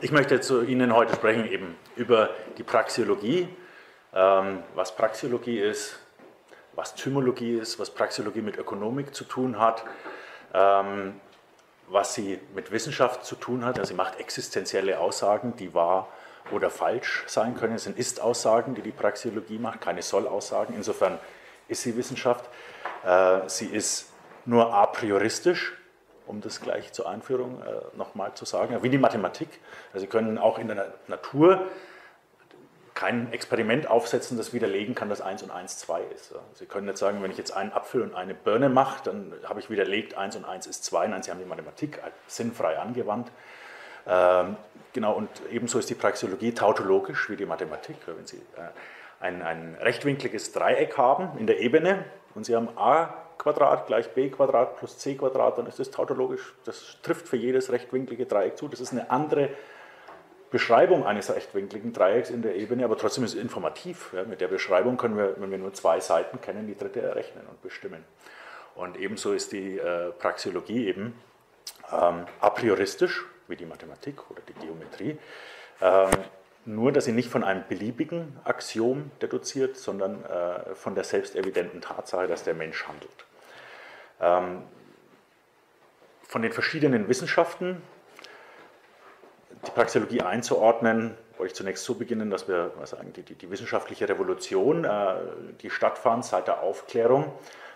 Ich möchte zu Ihnen heute sprechen eben über die Praxiologie, ähm, was Praxiologie ist, was Thymologie ist, was Praxiologie mit Ökonomik zu tun hat, ähm, was sie mit Wissenschaft zu tun hat. Also sie macht existenzielle Aussagen, die wahr oder falsch sein können. Es sind Ist-Aussagen, die die Praxiologie macht, keine Soll-Aussagen. Insofern ist sie Wissenschaft. Äh, sie ist nur a prioristisch, um das gleich zur Einführung äh, nochmal zu sagen, wie die Mathematik. Also Sie können auch in der Natur kein Experiment aufsetzen, das widerlegen kann, dass 1 und 1 2 ist. Sie können nicht sagen, wenn ich jetzt einen Apfel und eine Birne mache, dann habe ich widerlegt, 1 und 1 ist 2. Nein, Sie haben die Mathematik sinnfrei angewandt. Ähm, genau, und ebenso ist die Praxeologie tautologisch wie die Mathematik. Wenn Sie äh, ein, ein rechtwinkliges Dreieck haben in der Ebene und Sie haben a Quadrat gleich b Quadrat plus c Quadrat, dann ist das tautologisch, das trifft für jedes rechtwinklige Dreieck zu. Das ist eine andere Beschreibung eines rechtwinkligen Dreiecks in der Ebene, aber trotzdem ist es informativ. Ja, mit der Beschreibung können wir, wenn wir nur zwei Seiten kennen, die dritte errechnen und bestimmen. Und ebenso ist die äh, Praxeologie eben ähm, a prioristisch, wie die Mathematik oder die Geometrie, ähm, nur dass sie nicht von einem beliebigen Axiom deduziert, sondern äh, von der selbstevidenten Tatsache, dass der Mensch handelt. Ähm, von den verschiedenen Wissenschaften die Praxeologie einzuordnen, wollte ich zunächst so beginnen, dass wir sagen, die, die, die wissenschaftliche Revolution, äh, die stattfand seit der Aufklärung,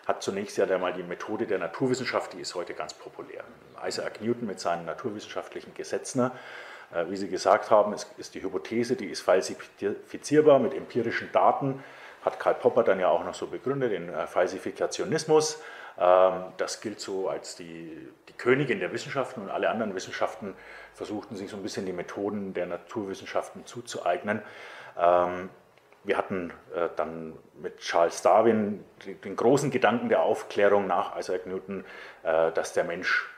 hat zunächst ja einmal die Methode der Naturwissenschaft, die ist heute ganz populär. Isaac Newton mit seinen naturwissenschaftlichen Gesetzen, äh, wie Sie gesagt haben, ist, ist die Hypothese, die ist falsifizierbar mit empirischen Daten, hat Karl Popper dann ja auch noch so begründet, den äh, Falsifikationismus. Ähm, das gilt so als die, die Königin der Wissenschaften und alle anderen Wissenschaften versuchten sich so ein bisschen die Methoden der Naturwissenschaften zuzueignen. Ähm, wir hatten äh, dann mit Charles Darwin den großen Gedanken der Aufklärung nach Isaac Newton, äh, dass der Mensch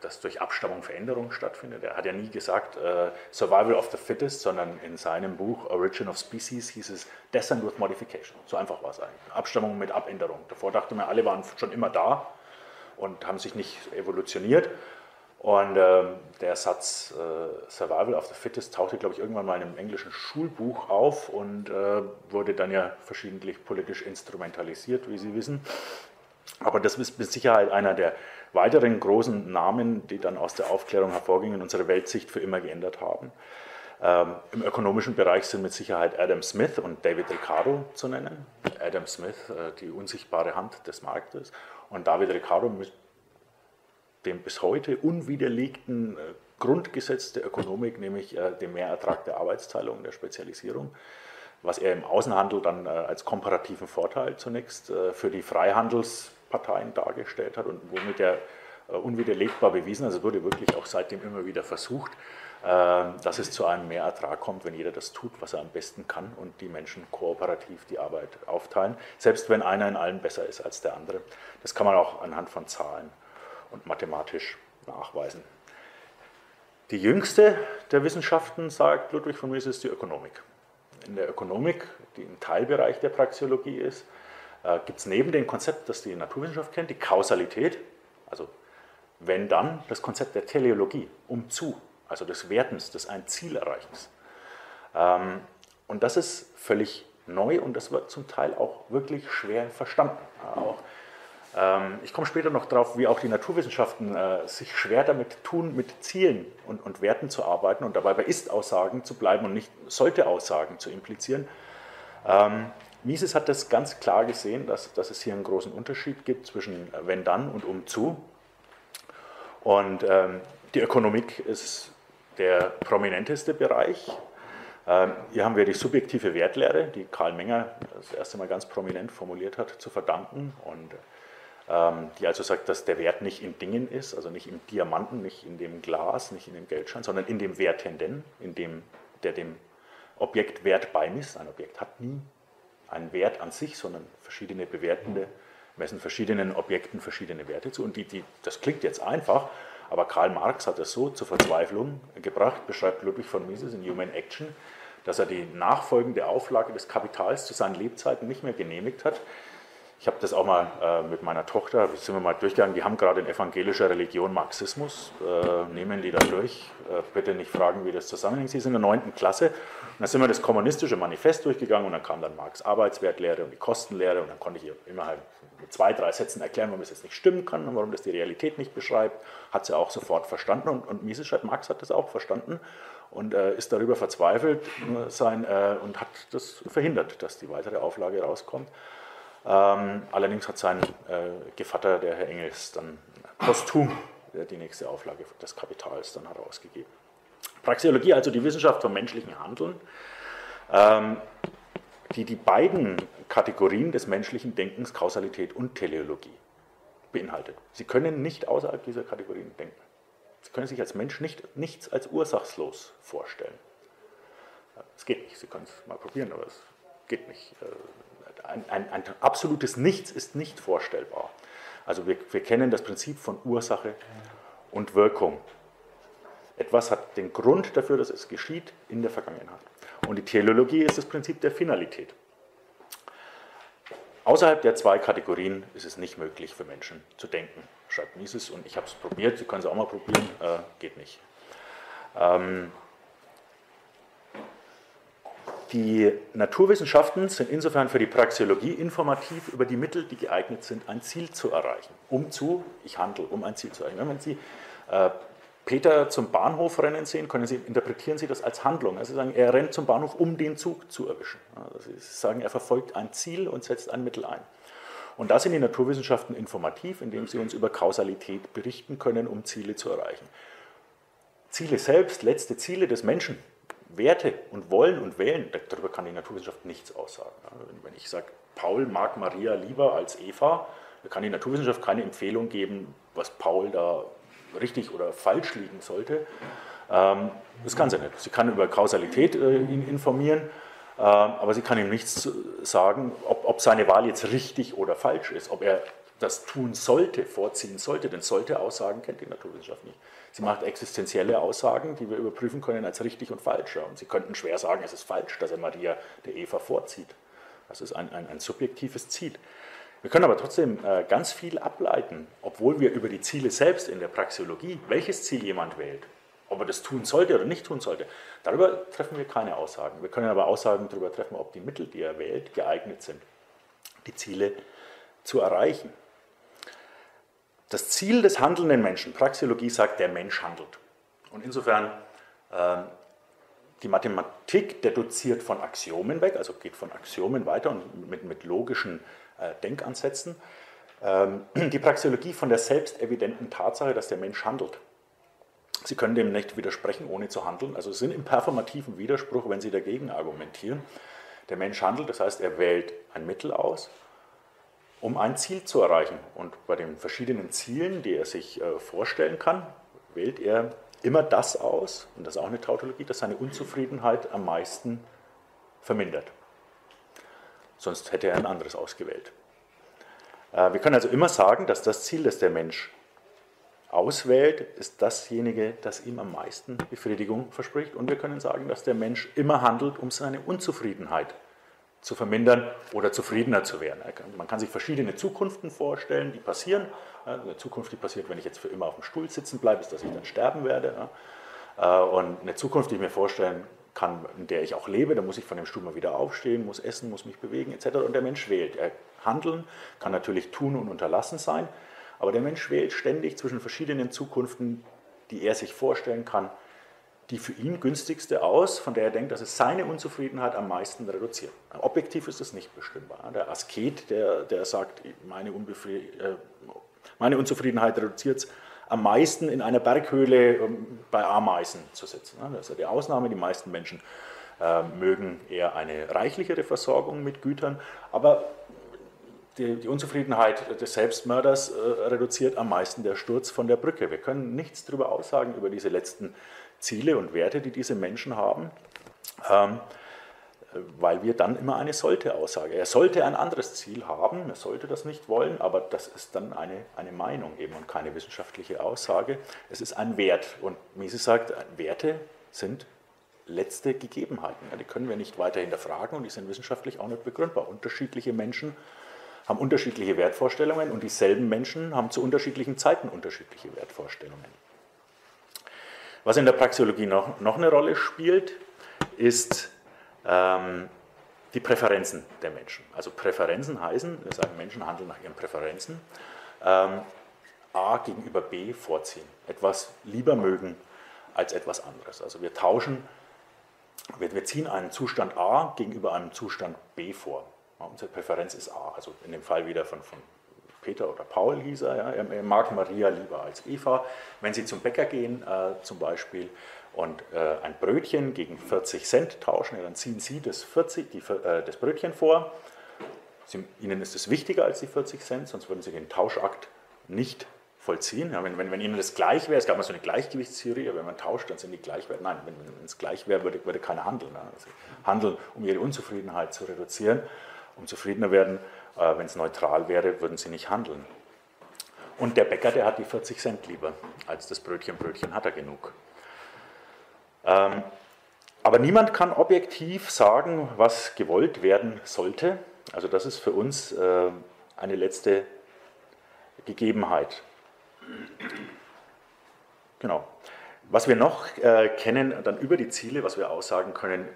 dass durch Abstammung Veränderung stattfindet. Er hat ja nie gesagt äh, Survival of the Fittest, sondern in seinem Buch Origin of Species hieß es Descent with Modification. So einfach war es eigentlich. Abstammung mit Abänderung. Davor dachte man, alle waren schon immer da und haben sich nicht evolutioniert. Und äh, der Satz äh, Survival of the Fittest tauchte, glaube ich, irgendwann mal in einem englischen Schulbuch auf und äh, wurde dann ja verschiedentlich politisch instrumentalisiert, wie Sie wissen. Aber das ist mit Sicherheit einer der weiteren großen Namen, die dann aus der Aufklärung hervorgingen, unsere Weltsicht für immer geändert haben. Ähm, Im ökonomischen Bereich sind mit Sicherheit Adam Smith und David Ricardo zu nennen. Adam Smith, äh, die unsichtbare Hand des Marktes, und David Ricardo mit dem bis heute unwiderlegten äh, Grundgesetz der Ökonomik, nämlich äh, dem Mehrertrag der Arbeitsteilung, der Spezialisierung, was er im Außenhandel dann äh, als komparativen Vorteil zunächst äh, für die Freihandels- Parteien dargestellt hat und womit er äh, unwiderlegbar bewiesen, also wurde wirklich auch seitdem immer wieder versucht, äh, dass es zu einem Mehrertrag kommt, wenn jeder das tut, was er am besten kann und die Menschen kooperativ die Arbeit aufteilen, selbst wenn einer in allem besser ist als der andere. Das kann man auch anhand von Zahlen und mathematisch nachweisen. Die jüngste der Wissenschaften, sagt Ludwig von Mises, ist die Ökonomik. In der Ökonomik, die ein Teilbereich der Praxeologie ist, äh, gibt es neben dem Konzept, das die Naturwissenschaft kennt, die Kausalität, also wenn dann das Konzept der Teleologie, um zu, also des Wertens, des ein Zielerreichens. Ähm, und das ist völlig neu und das wird zum Teil auch wirklich schwer verstanden. Auch, ähm, ich komme später noch darauf, wie auch die Naturwissenschaften äh, sich schwer damit tun, mit Zielen und, und Werten zu arbeiten und dabei bei Ist-Aussagen zu bleiben und nicht sollte-Aussagen zu implizieren. Ähm, Mises hat das ganz klar gesehen, dass, dass es hier einen großen Unterschied gibt zwischen wenn dann und um zu. Und ähm, die Ökonomik ist der prominenteste Bereich. Ähm, hier haben wir die subjektive Wertlehre, die Karl Menger das erste Mal ganz prominent formuliert hat, zu verdanken. Und ähm, die also sagt, dass der Wert nicht in Dingen ist, also nicht im Diamanten, nicht in dem Glas, nicht in dem Geldschein, sondern in dem Wertenden, in dem, der dem Objekt Wert beimisst. Ein Objekt hat nie einen Wert an sich, sondern verschiedene Bewertende messen verschiedenen Objekten verschiedene Werte zu. Und die, die, das klingt jetzt einfach, aber Karl Marx hat es so zur Verzweiflung gebracht, beschreibt Ludwig von Mises in Human Action, dass er die nachfolgende Auflage des Kapitals zu seinen Lebzeiten nicht mehr genehmigt hat, Ich habe das auch mal äh, mit meiner Tochter, sind wir mal durchgegangen, die haben gerade in evangelischer Religion Marxismus, äh, nehmen die da durch. Äh, bitte nicht fragen, wie das zusammenhängt. Sie sind in der 9. Klasse. Und dann sind wir das kommunistische Manifest durchgegangen und dann kam dann Marx Arbeitswertlehre und die Kostenlehre und dann konnte ich ihr immer halt mit zwei, drei Sätzen erklären, warum das jetzt nicht stimmen kann und warum das die Realität nicht beschreibt. Hat sie auch sofort verstanden und, und Mises schreibt, Marx hat das auch verstanden und äh, ist darüber verzweifelt sein, äh, und hat das verhindert, dass die weitere Auflage rauskommt. Ähm, allerdings hat sein äh, Gevatter, der Herr Engels, dann posthum die nächste Auflage des Kapitals dann herausgegeben. Praxeologie, also die Wissenschaft vom menschlichen Handeln, ähm, die die beiden Kategorien des menschlichen Denkens, Kausalität und Teleologie, beinhaltet. Sie können nicht außerhalb dieser Kategorien denken. Sie können sich als Mensch nicht, nichts als ursachslos vorstellen. Es geht nicht, Sie können es mal probieren, aber es geht nicht. Ein, ein, ein absolutes Nichts ist nicht vorstellbar. Also wir, wir kennen das Prinzip von Ursache und Wirkung. Etwas hat den Grund dafür, dass es geschieht in der Vergangenheit. Und die Teleologie ist das Prinzip der Finalität. Außerhalb der zwei Kategorien ist es nicht möglich für Menschen zu denken, schreibt Mises. Und ich habe es probiert, Sie können es auch mal probieren, äh, geht nicht. Ähm, die Naturwissenschaften sind insofern für die Praxeologie informativ über die Mittel, die geeignet sind, ein Ziel zu erreichen. Um zu, ich handle, um ein Ziel zu erreichen. Wenn Sie äh, Peter zum Bahnhof rennen sehen, können Sie, interpretieren Sie das als Handlung. Also Sie sagen, er rennt zum Bahnhof, um den Zug zu erwischen. Also Sie sagen, er verfolgt ein Ziel und setzt ein Mittel ein. Und da sind die Naturwissenschaften informativ, indem sie uns über Kausalität berichten können, um Ziele zu erreichen. Ziele selbst, letzte Ziele des Menschen, Werte und Wollen und Wählen, darüber kann die Naturwissenschaft nichts aussagen. Wenn ich sage, Paul mag Maria lieber als Eva, da kann die Naturwissenschaft keine Empfehlung geben, was Paul da richtig oder falsch liegen sollte. Ähm, das kann sie nicht. Sie kann über Kausalität äh, ihn informieren, ähm, aber sie kann ihm nichts sagen, ob seine Wahl jetzt richtig oder falsch ist, ob er das tun sollte, vorziehen sollte, denn sollte Aussagen kennt die Naturwissenschaft nicht. Sie macht existenzielle Aussagen, die wir überprüfen können als richtig und falsch. Und Sie könnten schwer sagen, es ist falsch, dass er Maria der Eva vorzieht. Das ist ein, ein, ein subjektives Ziel. Wir können aber trotzdem äh, ganz viel ableiten, obwohl wir über die Ziele selbst in der Praxeologie, welches Ziel jemand wählt, ob er das tun sollte oder nicht tun sollte, darüber treffen wir keine Aussagen. Wir können aber Aussagen darüber treffen, ob die Mittel, die er wählt, geeignet sind, die Ziele zu erreichen. Das Ziel des handelnden Menschen, Praxeologie sagt, der Mensch handelt. Und insofern, äh, die Mathematik deduziert von Axiomen weg, also geht von Axiomen weiter und mit, mit logischen äh, Denkansätzen. Ähm, die Praxeologie von der selbstevidenten Tatsache, dass der Mensch handelt. Sie können dem nicht widersprechen, ohne zu handeln. Also sind im performativen Widerspruch, wenn Sie dagegen argumentieren. Der Mensch handelt, das heißt, er wählt ein Mittel aus um ein Ziel zu erreichen. Und bei den verschiedenen Zielen, die er sich äh, vorstellen kann, wählt er immer das aus, und das ist auch eine Tautologie, das seine Unzufriedenheit am meisten vermindert. Sonst hätte er ein anderes ausgewählt. Äh, wir können also immer sagen, dass das Ziel, das der Mensch auswählt, ist dasjenige, das ihm am meisten Befriedigung verspricht. Und wir können sagen, dass der Mensch immer handelt, um seine Unzufriedenheit zu vermindern oder zufriedener zu werden. Man kann sich verschiedene Zukunften vorstellen, die passieren. Eine Zukunft, die passiert, wenn ich jetzt für immer auf dem Stuhl sitzen bleibe, ist, dass ich dann sterben werde. Äh, und eine Zukunft, die ich mir vorstellen kann, in der ich auch lebe, da muss ich von dem Stuhl mal wieder aufstehen, muss essen, muss mich bewegen etc. Und der Mensch wählt. Er handeln kann natürlich tun und unterlassen sein, aber der Mensch wählt ständig zwischen verschiedenen Zukunften, die er sich vorstellen kann, die für ihn günstigste aus, von der er denkt, dass es seine Unzufriedenheit am meisten reduziert. Objektiv ist es nicht bestimmbar. Der Asket, der, der sagt, meine, äh, meine Unzufriedenheit reduziert es am meisten in einer Berghöhle ähm, bei Ameisen zu sitzen. Das ist die Ausnahme. Die meisten Menschen äh, mögen eher eine reichlichere Versorgung mit Gütern, aber die, die Unzufriedenheit des Selbstmörders äh, reduziert am meisten der Sturz von der Brücke. Wir können nichts darüber aussagen, über diese letzten Ziele und Werte, die diese Menschen haben, ähm, weil wir dann immer eine Sollte-Aussage. Er sollte ein anderes Ziel haben, er sollte das nicht wollen, aber das ist dann eine, eine Meinung eben und keine wissenschaftliche Aussage. Es ist ein Wert und Mises sagt, Werte sind letzte Gegebenheiten. Die können wir nicht weiter hinterfragen und die sind wissenschaftlich auch nicht begründbar. Unterschiedliche Menschen haben unterschiedliche Wertvorstellungen und dieselben Menschen haben zu unterschiedlichen Zeiten unterschiedliche Wertvorstellungen. Was in der Praxeologie noch, noch eine Rolle spielt, ist ähm, die Präferenzen der Menschen. Also Präferenzen heißen, wir sagen, Menschen handeln nach ihren Präferenzen, ähm, A gegenüber B vorziehen, etwas lieber mögen als etwas anderes. Also wir tauschen, wir, wir ziehen einen Zustand A gegenüber einem Zustand B vor. Ja, unsere Präferenz ist A, also in dem Fall wieder von, von Peter oder Paul hieß er, ja, er mag Maria lieber als Eva. Wenn sie zum Bäcker gehen äh, zum Beispiel und äh, ein Brötchen gegen 40 Cent tauschen, ja, dann ziehen sie das, 40, die, äh, das Brötchen vor. Sie, ihnen ist es wichtiger als die 40 Cent, sonst würden sie den Tauschakt nicht vollziehen. Ja, wenn, wenn, wenn, Ihnen das gleich wäre, es gab mal so eine Gleichgewichtstheorie, wenn man tauscht, dann sind die gleich wert. Nein, wenn, wenn es gleich wäre, würde, würde keiner handeln. Ne? Also handeln, um ihre Unzufriedenheit zu reduzieren. Um zufriedener werden, äh, wenn es neutral wäre, würden sie nicht handeln. Und der Bäcker, der hat die 40 Cent lieber als das Brötchen. Brötchen hat er genug. Ähm, aber niemand kann objektiv sagen, was gewollt werden sollte. Also das ist für uns äh, eine letzte Gegebenheit. Genau. Was wir noch äh, kennen, dann über die Ziele, was wir aussagen können,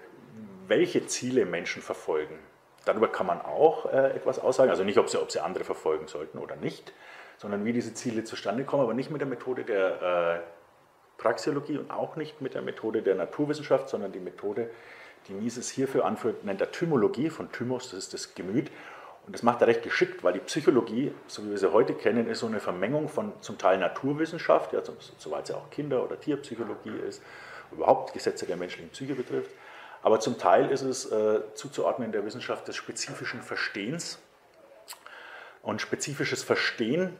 welche Ziele Menschen verfolgen. Darüber kann man auch äh, etwas aussagen, also nicht, ob sie, ob sie andere verfolgen sollten oder nicht, sondern wie diese Ziele zustande kommen, aber nicht mit der Methode der äh, Praxeologie und auch nicht mit der Methode der Naturwissenschaft, sondern die Methode, die Mises hierfür anführt, nennt er Thymologie, von Thymos, das ist das Gemüt, und das macht er recht geschickt, weil die Psychologie, so wie wir sie heute kennen, ist so eine Vermengung von zum Teil Naturwissenschaft, ja, soweit sie auch Kinder- oder Tierpsychologie ist, überhaupt Gesetze der menschlichen Psyche betrifft. Aber zum Teil ist es äh, zuzuordnen der Wissenschaft des spezifischen Verstehens. Und spezifisches Verstehen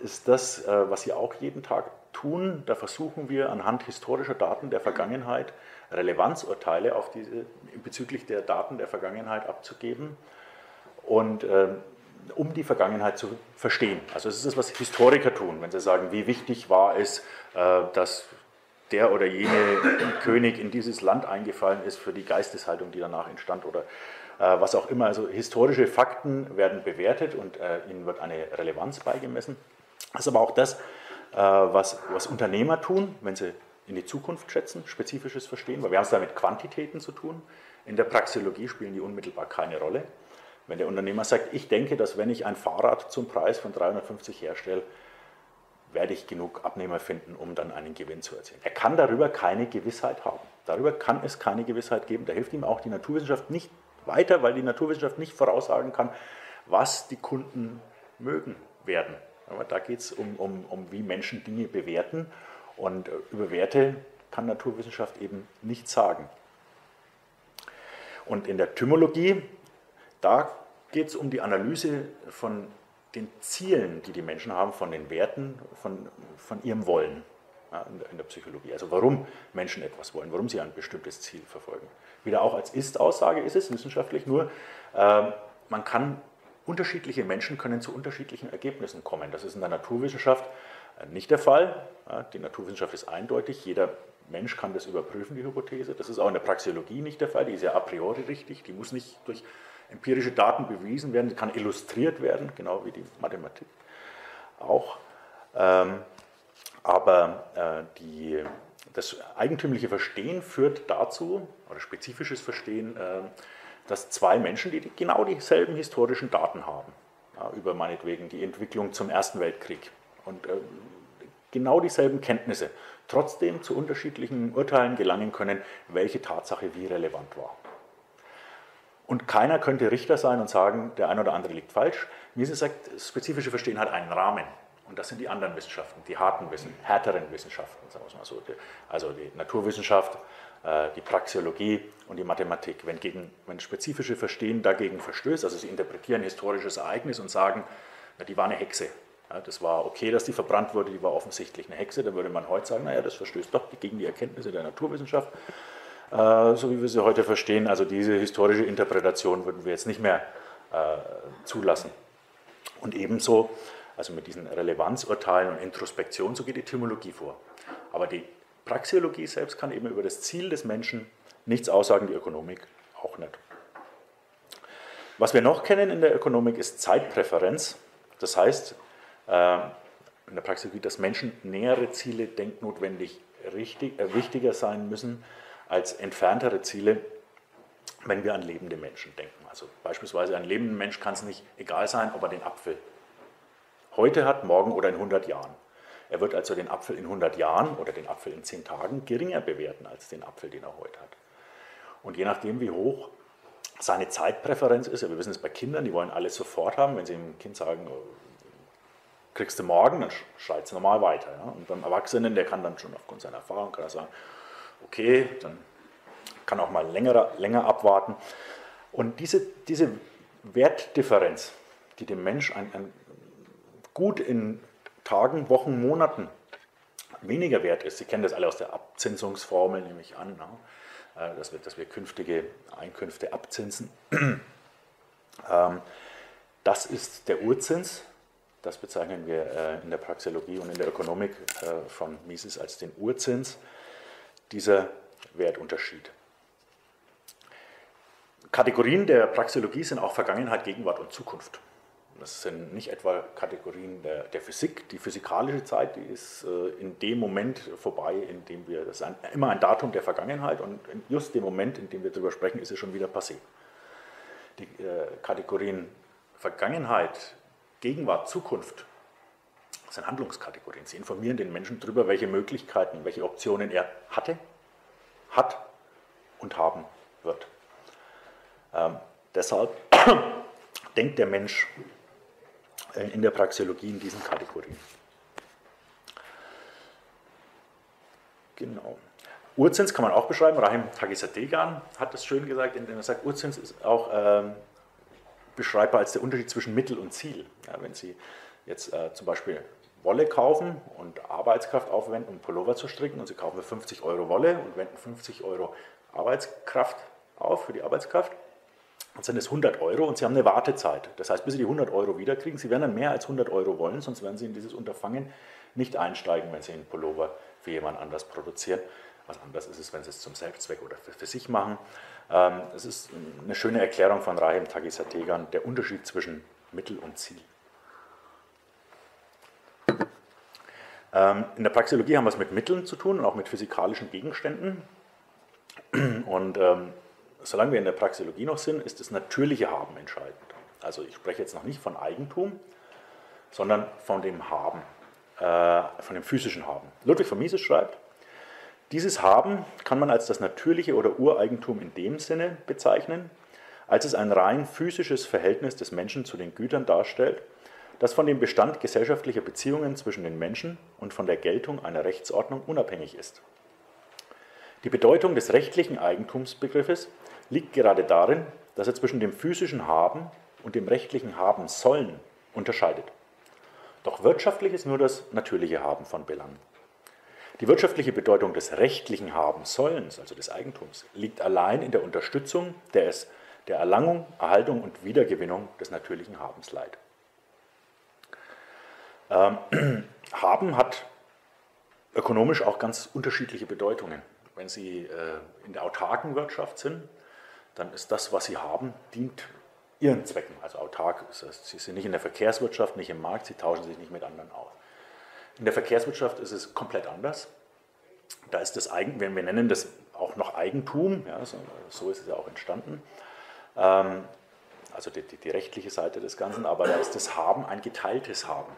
ist das, äh, was wir auch jeden Tag tun. Da versuchen wir anhand historischer Daten der Vergangenheit Relevanzurteile auf diese, bezüglich der Daten der Vergangenheit abzugeben und äh, um die Vergangenheit zu verstehen. Also es ist das, was Historiker tun, wenn sie sagen, wie wichtig war es, äh, dass der oder jene König in dieses Land eingefallen ist für die Geisteshaltung, die danach entstand oder äh, was auch immer. Also historische Fakten werden bewertet und äh, ihnen wird eine Relevanz beigemessen. Das ist aber auch das, äh, was, was Unternehmer tun, wenn sie in die Zukunft schätzen, spezifisches Verstehen, weil wir haben es da mit Quantitäten zu tun. In der Praxeologie spielen die unmittelbar keine Rolle. Wenn der Unternehmer sagt, ich denke, dass wenn ich ein Fahrrad zum Preis von 350 herstelle, werde ich genug Abnehmer finden, um dann einen Gewinn zu erzielen. Er kann darüber keine Gewissheit haben. Darüber kann es keine Gewissheit geben. Da hilft ihm auch die Naturwissenschaft nicht weiter, weil die Naturwissenschaft nicht voraussagen kann, was die Kunden mögen werden. Aber da geht es um, um, um, wie Menschen Dinge bewerten. Und äh, über Werte kann Naturwissenschaft eben nichts sagen. Und in der Thymologie, da geht es um die Analyse von den Zielen, die die Menschen haben, von den Werten, von, von ihrem Wollen ja, in, der, in, der, Psychologie. Also warum Menschen etwas wollen, warum sie ein bestimmtes Ziel verfolgen. Wieder auch als Ist-Aussage ist es wissenschaftlich, nur äh, man kann, unterschiedliche Menschen können zu unterschiedlichen Ergebnissen kommen. Das ist in der Naturwissenschaft äh, nicht der Fall. Ja, die Naturwissenschaft ist eindeutig, jeder Mensch kann das überprüfen, die Hypothese. Das ist auch in der Praxeologie nicht der Fall, die ist ja a priori richtig, die muss nicht durch empirische Daten bewiesen werden, kann illustriert werden, genau wie die Mathematik auch. Ähm, aber äh, die, das eigentümliche Verstehen führt dazu, oder spezifisches Verstehen, äh, dass zwei Menschen, die genau dieselben historischen Daten haben, über meinetwegen die Entwicklung zum Ersten Weltkrieg und äh, genau dieselben Kenntnisse, trotzdem zu unterschiedlichen Urteilen gelangen können, welche Tatsache wie relevant war. Und keiner könnte Richter sein und sagen, der eine oder andere liegt falsch. Mises sagt, das spezifische Verstehen hat einen Rahmen. Und das sind die anderen Wissenschaften, die harten Wissen, härteren Wissenschaften, sagen wir mal so. Also die Naturwissenschaft, äh, die Praxeologie und die Mathematik. Wenn, gegen, wenn spezifische Verstehen dagegen verstößt, also sie interpretieren historisches Ereignis und sagen, na, die war eine Hexe. Ja, das war okay, dass die verbrannt wurde, die war offensichtlich eine Hexe. Dann würde man heute sagen, naja, das verstößt doch gegen die Erkenntnisse der Naturwissenschaft. Äh, so wie wir sie heute verstehen. Also diese historische Interpretation würden wir jetzt nicht mehr äh, zulassen. Und ebenso, also mit diesen Relevanzurteilen und Introspektion, so geht die Etymologie vor. Aber die Praxeologie selbst kann eben über das Ziel des Menschen nichts aussagen, die Ökonomik auch nicht. Was wir noch kennen in der Ökonomik ist Zeitpräferenz. Das heißt, äh, in der Praxis, dass Menschen nähere Ziele denknotwendig richtig, äh, wichtiger sein müssen als entferntere Ziele, wenn wir an lebende Menschen denken. Also beispielsweise ein lebender Mensch kann es nicht egal sein, ob er den Apfel heute hat, morgen oder in 100 Jahren. Er wird also den Apfel in 100 Jahren oder den Apfel in 10 Tagen geringer bewerten als den Apfel, den er heute hat. Und je nachdem, wie hoch seine Zeitpräferenz ist, ja, wir wissen es bei Kindern, die wollen alles sofort haben, wenn sie dem Kind sagen, oh, kriegst du morgen, dann schreit es normal weiter. Ja? Und beim Erwachsenen, der kann dann schon aufgrund seiner Erfahrung kann er sagen, okay, dann kann auch mal länger, länger abwarten. Und diese, diese Wertdifferenz, die dem Mensch ein, ein gut in Tagen, Wochen, Monaten weniger wert ist, Sie kennen das alle aus der Abzinsungsformel, nehme ich an, ne? Äh, dass, wir, dass wir künftige Einkünfte abzinsen. Ähm, das ist der Urzins, das bezeichnen wir äh, in der Praxeologie und in der Ökonomik äh, von Mises als den Urzins, dieser Wertunterschied. Kategorien der Praxeologie sind auch Vergangenheit, Gegenwart und Zukunft. Das sind nicht etwa Kategorien der, der Physik. Die physikalische Zeit, die ist äh, in dem Moment vorbei, in dem wir, das ist ein, immer ein Datum der Vergangenheit und in just dem Moment, in dem wir darüber sprechen, ist es schon wieder passé. Die Kategorien Vergangenheit, Gegenwart, Zukunft sind Handlungskategorien. Sie informieren den Menschen darüber, welche Möglichkeiten, welche Optionen er hatte, hat und haben wird. Ähm, deshalb denkt der Mensch äh, in der Praxeologie in diesen Kategorien. Genau. Urzins kann man auch beschreiben. Rahim Tagisadegan hat das schön gesagt, indem er sagt, Urzins ist auch ähm, beschreibbar als der Unterschied zwischen Mittel und Ziel. Ja, wenn Sie jetzt äh, zum Beispiel Wolle kaufen und Arbeitskraft aufwenden, um Pullover zu stricken, und Sie kaufen für 50 Euro Wolle und wenden 50 Euro Arbeitskraft auf für die Arbeitskraft, dann sind es 100 Euro und Sie haben eine Wartezeit. Das heißt, bis Sie die 100 Euro wiederkriegen, Sie werden dann mehr als 100 Euro wollen, sonst werden Sie in dieses Unterfangen nicht einsteigen, wenn Sie einen Pullover für jemand anders produzieren. Was anders ist es, wenn Sie es zum Selbstzweck oder für, für sich machen. Ähm, es ist eine schöne Erklärung von Rahim Tagisategan, der Unterschied zwischen Mittel und Ziel. Ähm, in der Praxeologie haben wir es mit Mitteln zu tun und auch mit physikalischen Gegenständen. Und ähm, solange wir in der Praxeologie noch sind, ist das natürliche Haben entscheidend. Also ich spreche jetzt noch nicht von Eigentum, sondern von dem Haben, äh, von dem physischen Haben. Ludwig von Mises schreibt, dieses Haben kann man als das natürliche oder Ureigentum in dem Sinne bezeichnen, als es ein rein physisches Verhältnis des Menschen zu den Gütern darstellt, das von dem Bestand gesellschaftlicher Beziehungen zwischen den Menschen und von der Geltung einer Rechtsordnung unabhängig ist. Die Bedeutung des rechtlichen Eigentumsbegriffes liegt gerade darin, dass er zwischen dem physischen Haben und dem rechtlichen Haben sollen unterscheidet. Doch wirtschaftlich ist nur das natürliche Haben von Belang. Die wirtschaftliche Bedeutung des rechtlichen Habensollens, also des Eigentums, liegt allein in der Unterstützung, der es der Erlangung, Erhaltung und Wiedergewinnung des natürlichen Habens leiht. Ähm, haben hat ökonomisch auch ganz unterschiedliche Bedeutungen. Wenn Sie äh, in der autarken Wirtschaft sind, dann ist das, was Sie haben, dient Ihren Zwecken. Also autark ist das. Sie sind nicht in der Verkehrswirtschaft, nicht im Markt, Sie tauschen sich nicht mit anderen aus. In der Verkehrswirtschaft ist es komplett anders. Da ist das Eigen, wir nennen das auch noch Eigentum, ja, so, so, ist es ja auch entstanden. Ähm, also die, die, die, rechtliche Seite des Ganzen, aber da ist das Haben ein geteiltes Haben.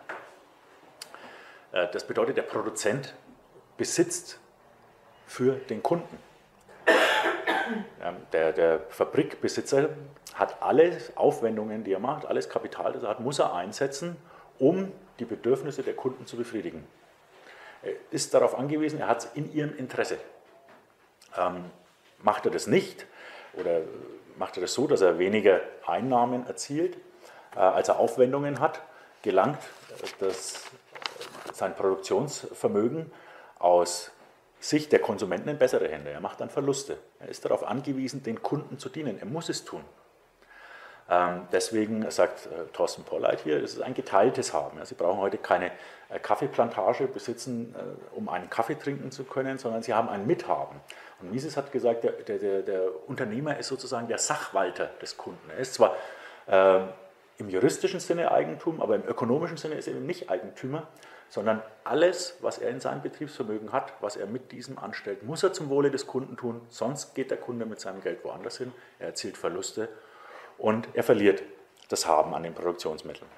Äh, das bedeutet, der Produzent besitzt für den Kunden. Der, der, Fabrikbesitzer hat alle Aufwendungen, die er macht, alles Kapital, das er hat, muss er einsetzen, um die Bedürfnisse der Kunden zu befriedigen. Er ist darauf angewiesen, er hat es in ihrem Interesse. Ähm, macht er das nicht oder macht er das so, dass er weniger Einnahmen erzielt, äh, als er Aufwendungen hat, gelangt das, sein Produktionsvermögen aus Sicht der Konsumenten in bessere Hände. Er macht dann Verluste. Er ist darauf angewiesen, den Kunden zu dienen. Er muss es tun. Ähm, deswegen sagt äh, Thorsten Polleit hier, es ist ein geteiltes Haben. Sie brauchen heute keine äh, Kaffeeplantage besitzen, äh, um einen Kaffee trinken zu können, sondern Sie haben ein Mithaben. Und Mises hat gesagt, der, der, der Unternehmer ist sozusagen der Sachwalter des Kunden. Er ist zwar Äh, Im juristischen Sinne Eigentum, aber im ökonomischen Sinne ist er eben nicht Eigentümer, sondern alles, was er in seinem Betriebsvermögen hat, was er mit diesem anstellt, muss er zum Wohle des Kunden tun, sonst geht der Kunde mit seinem Geld woanders hin, er erzielt Verluste und er verliert das Haben an den Produktionsmitteln.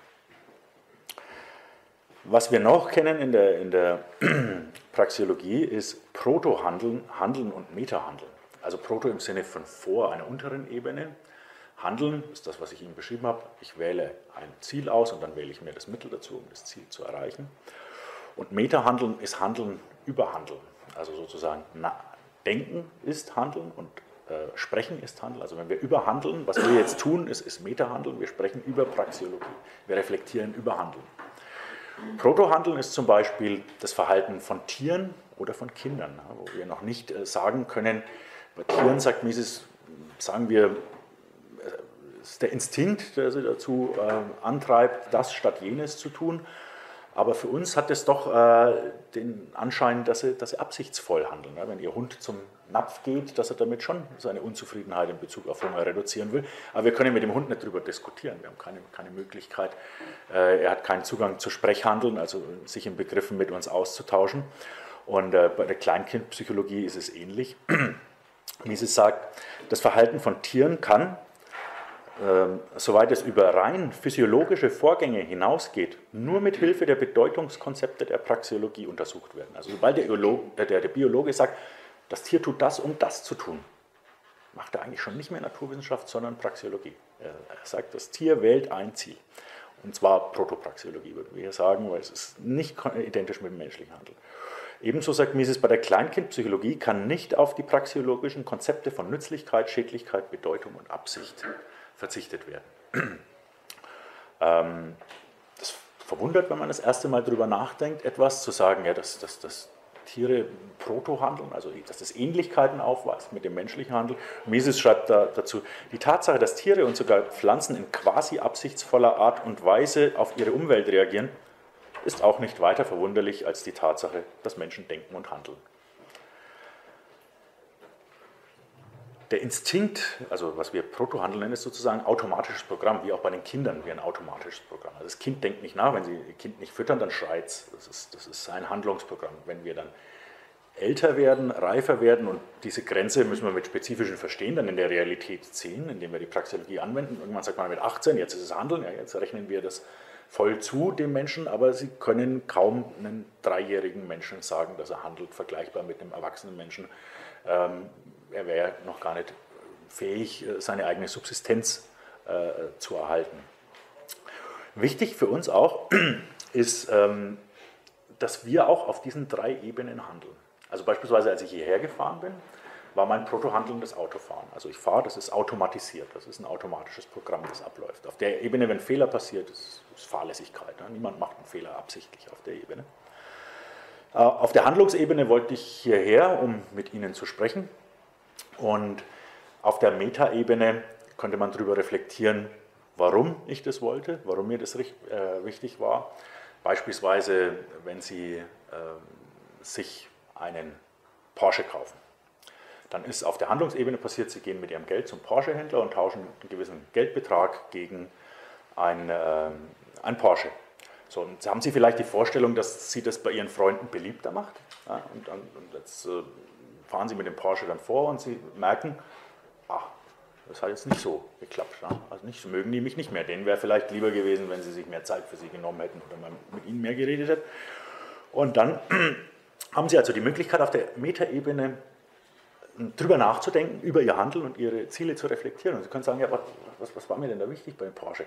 Was wir noch kennen in der, in der Praxeologie ist Protohandeln, Handeln und Metahandeln. Also Proto im Sinne von vor einer unteren Ebene. Handeln ist das, was ich Ihnen beschrieben habe. Ich wähle ein Ziel aus und dann wähle ich mir das Mittel dazu, um das Ziel zu erreichen. Und Metahandeln ist Handeln über Handeln. Also sozusagen na, Denken ist Handeln und äh, Sprechen ist Handeln. Also wenn wir überhandeln, was wir jetzt tun, ist, ist Metahandeln. Wir sprechen über Praxeologie. Wir reflektieren über Handeln. Protohandeln ist zum Beispiel das Verhalten von Tieren oder von Kindern, wo wir noch nicht äh, sagen können, bei Tieren sagt Mises, sagen wir, ist der Instinkt, der sie dazu äh, antreibt, das statt jenes zu tun. Aber für uns hat es doch äh, den Anschein, dass sie, dass sie absichtsvoll handeln. Ja? Wenn Ihr Hund zum Napf geht, dass er damit schon seine Unzufriedenheit in Bezug auf Hunger reduzieren will. Aber wir können mit dem Hund nicht darüber diskutieren. Wir haben keine, keine Möglichkeit. Äh, er hat keinen Zugang zu Sprechhandeln, also sich in Begriffen mit uns auszutauschen. Und äh, bei der Kleinkindpsychologie ist es ähnlich. Mises sagt, das Verhalten von Tieren kann soweit es über rein physiologische Vorgänge hinausgeht, nur mit Hilfe der Bedeutungskonzepte der Praxeologie untersucht werden. Also sobald der, Biologe, äh, der, der Biologe sagt, das Tier tut das, um das zu tun, macht er eigentlich schon nicht mehr Naturwissenschaft, sondern Praxeologie. Er sagt, das Tier wählt ein Ziel. Und zwar Protopraxeologie, würden wir hier sagen, weil es ist nicht identisch mit dem menschlichen Handeln. Ebenso sagt Mises, bei der Kleinkindpsychologie kann nicht auf die praxeologischen Konzepte von Nützlichkeit, Schädlichkeit, Bedeutung und Absicht verzichtet werden. Ähm, das verwundert, wenn man das erste Mal darüber nachdenkt, etwas zu sagen, ja, dass, dass, dass Tiere proto handeln, also dass das Ähnlichkeiten aufweist mit dem menschlichen Handel. Mises schreibt da, dazu, die Tatsache, dass Tiere und sogar Pflanzen in quasi absichtsvoller Art und Weise auf ihre Umwelt reagieren, ist auch nicht weiter verwunderlich als die Tatsache, dass Menschen denken und handeln. Der Instinkt, also was wir Protohandel nennen, ist sozusagen automatisches Programm, wie auch bei den Kindern wie ein automatisches Programm. Also das Kind denkt nicht nach, wenn Sie das Kind nicht füttern, dann schreit es. Das ist, das ist ein Handlungsprogramm. Wenn wir dann älter werden, reifer werden und diese Grenze müssen wir mit spezifischen Verstehen dann in der Realität ziehen, indem wir die Praxeologie anwenden. Irgendwann sagt man mit 18, jetzt ist es Handeln, ja, jetzt rechnen wir das voll zu dem Menschen, aber Sie können kaum einem dreijährigen Menschen sagen, dass er handelt, vergleichbar mit einem erwachsenen Menschen. Ähm, er wäre noch gar nicht fähig, äh, seine eigene Subsistenz äh, zu erhalten. Wichtig für uns auch ist, ähm, dass wir auch auf diesen drei Ebenen handeln. Also beispielsweise, als ich hierher gefahren bin, war mein Protohandeln das Autofahren. Also ich fahre, das ist automatisiert, das ist ein automatisches Programm, das abläuft. Auf der Ebene, wenn Fehler passiert, ist, ist Fahrlässigkeit. Ne? Niemand macht einen Fehler absichtlich auf der Ebene. Äh, auf der Handlungsebene wollte ich hierher, um mit Ihnen zu sprechen. Und auf der Metaebene könnte man darüber reflektieren, warum ich das wollte, warum mir das äh, wichtig war. Beispielsweise, wenn Sie äh, sich einen Porsche kaufen. Dann ist auf der Handlungsebene passiert, Sie gehen mit Ihrem Geld zum Porsche-Händler und tauschen einen gewissen Geldbetrag gegen ein, äh, ein Porsche. So, und haben Sie vielleicht die Vorstellung, dass Sie das bei Ihren Freunden beliebter macht? Ja, und, und, jetzt äh, fahren Sie mit dem Porsche dann vor und Sie merken, ach, das hat jetzt nicht so geklappt. Ne? Also nicht, mögen die mich nicht mehr. Denen wäre vielleicht lieber gewesen, wenn sie sich mehr Zeit für sie genommen hätten oder man mit ihnen mehr geredet hätte. Und dann haben sie also die Möglichkeit, auf der Metaebene drüber nachzudenken, über ihr Handeln und ihre Ziele zu reflektieren. Und sie können sagen, ja, was, was war mir denn da wichtig bei Porsche?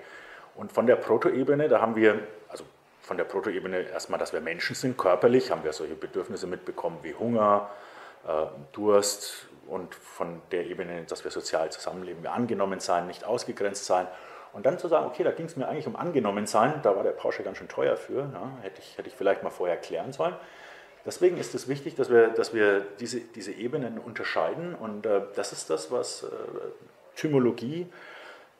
Und von der Protoebene, da haben wir, also von der Protoebene erstmal, dass wir Menschen sind, körperlich, haben wir solche Bedürfnisse mitbekommen wie Hunger, Durst und von der Ebene, dass wir sozial zusammenleben, wir angenommen sein, nicht ausgegrenzt sein. Und dann zu sagen, okay, da ging es mir eigentlich um angenommen sein, da war der Porsche ganz schön teuer für, ja, hätte, ich, hätte ich vielleicht mal vorher klären sollen. Deswegen ist es wichtig, dass wir, dass wir diese, diese Ebenen unterscheiden und äh, das ist das, was äh, Thymologie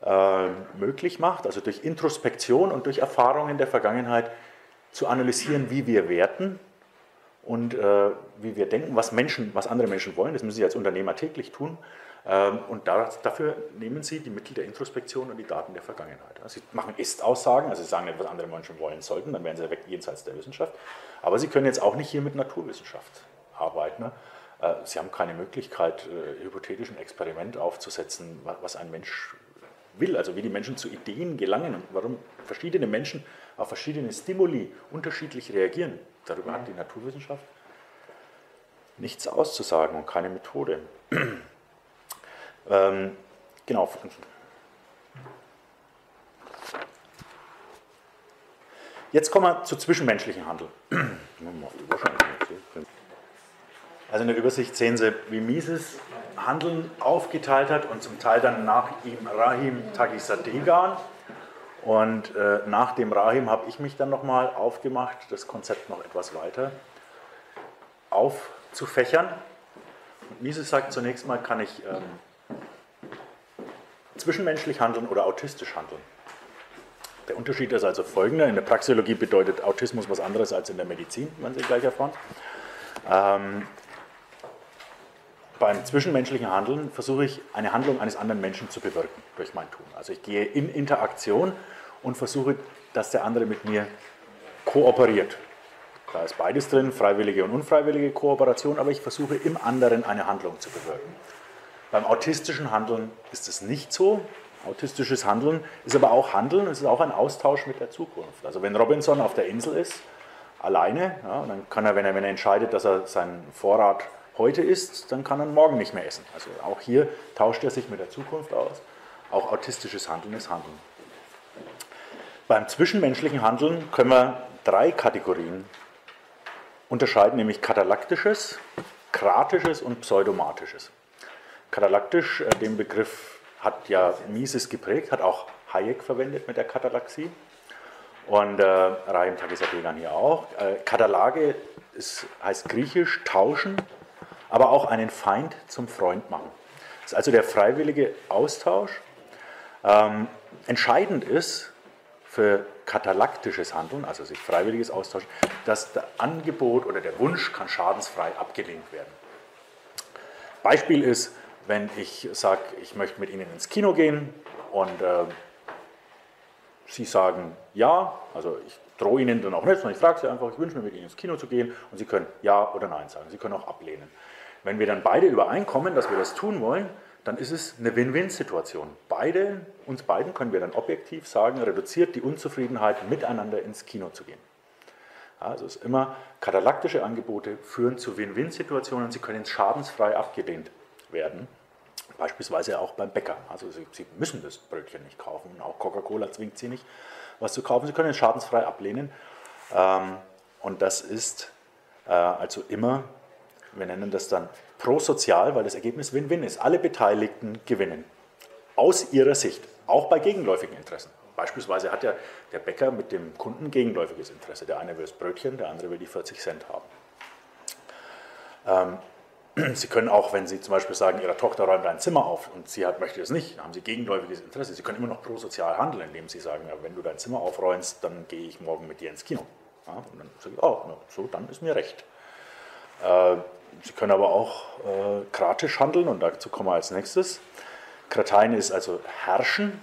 äh, möglich macht, also durch Introspektion und durch Erfahrungen der Vergangenheit zu analysieren, wie wir werten und äh, wie wir denken, was Menschen, was andere Menschen wollen. Das müssen Sie als Unternehmer täglich tun. Ähm, und dafür nehmen Sie die Mittel der Introspektion und die Daten der Vergangenheit. Sie machen Ist-Aussagen, also Sie sagen nicht, was andere Menschen wollen sollten, dann wären Sie weg jenseits der Wissenschaft. Aber Sie können jetzt auch nicht hier mit Naturwissenschaft arbeiten. Ne? Äh, Sie haben keine Möglichkeit, äh, hypothetisch ein Experiment aufzusetzen, was ein Mensch will, also wie die Menschen zu Ideen gelangen und warum verschiedene Menschen auf verschiedene Stimuli unterschiedlich reagieren. Darüber hat die Naturwissenschaft nichts auszusagen und keine Methode. ähm, genau. Jetzt kommen wir zu zwischenmenschlichen Handel. Also in der Übersicht sehen Sie, wie Mises Handeln aufgeteilt hat und zum Teil dann nach ihm Rahim Tagisadegan. Und äh, nach dem Rahim habe ich mich dann nochmal aufgemacht, das Konzept noch etwas weiter aufzufächern. Und Mises sagt zunächst mal, kann ich ähm, zwischenmenschlich handeln oder autistisch handeln. Der Unterschied ist also folgender. In der Praxeologie bedeutet Autismus was anderes als in der Medizin, wenn Sie gleich erfahren. Ähm, beim zwischenmenschlichen Handeln versuche ich, eine Handlung eines anderen Menschen zu bewirken durch mein Tun. Also ich gehe in Interaktion und versuche, dass der andere mit mir kooperiert. Da ist beides drin, freiwillige und unfreiwillige Kooperation, aber ich versuche im anderen eine Handlung zu bewirken. Beim autistischen Handeln ist es nicht so. Autistisches Handeln ist aber auch Handeln, es ist auch ein Austausch mit der Zukunft. Also wenn Robinson auf der Insel ist, alleine, ja, dann kann er, wenn er, wenn er entscheidet, dass er seinen Vorrat heute isst, dann kann er morgen nicht mehr essen. Also auch hier tauscht er sich mit der Zukunft aus. Auch autistisches Handeln ist Handeln. Beim zwischenmenschlichen Handeln können wir drei Kategorien unterscheiden, nämlich katalaktisches, kratisches und pseudomatisches. Katalaktisch, äh, den Begriff hat ja Mises geprägt, hat auch Hayek verwendet mit der Katalaxie und äh, Rahim Tagisadegan hier auch. Äh, Katalage ist, heißt griechisch tauschen, aber auch einen Feind zum Freund machen. Das ist also der freiwillige Austausch. Ähm, entscheidend ist für katalaktisches Handeln, also sich freiwilliges Austauschen, dass das Angebot oder der Wunsch kann schadensfrei abgelehnt werden. Beispiel ist, wenn ich sage, ich möchte mit Ihnen ins Kino gehen und äh, Sie sagen ja, also ich drohe Ihnen dann auch nicht, sondern ich frage Sie einfach, ich wünsche mir mit Ihnen ins Kino zu gehen und Sie können ja oder nein sagen. Sie können auch ablehnen. Wenn wir dann beide übereinkommen, dass wir das tun wollen, dann ist es eine Win-Win-Situation. Beide, uns beiden können wir dann objektiv sagen, reduziert die Unzufriedenheit, miteinander ins Kino zu gehen. Also es ist immer, katalaktische Angebote führen zu Win-Win-Situationen, sie können schadensfrei abgelehnt werden. Beispielsweise auch beim Bäcker. Also sie, sie müssen das Brötchen nicht kaufen, auch Coca-Cola zwingt sie nicht, was zu kaufen. Sie können es schadensfrei ablehnen. Ähm, und das ist äh, also immer wir nennen das dann prosozial, weil das Ergebnis Win-Win ist. Alle Beteiligten gewinnen. Aus ihrer Sicht, auch bei gegenläufigen Interessen. Beispielsweise hat ja der Bäcker mit dem Kunden gegenläufiges Interesse. Der eine will das Brötchen, der andere will die 40 Cent haben. Ähm, Sie können auch, wenn Sie zum Beispiel sagen, Ihre Tochter räumt ein Zimmer auf und sie hat, möchte das nicht, haben Sie gegenläufiges Interesse. Sie können immer noch prosozial handeln, indem Sie sagen, ja, wenn du dein Zimmer aufräumst, dann gehe ich morgen mit dir ins Kino. Ja, und dann sage ich, oh, so, dann ist mir recht. Äh, Sie können aber auch äh, kratisch handeln und dazu kommen wir als nächstes. Kratein ist also herrschen,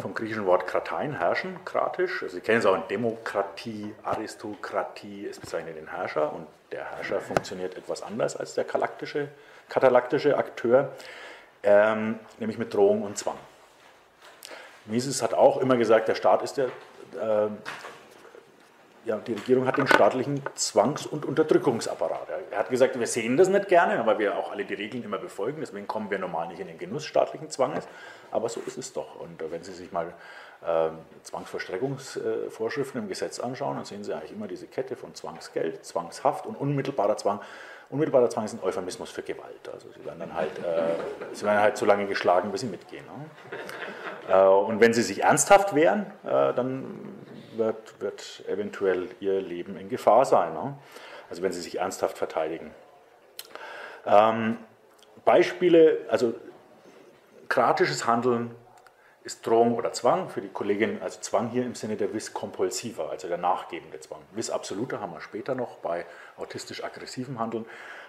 vom griechischen Wort kratein, herrschen, kratisch. Also Sie kennen es auch in Demokratie, Aristokratie, es bezeichnet den Herrscher und der Herrscher funktioniert etwas anders als der katalaktische, katalaktische Akteur, ähm, nämlich mit Drohung und Zwang. Mises hat auch immer gesagt, der Staat ist der, äh, ja, die Regierung hat den staatlichen Zwangs- und Unterdrückungsapparat. Er hat gesagt, wir sehen das nicht gerne, weil wir auch alle die Regeln immer befolgen, deswegen kommen wir normal nicht in den Genuss staatlichen Zwanges, aber so ist es doch. Und äh, wenn Sie sich mal äh, Zwangsverstreckungsvorschriften im Gesetz anschauen, dann sehen Sie eigentlich immer diese Kette von Zwangsgeld, Zwangshaft und unmittelbarer Zwang. Unmittelbarer Zwang ist ein Euphemismus für Gewalt. Also Sie werden dann halt, äh, Sie werden halt so lange geschlagen, bis Sie mitgehen. Ne? Äh, und wenn Sie sich ernsthaft wehren, äh, dann wird, wird eventuell ihr Leben in Gefahr sein. Ne? Also wenn sie sich ernsthaft verteidigen. Ähm, Beispiele, also kratisches Handeln ist Drohung oder Zwang. Für die Kollegin also Zwang hier im Sinne der Vis compulsiva, also der nachgebende Zwang. Vis absoluter haben wir später noch bei autistisch-aggressivem Handeln.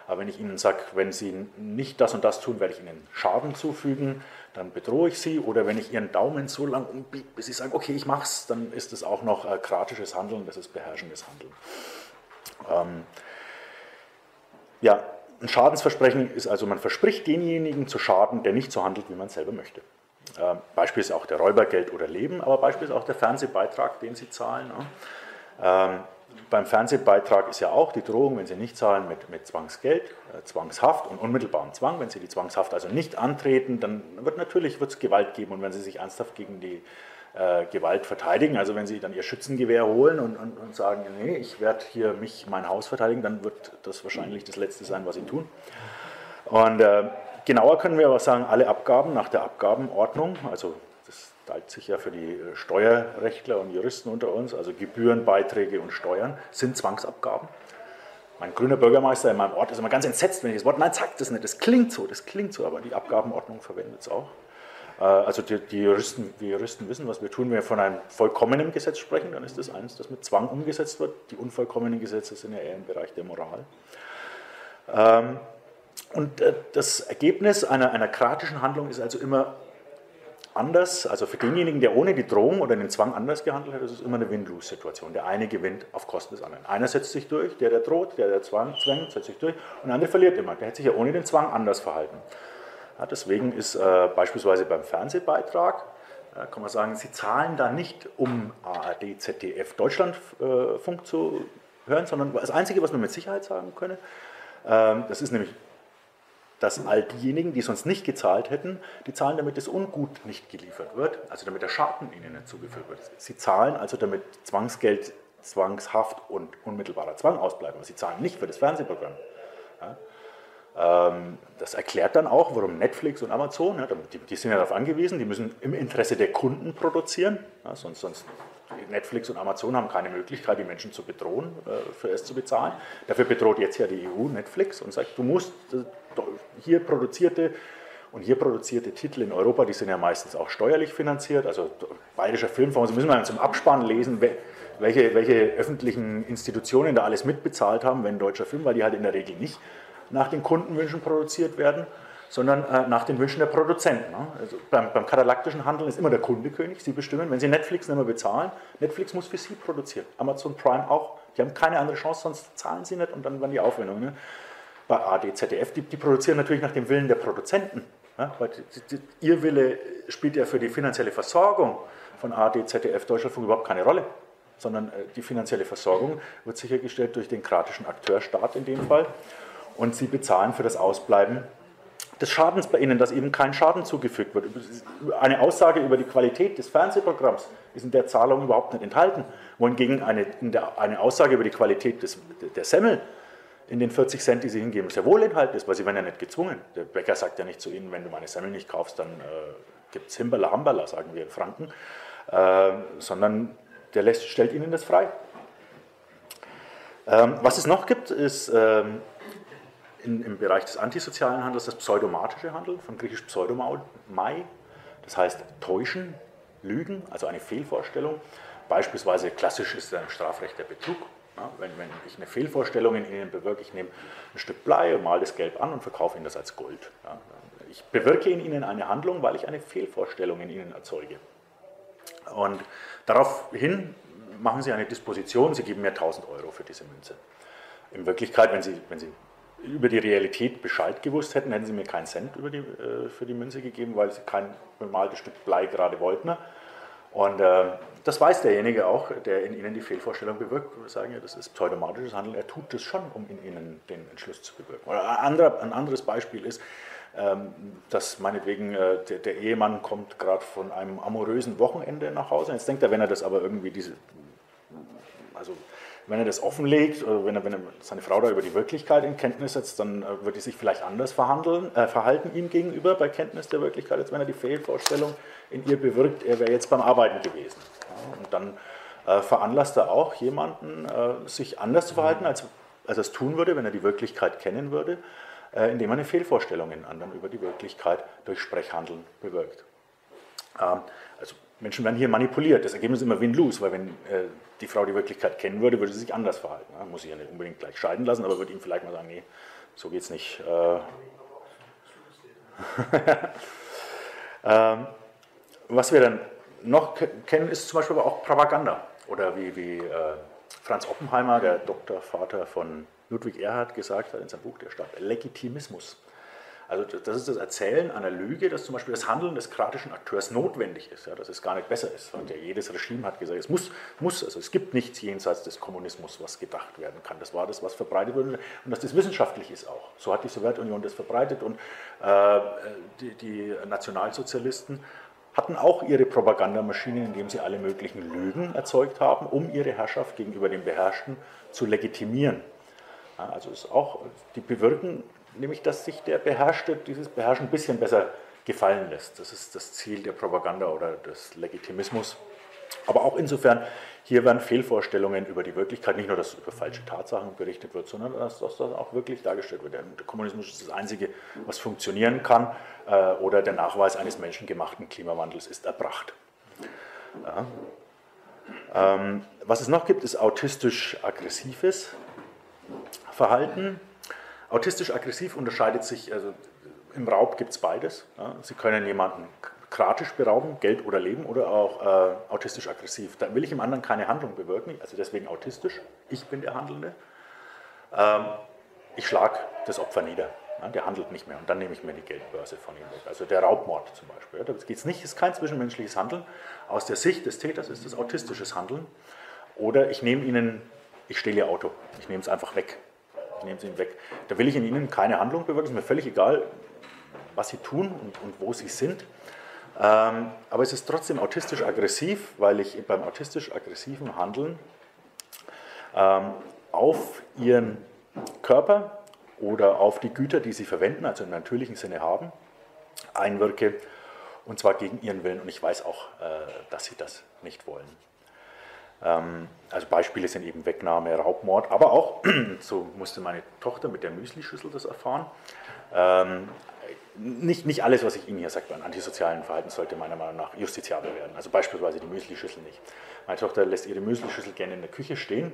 Aber wenn ich Ihnen sage, wenn Sie nicht das und das tun, werde ich Ihnen Schaden zufügen, dann bedrohe ich Sie. Oder wenn ich Ihren Daumen so lang umbiege, bis Sie sagen, okay, ich mache es, dann ist es auch noch äh, kratisches Handeln, das ist beherrschendes Handeln. Ähm, ja, ein Schadensversprechen ist also, man verspricht denjenigen zu schaden, der nicht so handelt, wie man selber möchte. Ähm, Beispiel ist auch der Räubergeld oder Leben, aber Beispiel ist auch der Fernsehbeitrag, den Sie zahlen. Ähm, beim Fernsehbeitrag ist ja auch die Drohung, wenn Sie nicht zahlen, mit, mit Zwangsgeld, äh, Zwangshaft und unmittelbaren Zwang. Wenn Sie die Zwangshaft also nicht antreten, dann wird natürlich wird's Gewalt geben und wenn Sie sich ernsthaft gegen die äh, Gewalt verteidigen, also wenn Sie dann Ihr Schützengewehr holen und, und, und sagen, nee, ich werde hier mich, mein Haus verteidigen, dann wird das wahrscheinlich das Letzte sein, was Sie tun. Und äh, genauer können wir aber sagen, alle Abgaben nach der Abgabenordnung, also teilt sich ja für die äh, Steuerrechtler und Juristen unter uns, also Gebühren, Beiträge und Steuern, sind Zwangsabgaben. Mein grüner Bürgermeister in meinem Ort ist immer ganz entsetzt, wenn ich das Wort, nein, sagt das nicht, das klingt so, das klingt so, aber die Abgabenordnung verwendet es auch. Äh, also die, die, Juristen, die Juristen wissen, was wir tun. Wenn wir von einem vollkommenen Gesetz sprechen, dann ist das eins, das mit Zwang umgesetzt wird. Die unvollkommenen Gesetze sind ja eher im Bereich der Moral. Ähm, und äh, das Ergebnis einer, einer kratischen Handlung ist also immer anders, also für denjenigen, der ohne die Drohung oder den Zwang anders gehandelt hat, ist es immer eine Win-Lose-Situation. Der eine gewinnt auf Kosten des anderen. Einer setzt sich durch, der, der droht, der, der Zwang zwängt, setzt sich durch und der andere verliert immer. Der hat sich ja ohne den Zwang anders verhalten. Ja, deswegen ist äh, beispielsweise beim Fernsehbeitrag, äh, kann man sagen, Sie zahlen da nicht, um ARD, ZDF, Deutschlandfunk äh, zu hören, sondern das Einzige, was man mit Sicherheit sagen könne, ähm, das ist nämlich dass all diejenigen, die sonst nicht gezahlt hätten, die zahlen, damit das Ungut nicht geliefert wird, also damit der Schaden ihnen nicht zugeführt wird. Sie zahlen also, damit Zwangsgeld, Zwangshaft und unmittelbarer Zwang ausbleiben. Sie zahlen nicht für das Fernsehprogramm. Ja? Ähm, das erklärt dann auch, warum Netflix und Amazon, die, sind ja darauf angewiesen, die müssen im Interesse der Kunden produzieren, sonst, sonst Netflix und Amazon haben keine Möglichkeit, die Menschen zu bedrohen, äh, für es zu bezahlen. Dafür bedroht jetzt ja die EU Netflix und sagt, du musst äh, hier produzierte und hier produzierte Titel in Europa, die sind ja meistens auch steuerlich finanziert, also Bayerischer Filmfonds, Sie müssen mal zum Abspann lesen, welche, welche öffentlichen Institutionen da alles mitbezahlt haben, wenn deutscher Film, weil die halt in der Regel nicht nach den Kundenwünschen produziert werden sondern äh, nach den Wünschen der Produzenten. Ne? Also beim, beim katalaktischen Handeln ist immer der Kunde König, Sie bestimmen. Wenn Sie Netflix nicht mehr bezahlen, Netflix muss für Sie produzieren. Amazon Prime auch. Die haben keine andere Chance, sonst zahlen sie nicht und dann werden die Aufwendungen. Ne? Bei AD, ZDF, die, die, produzieren natürlich nach dem Willen der Produzenten. Ne? Weil die, die, ihr Wille spielt ja für die finanzielle Versorgung von AD, ZDF, Deutschlandfunk überhaupt keine Rolle sondern äh, die finanzielle Versorgung wird sichergestellt durch den kratischen Akteurstaat in dem Fall. Und sie bezahlen für das Ausbleiben des Schadens bei Ihnen, dass eben kein Schaden zugefügt wird. Eine Aussage über die Qualität des Fernsehprogramms ist in der Zahlung überhaupt nicht enthalten, wohingegen eine, eine Aussage über die Qualität des, der Semmel in den 40 Cent, die Sie hingeben, sehr wohl enthalten ist, weil Sie werden ja nicht gezwungen. Der Bäcker sagt ja nicht zu Ihnen, wenn du meine Semmel nicht kaufst, dann äh, gibt es Himbala Hambala, sagen wir in Franken, äh, sondern der lässt, stellt Ihnen das frei. Ähm, was es noch gibt, ist ähm, in, im Bereich des antisozialen Handels das pseudomatische Handeln, von griechisch pseudomai, das heißt täuschen, lügen, also eine Fehlvorstellung. Beispielsweise klassisch ist im Strafrecht der Betrug. Ja, wenn, wenn, ich eine Fehlvorstellung in Ihnen bewirke, ich nehme ein Stück Blei male das gelb an und verkaufe Ihnen das als Gold. Ja, ich bewirke in Ihnen eine Handlung, weil ich eine Fehlvorstellung in Ihnen erzeuge. Und daraufhin machen Sie eine Disposition, Sie geben mir 1000 Euro für diese Münze. In Wirklichkeit, wenn Sie, wenn Sie über die Realität Bescheid gewusst hätten, hätten sie mir keinen Cent die, äh, für die Münze gegeben, weil sie kein bemaltes Stück Blei gerade wollten. Und äh, das weiß derjenige auch, der in ihnen die Fehlvorstellung bewirkt. Wir sagen ja, das ist pseudomatisches Handeln. Er tut das schon, um in ihnen den Entschluss zu bewirken. Oder ein, anderer, ein anderes Beispiel ist, ähm, dass meinetwegen äh, der, der, Ehemann kommt gerade von einem amorösen Wochenende nach Hause. Jetzt denkt er, wenn er das aber irgendwie diese, also wenn er das offenlegt, oder wenn er, wenn er seine Frau da über die Wirklichkeit in Kenntnis setzt, dann äh, wird die sich vielleicht anders verhandeln, äh, verhalten ihm gegenüber bei Kenntnis der Wirklichkeit, als wenn er die Fehlvorstellung in ihr bewirkt, er wäre jetzt beim Arbeiten gewesen. Ja, und dann äh, veranlasst er auch jemanden, äh, sich anders zu verhalten, als, als er es tun würde, wenn er die Wirklichkeit kennen würde, äh, indem er eine Fehlvorstellung in anderen über die Wirklichkeit durch Sprechhandeln bewirkt. Ähm, also Menschen werden hier manipuliert. Das Ergebnis ist immer Win-Lose, weil wenn äh, die Frau die Wirklichkeit kennen würde, würde sie sich anders verhalten. Ne? Muss sie ja nicht unbedingt gleich scheiden lassen, aber würde ihm vielleicht mal sagen, nee, so geht es nicht. Äh, ähm, was wir dann noch kennen, ist zum Beispiel aber auch Propaganda. Oder wie, wie äh, Franz Oppenheimer, der Doktorvater von Ludwig Erhard, gesagt hat in seinem Buch Der Staat, Legitimismus. Also das ist das Erzählen einer Lüge, dass zum Beispiel das Handeln des kratischen Akteurs notwendig ist, ja, dass es gar nicht besser ist. Und ja, jedes Regime hat gesagt, es muss, muss, also es gibt nichts jenseits des Kommunismus, was gedacht werden kann. Das war das, was verbreitet wurde und dass das wissenschaftlich ist auch. So hat die Sowjetunion das verbreitet und äh, die, die Nationalsozialisten hatten auch ihre Propagandamaschinen, indem sie alle möglichen Lügen erzeugt haben, um ihre Herrschaft gegenüber den Beherrschten zu legitimieren. Also ist auch, die bewirken nämlich dass sich der Beherrschte dieses Beherrschen ein bisschen besser gefallen lässt. Das ist das Ziel der Propaganda oder des Legitimismus. Aber auch insofern, hier werden Fehlvorstellungen über die Wirklichkeit, nicht nur, dass über falsche Tatsachen berichtet wird, sondern dass, das auch wirklich dargestellt wird. Der Kommunismus ist das Einzige, was funktionieren kann, äh, oder der Nachweis eines menschengemachten Klimawandels ist erbracht. Ja. Ähm, was es noch gibt, ist autistisch-aggressives Verhalten. Autistisch-aggressiv unterscheidet sich, also im Raub gibt es beides. Ja. Sie können jemanden kratisch berauben, Geld oder Leben, oder auch äh, autistisch-aggressiv. Da will ich im anderen keine Handlung bewirken, also deswegen autistisch. Ich bin der Handelnde. Ähm, ich schlage das Opfer nieder. Ja, der handelt nicht mehr und dann nehme ich mir die Geldbörse von ihm weg. Also der Raubmord zum Beispiel. Ja, da geht es nicht, ist kein zwischenmenschliches Handeln. Aus der Sicht des Täters ist es autistisches Handeln. Oder ich nehme ihnen, ich stehle ihr Auto, ich nehme es einfach weg ich nehme sie ihm weg. Da will ich in ihnen keine Handlung bewirken, es ist mir völlig egal, was sie tun und, und wo sie sind. Ähm, aber es ist trotzdem autistisch-aggressiv, weil ich beim autistisch-aggressiven Handeln ähm, auf ihren Körper oder auf die Güter, die sie verwenden, also im natürlichen Sinne haben, einwirke und zwar gegen ihren Willen. Und ich weiß auch, äh, dass sie das nicht wollen. Ähm, also Beispiele sind eben Wegnahme, Raubmord, aber auch, so musste meine Tochter mit der Müslischüssel das erfahren, ähm, nicht, nicht alles, was ich Ihnen hier sage, an antisozialen Verhalten sollte meiner Meinung nach justiziabel werden. Also beispielsweise die Müslischüssel nicht. Meine Tochter lässt ihre Müslischüssel gerne in der Küche stehen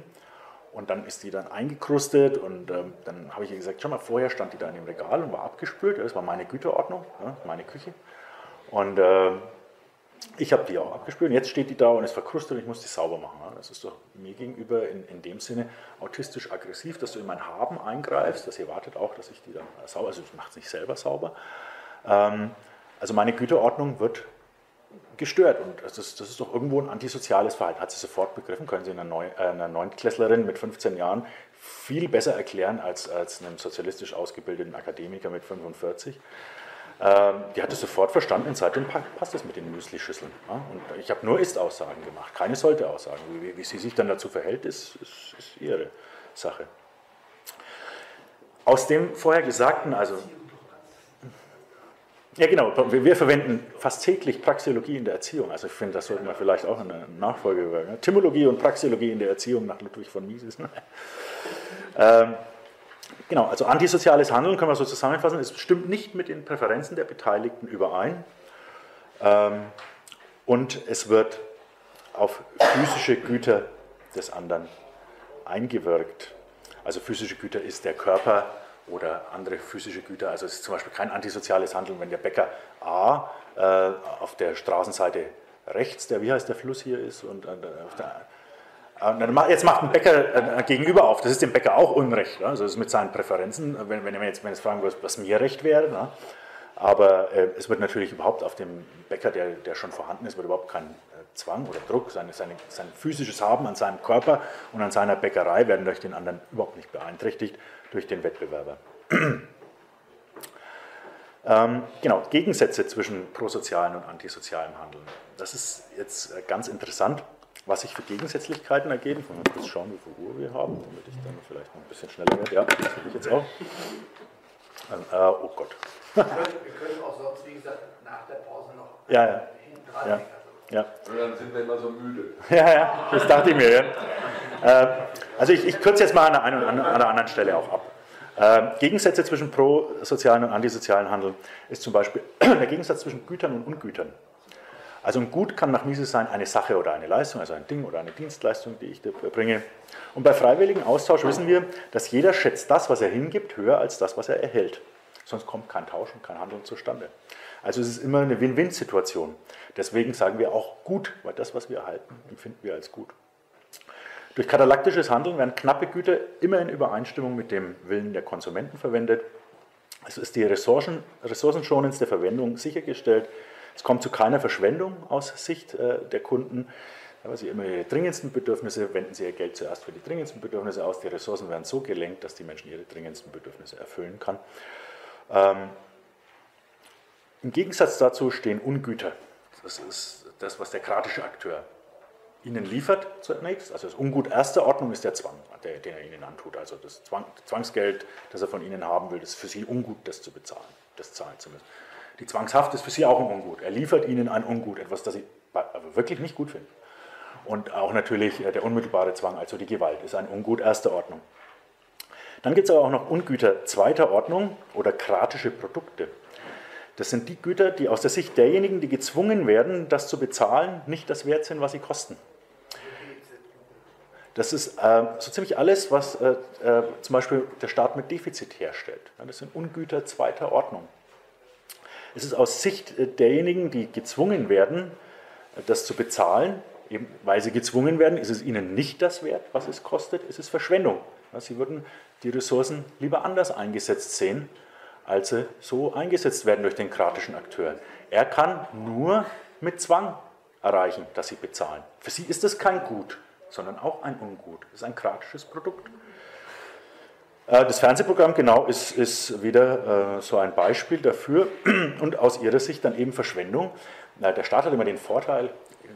und dann ist die dann eingekrustet und ähm, dann habe ich ihr gesagt, schau mal, vorher stand die da in dem Regal und war abgespült, das war meine Güterordnung, ja, meine Küche. Und äh, ich habe die auch abgespült und jetzt steht die da und ist verkrustet und ich muss die sauber machen. Das ist doch mir gegenüber in, in dem Sinne autistisch-aggressiv, dass du in mein Haben eingreifst, dass ihr wartet auch, dass ich die dann sauber, also ich mache es nicht selber sauber. Ähm, also meine Güterordnung wird gestört und das ist, das ist doch irgendwo ein antisoziales Verhalten. Hat sie sofort begriffen, können Sie einer, Neu, äh, einer Neuntklässlerin mit 15 Jahren viel besser erklären als, als einem sozialistisch ausgebildeten Akademiker mit 45. Ähm, die hat es sofort verstanden seitdem passt es mit den Müsli-Schüsseln. Und ich habe nur Ist-Aussagen gemacht, keine Sollte-Aussagen. Wie, sie sich dann dazu verhält, ist, ist, ist ihre Sache. Aus dem vorher Gesagten, also ja, genau. Wir verwenden fast täglich Praxeologie in der Erziehung. Also ich finde, das sollten wir vielleicht auch in der Nachfolge über Timologie und Praxeologie in der Erziehung nach Ludwig von Mises. Ne? ähm, Genau, also antisoziales Handeln können wir so zusammenfassen. Es stimmt nicht mit den Präferenzen der Beteiligten überein. Ähm, und es wird auf physische Güter des anderen eingewirkt. Also physische Güter ist der Körper oder andere physische Güter. Also es ist zum Beispiel kein antisoziales Handeln, wenn der Bäcker A äh, auf der Straßenseite rechts, der wie heißt der Fluss hier ist, und auf der Jetzt macht ein Bäcker äh, gegenüber auf, das ist dem Bäcker auch Unrecht, also das ist mit seinen Präferenzen, wenn, wenn jetzt, wenn jetzt fragen würdet, was mir recht wäre, ne? aber äh, es wird natürlich überhaupt auf dem Bäcker, der, der schon vorhanden ist, wird überhaupt kein äh, Zwang oder Druck, seine, seine, sein physisches Haben an seinem Körper und an seiner Bäckerei werden durch den anderen überhaupt nicht beeinträchtigt, durch den Wettbewerber. ähm, genau, Gegensätze zwischen prosozialen und antisozialem Handeln. Das ist jetzt äh, ganz interessant was sich für Gegensätzlichkeiten ergeben. Ich mal kurz schauen, wie viel Uhr wir haben, damit ich dann vielleicht noch ein bisschen schneller werde. Ja, das will ich jetzt auch. Ähm, äh, oh Gott. Wir können auch sonst, wie gesagt, nach der Pause noch ja, ja. hinten dran ja. Ja. Und dann sind wir immer so müde. Ja, ja, das dachte ich mir. Ja. Äh, also ich, ich kürze jetzt mal an der einen und an der anderen Stelle auch ab. Äh, Gegensätze zwischen prosozialen und antisozialen Handel ist zum Beispiel der Gegensatz zwischen Gütern und Ungütern. Also ein Gut kann nach Mises sein eine Sache oder eine Leistung, also ein Ding oder eine Dienstleistung, die ich bringe. Und bei freiwilligen Austausch wissen wir, dass jeder schätzt das, was er hingibt, höher als das, was er erhält. Sonst kommt kein Tausch und kein Handeln zustande. Also es ist immer eine Win-Win-Situation. Deswegen sagen wir auch gut, weil das, was wir erhalten, empfinden wir als gut. Durch katalaktisches Handeln werden knappe Güter immer in Übereinstimmung mit dem Willen der Konsumenten verwendet. Es ist die Ressourcen, ressourcenschonendste Verwendung sichergestellt. Es kommt zu keiner Verschwendung aus Sicht äh, der Kunden. weil sie immer ihre dringendsten Bedürfnisse, wenden sie ihr Geld zuerst für die dringendsten Bedürfnisse aus. Die Ressourcen werden so gelenkt, dass die Menschen ihre dringendsten Bedürfnisse erfüllen kann. Ähm, Im Gegensatz dazu stehen Ungüter. Das ist das, was der kratische Akteur ihnen liefert zunächst. Also das Ungut erster Ordnung ist der Zwang, der, den er ihnen antut. Also das Zwang, Zwangsgeld, das er von ihnen haben will, ist für sie Ungut, das zu bezahlen, das zahlen zu müssen. Die Zwangshaft ist für sie auch ein Ungut. Er liefert ihnen ein Ungut, etwas, das sie wirklich nicht gut finden. Und auch natürlich äh, der unmittelbare Zwang, also die Gewalt, ist ein Ungut erster Ordnung. Dann gibt es aber auch noch Ungüter zweiter Ordnung oder kratische Produkte. Das sind die Güter, die aus der Sicht derjenigen, die gezwungen werden, das zu bezahlen, nicht das wert sind, was sie kosten. Das ist äh, so ziemlich alles, was äh, äh, zum Beispiel der Staat mit Defizit herstellt. Ja, das sind Ungüter zweiter Ordnung. Es ist aus Sicht äh, derjenigen, die gezwungen werden, äh, das zu bezahlen, eben weil sie gezwungen werden, ist es ihnen nicht das wert, was es kostet, ist es Verschwendung. Ja, sie würden die Ressourcen lieber anders eingesetzt sehen, als sie so eingesetzt werden durch den kratischen Akteur. Er kann nur mit Zwang erreichen, dass sie bezahlen. Für sie ist das kein Gut, sondern auch ein Ungut. Es ist ein kratisches Produkt. Äh, das Fernsehprogramm genau ist, ist wieder äh, so ein Beispiel dafür und aus ihrer Sicht dann eben Verschwendung. Der Staat hat immer den Vorteil,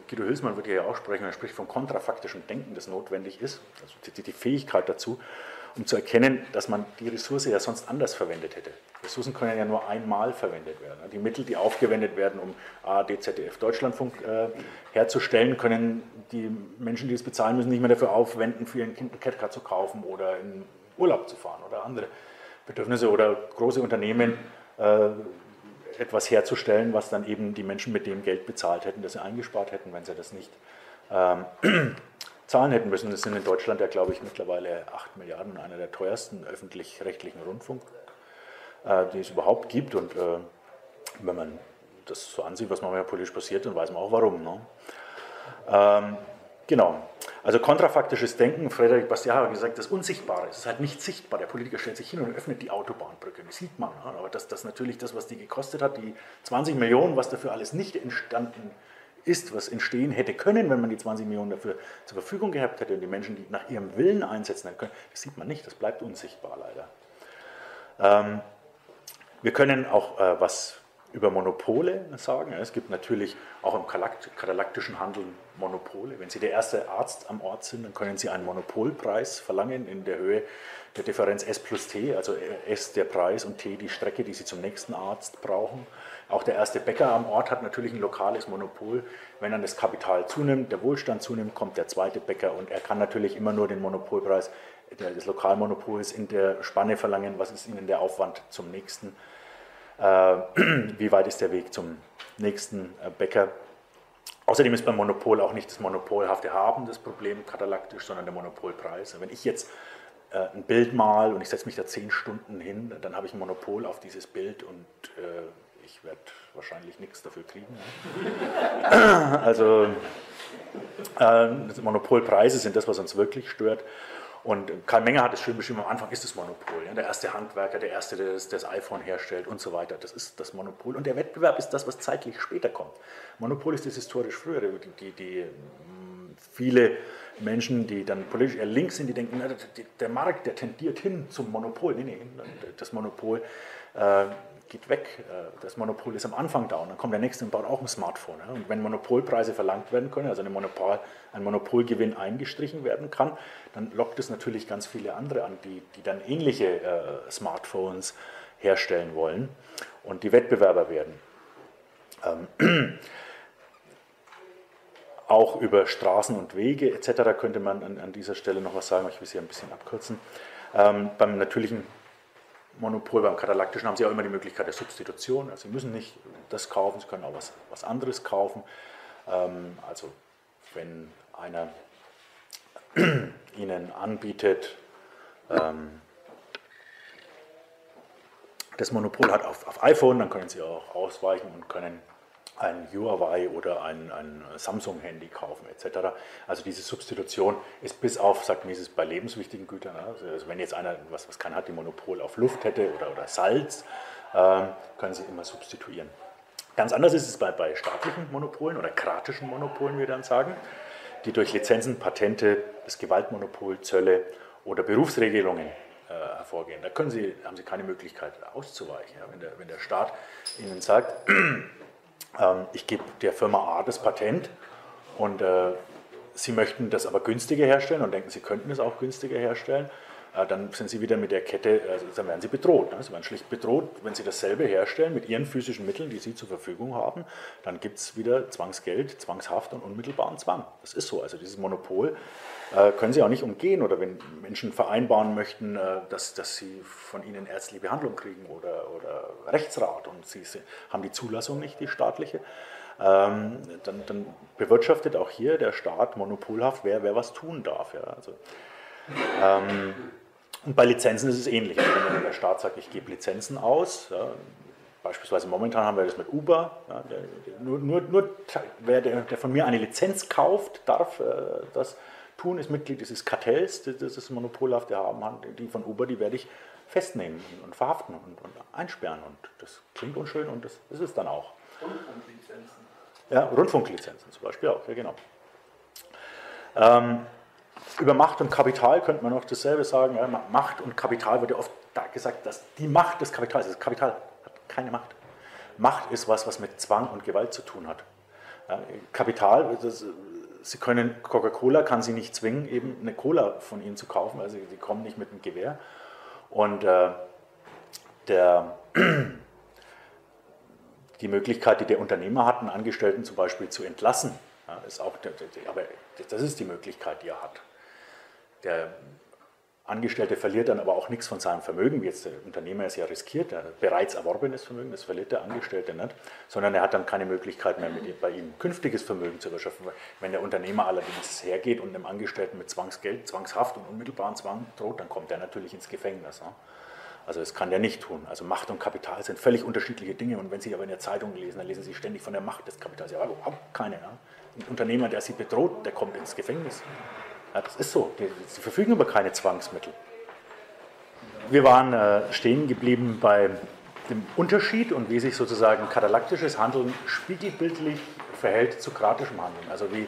Guido Hülsmann wird hier ja auch sprechen, er spricht von kontrafaktischem Denken, das notwendig ist, also die, Fähigkeit dazu, um zu erkennen, dass man die Ressource ja sonst anders verwendet hätte. Ressourcen können ja nur einmal verwendet werden. Die Mittel, die aufgewendet werden, um ARD, ZDF, Deutschlandfunk äh, herzustellen, können die Menschen, die es bezahlen müssen, nicht mehr dafür aufwenden, für ihren Kind einen Catcar zu kaufen oder in Urlaub zu fahren oder andere Bedürfnisse oder große Unternehmen äh, etwas herzustellen, was dann eben die Menschen mit dem Geld bezahlt hätten, das sie eingespart hätten, wenn sie das nicht ähm, zahlen hätten müssen. Das sind in Deutschland ja, glaube ich, mittlerweile 8 Milliarden, einer der teuersten öffentlich-rechtlichen Rundfunk, äh, die es überhaupt gibt. Und äh, wenn man das so ansieht, was manchmal politisch passiert, dann weiß man auch warum. Ne? Ähm, genau. Also kontrafaktisches Denken, Frederik Bastiat hat gesagt, das Unsichtbare, es ist halt nicht sichtbar. Der Politiker stellt sich hin und öffnet die Autobahnbrücke, das sieht man. Aber dass das natürlich das, was die gekostet hat, die 20 Millionen, was dafür alles nicht entstanden ist, was entstehen hätte können, wenn man die 20 Millionen dafür zur Verfügung gehabt hätte und die Menschen, die nach ihrem Willen einsetzen können, das sieht man nicht, das bleibt unsichtbar leider. Ähm, wir können auch äh, was über Monopole sagen. Es gibt natürlich auch im katalaktischen Handel Monopole. Wenn Sie der erste Arzt am Ort sind, dann können Sie einen Monopolpreis verlangen in der Höhe der Differenz S plus T, also S der Preis und T die Strecke, die Sie zum nächsten Arzt brauchen. Auch der erste Bäcker am Ort hat natürlich ein lokales Monopol. Wenn dann das Kapital zunimmt, der Wohlstand zunimmt, kommt der zweite Bäcker und er kann natürlich immer nur den Monopolpreis des Lokalmonopols in der Spanne verlangen. Was ist Ihnen der Aufwand zum nächsten? Äh, wie weit ist der Weg zum nächsten äh, Bäcker? Außerdem ist beim Monopol auch nicht das monopolhafte Haben das Problem katalaktisch, sondern der Monopolpreis. Wenn ich jetzt äh, ein Bild mal und ich setze mich da zehn Stunden hin, dann habe ich ein Monopol auf dieses Bild und ich werde wahrscheinlich nichts dafür kriegen. Ne? also äh, Monopolpreise sind das, was uns wirklich stört. Und Karl Menger hat es schön beschrieben, am Anfang ist das Monopol. Ja, der erste Handwerker, der erste, der das, das, iPhone herstellt und so weiter. Das ist das Monopol. Und der Wettbewerb ist das, was zeitlich später kommt. Monopol ist das historisch früher. Die, die, die viele Menschen, die dann politisch eher links sind, die denken, na, der Markt, der tendiert hin zum Monopol. Nee, nee, das Monopol äh, geht weg. Äh, das Monopol ist am Anfang da und dann kommt der nächste und baut auch ein Smartphone. Und wenn Monopolpreise verlangt werden können, also Monopol, ein Monopolgewinn eingestrichen werden kann, dann lockt es natürlich ganz viele andere an, die, die dann ähnliche äh, Smartphones herstellen wollen und die Wettbewerber werden. Ähm, auch über Straßen und Wege etc. könnte man an, an, dieser Stelle noch was sagen, ich will sie ein bisschen abkürzen. Ähm, beim natürlichen Monopol beim Katalaktischen haben Sie auch immer die Möglichkeit der Substitution. Also Sie müssen nicht das kaufen, Sie können auch was, was anderes kaufen. Ähm, also wenn einer Ihnen anbietet, ähm, das Monopol hat auf, auf iPhone, dann können Sie auch ausweichen und können ein Huawei oder ein, ein Samsung-Handy kaufen etc. Also diese Substitution ist bis auf, sagt Mises, bei lebenswichtigen Gütern. Also, also wenn jetzt einer, was, was kann hat, die Monopol auf Luft hätte oder, oder Salz, äh, können Sie immer substituieren. Ganz anders ist es bei, bei staatlichen Monopolen oder kratischen Monopolen, wie wir dann sagen, die durch Lizenzen, Patente, das Gewaltmonopol, Zölle oder Berufsregelungen äh, hervorgehen. Da können Sie, haben Sie keine Möglichkeit auszuweichen. Ja, wenn, der, wenn der Staat Ihnen sagt, ähm, ich gebe der Firma A das Patent und äh, Sie möchten das aber günstiger herstellen und denken, Sie könnten es auch günstiger herstellen, dann sind Sie wieder mit der Kette, also dann werden Sie bedroht. Ne? Sie werden schlicht bedroht, wenn Sie dasselbe herstellen mit Ihren physischen Mitteln, die Sie zur Verfügung haben, dann gibt es wieder Zwangsgeld, Zwangshaft und unmittelbaren Zwang. Das ist so. Also dieses Monopol äh, können Sie auch nicht umgehen oder wenn Menschen vereinbaren möchten, äh, dass, dass sie von Ihnen ärztliche Behandlung kriegen oder, oder Rechtsrat und Sie haben die Zulassung nicht, die staatliche, ähm, dann, dann, bewirtschaftet auch hier der Staat monopolhaft, wer, wer was tun darf. Ja. Also, ähm, und bei Lizenzen ist es ähnlich. Also wenn der Staat sagt, ich gebe Lizenzen aus, ja, beispielsweise momentan haben wir das mit Uber, ja, der, nur, nur, nur wer der, der, von mir eine Lizenz kauft, darf äh, das tun, ist Mitglied dieses Kartells, das ist monopolhaft die von Uber, die werde ich festnehmen und verhaften und, und einsperren. Und das klingt unschön und das ist es dann auch. Rundfunklizenzen. Ja, Rundfunklizenzen zum Beispiel auch, ja genau. Ähm, über Macht und Kapital könnte man noch dasselbe sagen. Ja, Macht und Kapital wird ja oft gesagt, dass die Macht des Kapitals, das Kapital hat keine Macht. Macht ist was, was mit Zwang und Gewalt zu tun hat. Ja, Kapital, das, Sie können, Coca-Cola kann Sie nicht zwingen, eben eine Cola von Ihnen zu kaufen, also Sie kommen nicht mit einem Gewehr. Und äh, der, die Möglichkeit, die der Unternehmer hat, einen Angestellten zum Beispiel zu entlassen, ja, ist auch, aber das ist die Möglichkeit, die er hat. Der Angestellte verliert dann aber auch nichts von seinem Vermögen, wie jetzt der Unternehmer es ja riskiert, er bereits erworbenes Vermögen, das verliert der Angestellte nicht, sondern er hat dann keine Möglichkeit mehr, ihm, bei ihm künftiges Vermögen zu erwirtschaften. Wenn der Unternehmer allerdings hergeht und einem Angestellten mit Zwangsgeld, Zwangshaft und unmittelbaren Zwang droht, dann kommt er natürlich ins Gefängnis. Ne? Also das kann der nicht tun. Also Macht und Kapital sind völlig unterschiedliche Dinge und wenn Sie aber in der Zeitung lesen, dann lesen Sie ständig von der Macht des Kapitals. Ja, überhaupt keine. Ne? Ein Unternehmer, der Sie bedroht, der kommt ins Gefängnis. Das ist so. Sie verfügen über keine Zwangsmittel. Wir waren äh, stehen geblieben bei dem Unterschied und wie sich sozusagen katalaktisches Handeln spiegelbildlich verhält zu kratischem Handeln. Also wie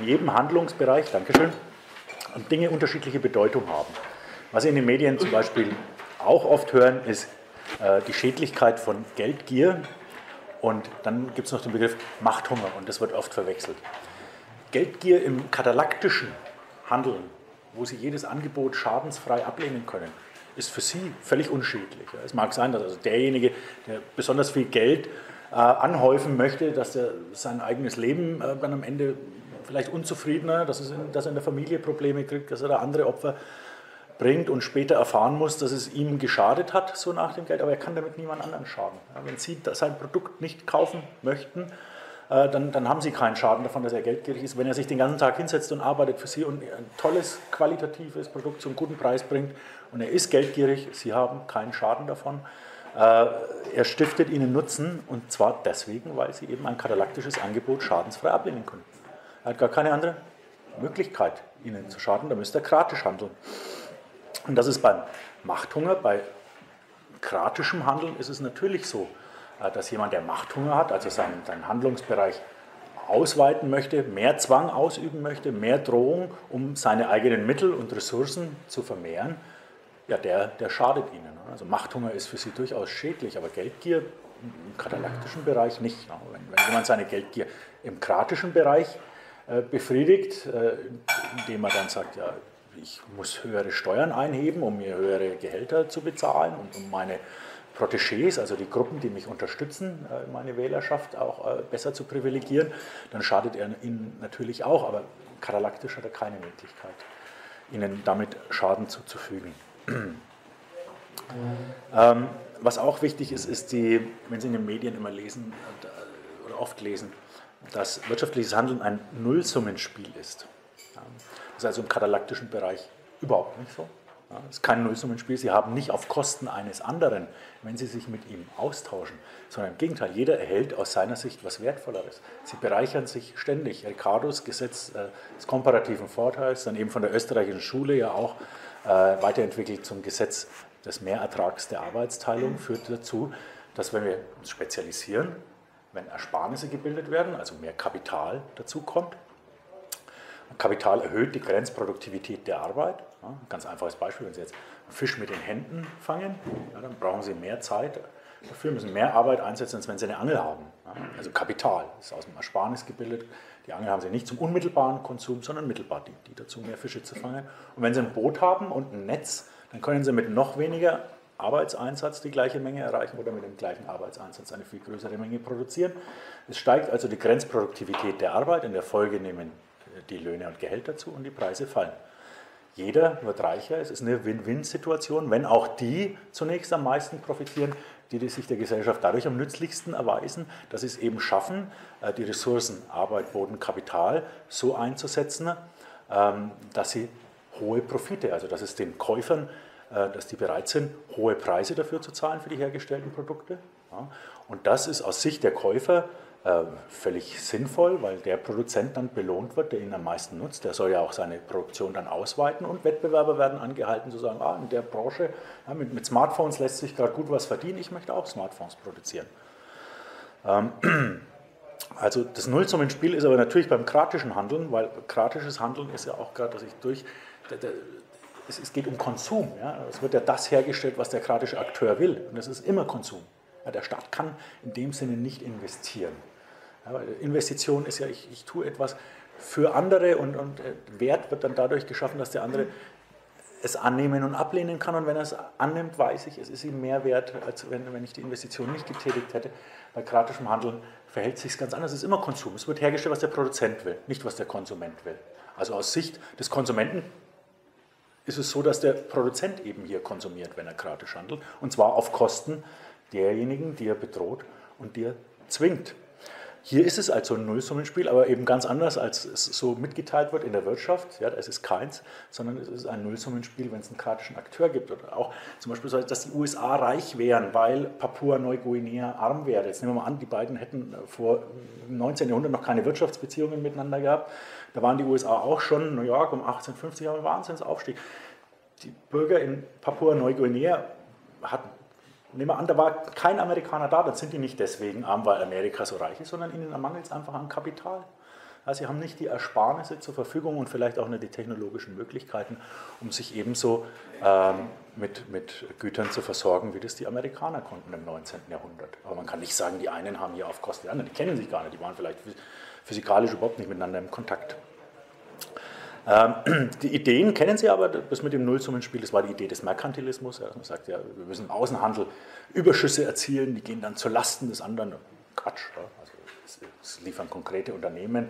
in jedem Handlungsbereich, Dankeschön, Dinge unterschiedliche Bedeutung haben. Was Sie in den Medien zum Beispiel auch oft hören, ist äh, die Schädlichkeit von Geldgier und dann gibt es noch den Begriff Machthunger und das wird oft verwechselt. Geldgier im katalaktischen Handeln, wo Sie jedes Angebot schadensfrei ablehnen können, ist für Sie völlig unschädlich. Es mag sein, dass also derjenige, der besonders viel Geld äh, anhäufen möchte, dass er sein eigenes Leben äh, dann am Ende vielleicht unzufriedener, dass, es in, dass er in der Familie Probleme kriegt, dass er da andere Opfer bringt und später erfahren muss, dass es ihm geschadet hat, so nach dem Geld, aber er kann damit niemand anderen schaden. Ja, wenn Sie sein Produkt nicht kaufen möchten, dann, dann, haben Sie keinen Schaden davon, dass er geldgierig ist. Wenn er sich den ganzen Tag hinsetzt und arbeitet für Sie und ein tolles, qualitatives Produkt zum guten Preis bringt und er ist geldgierig, Sie haben keinen Schaden davon. Äh, er stiftet Ihnen Nutzen und zwar deswegen, weil Sie eben ein katalaktisches Angebot schadensfrei ablehnen können. Er hat gar keine andere Möglichkeit, Ihnen zu schaden, da müsste er kratisch handeln. Und das ist beim Machthunger, bei kratischem Handeln ist es natürlich so, äh, dass jemand, der Machthunger hat, also seinen, seinen Handlungsbereich ausweiten möchte, mehr Zwang ausüben möchte, mehr Drohung, um seine eigenen Mittel und Ressourcen zu vermehren, ja, der, der schadet ihnen. Also Machthunger ist für sie durchaus schädlich, aber Geldgier im katalaktischen Bereich nicht. Wenn, wenn jemand seine Geldgier im kratischen Bereich äh, befriedigt, äh, indem er dann sagt, ja, ich muss höhere Steuern einheben, um mir höhere Gehälter zu bezahlen und um meine Protégés, also die Gruppen, die mich unterstützen, äh, meine Wählerschaft auch äh, besser zu privilegieren, dann schadet er ihnen natürlich auch, aber katalaktisch hat er keine Möglichkeit, ihnen damit Schaden zuzufügen. ähm, was auch wichtig ist, ist die, wenn Sie in den Medien immer lesen äh, oder oft lesen, dass wirtschaftliches Handeln ein Nullsummenspiel ist. Das ist also im katalaktischen Bereich überhaupt nicht so. Es ist kein Nullsummenspiel. Sie haben nicht auf Kosten eines anderen, wenn Sie sich mit ihm austauschen, sondern im Gegenteil, jeder erhält aus seiner Sicht was Wertvolleres. Sie bereichern sich ständig. Ricardos Gesetz äh, des komparativen Vorteils, dann eben von der österreichischen Schule ja auch äh, weiterentwickelt zum Gesetz des Mehrertrags der Arbeitsteilung, führt dazu, dass wenn wir uns spezialisieren, wenn Ersparnisse gebildet werden, also mehr Kapital dazukommt, Kapital erhöht die Grenzproduktivität der Arbeit. Ja, ganz einfaches Beispiel, wenn Sie jetzt einen Fisch mit den Händen fangen, ja, dann brauchen Sie mehr Zeit dafür, müssen mehr Arbeit einsetzen, als wenn Sie eine Angel haben. Ja, also Kapital ist aus dem Ersparnis gebildet. Die Angel haben Sie nicht zum unmittelbaren Konsum, sondern mittelbar die, die dazu, mehr Fische zu fangen. Und wenn Sie ein Boot haben und ein Netz, dann können Sie mit noch weniger Arbeitseinsatz die gleiche Menge erreichen oder mit dem gleichen Arbeitseinsatz eine viel größere Menge produzieren. Es steigt also die Grenzproduktivität der Arbeit, in der Folge nehmen die Löhne und Gehälter zu und die Preise fallen. Jeder wird reicher, es ist eine Win-Win-Situation, wenn auch die zunächst am meisten profitieren, die, die sich der Gesellschaft dadurch am nützlichsten erweisen, dass sie es eben schaffen, äh, die Ressourcen Arbeit, Boden, Kapital so einzusetzen, ähm, dass sie hohe Profite, also dass es den Käufern, äh, dass die bereit sind, hohe Preise dafür zu zahlen für die hergestellten Produkte. Und das ist aus Sicht der Käufer völlig sinnvoll, weil der Produzent dann belohnt wird, der ihn am meisten nutzt. Der soll ja auch seine Produktion dann ausweiten und Wettbewerber werden angehalten zu sagen, ah, in der Branche ja, mit, mit, Smartphones lässt sich gerade gut was verdienen, ich möchte auch Smartphones produzieren. Ähm, also das Nullsummenspiel ist aber natürlich beim kratischen Handeln, weil kratisches Handeln ist ja auch gerade, dass ich durch, es, es geht um Konsum. Ja? Es wird ja das hergestellt, was der kratische Akteur will und das ist immer Konsum. Der Staat kann in dem Sinne nicht investieren. Investition ist ja, ich, ich tue etwas für andere und, und äh, Wert wird dann dadurch geschaffen, dass der andere es annehmen und ablehnen kann. Und wenn er es annimmt, weiß ich, es ist ihm mehr wert, als wenn, wenn ich die Investition nicht getätigt hätte. Bei kratischem Handeln verhält sich es ganz anders. Es ist immer Konsum. Es wird hergestellt, was der Produzent will, nicht was der Konsument will. Also aus Sicht des Konsumenten ist es so, dass der Produzent eben hier konsumiert, wenn er kratisch handelt. Und zwar auf Kosten derjenigen, die er bedroht und die er zwingt. Hier ist es also ein Nullsummenspiel, aber eben ganz anders, als es so mitgeteilt wird in der Wirtschaft. Ja, es ist keins, sondern es ist ein Nullsummenspiel, wenn es einen kratischen Akteur gibt. Oder auch zum Beispiel, dass die USA reich wären, weil Papua-Neuguinea arm wäre. Jetzt nehmen wir mal an, die beiden hätten vor dem 19. Jahrhundert noch keine Wirtschaftsbeziehungen miteinander gehabt. Da waren die USA auch schon, New York um 1850 Jahre Wahnsinnsaufstieg. Die Bürger in Papua-Neuguinea hatten Nehmen wir an, da war kein Amerikaner da, dann sind die nicht deswegen arm, weil Amerika so reich ist, sondern ihnen mangelt es einfach an Kapital. Also sie haben nicht die Ersparnisse zur Verfügung und vielleicht auch nicht die technologischen Möglichkeiten, um sich ebenso ähm, mit, mit Gütern zu versorgen, wie das die Amerikaner konnten im 19. Jahrhundert. Aber man kann nicht sagen, die einen haben hier auf Kosten der anderen, die kennen sich gar nicht, die waren vielleicht physikalisch überhaupt nicht miteinander im Kontakt. Ähm, die Ideen kennen Sie aber, das mit dem Nullsummenspiel, das war die Idee des Merkantilismus. man sagt ja, wir müssen im Außenhandel Überschüsse erzielen, die gehen dann zu Lasten des anderen. Quatsch. Also es liefern konkrete Unternehmen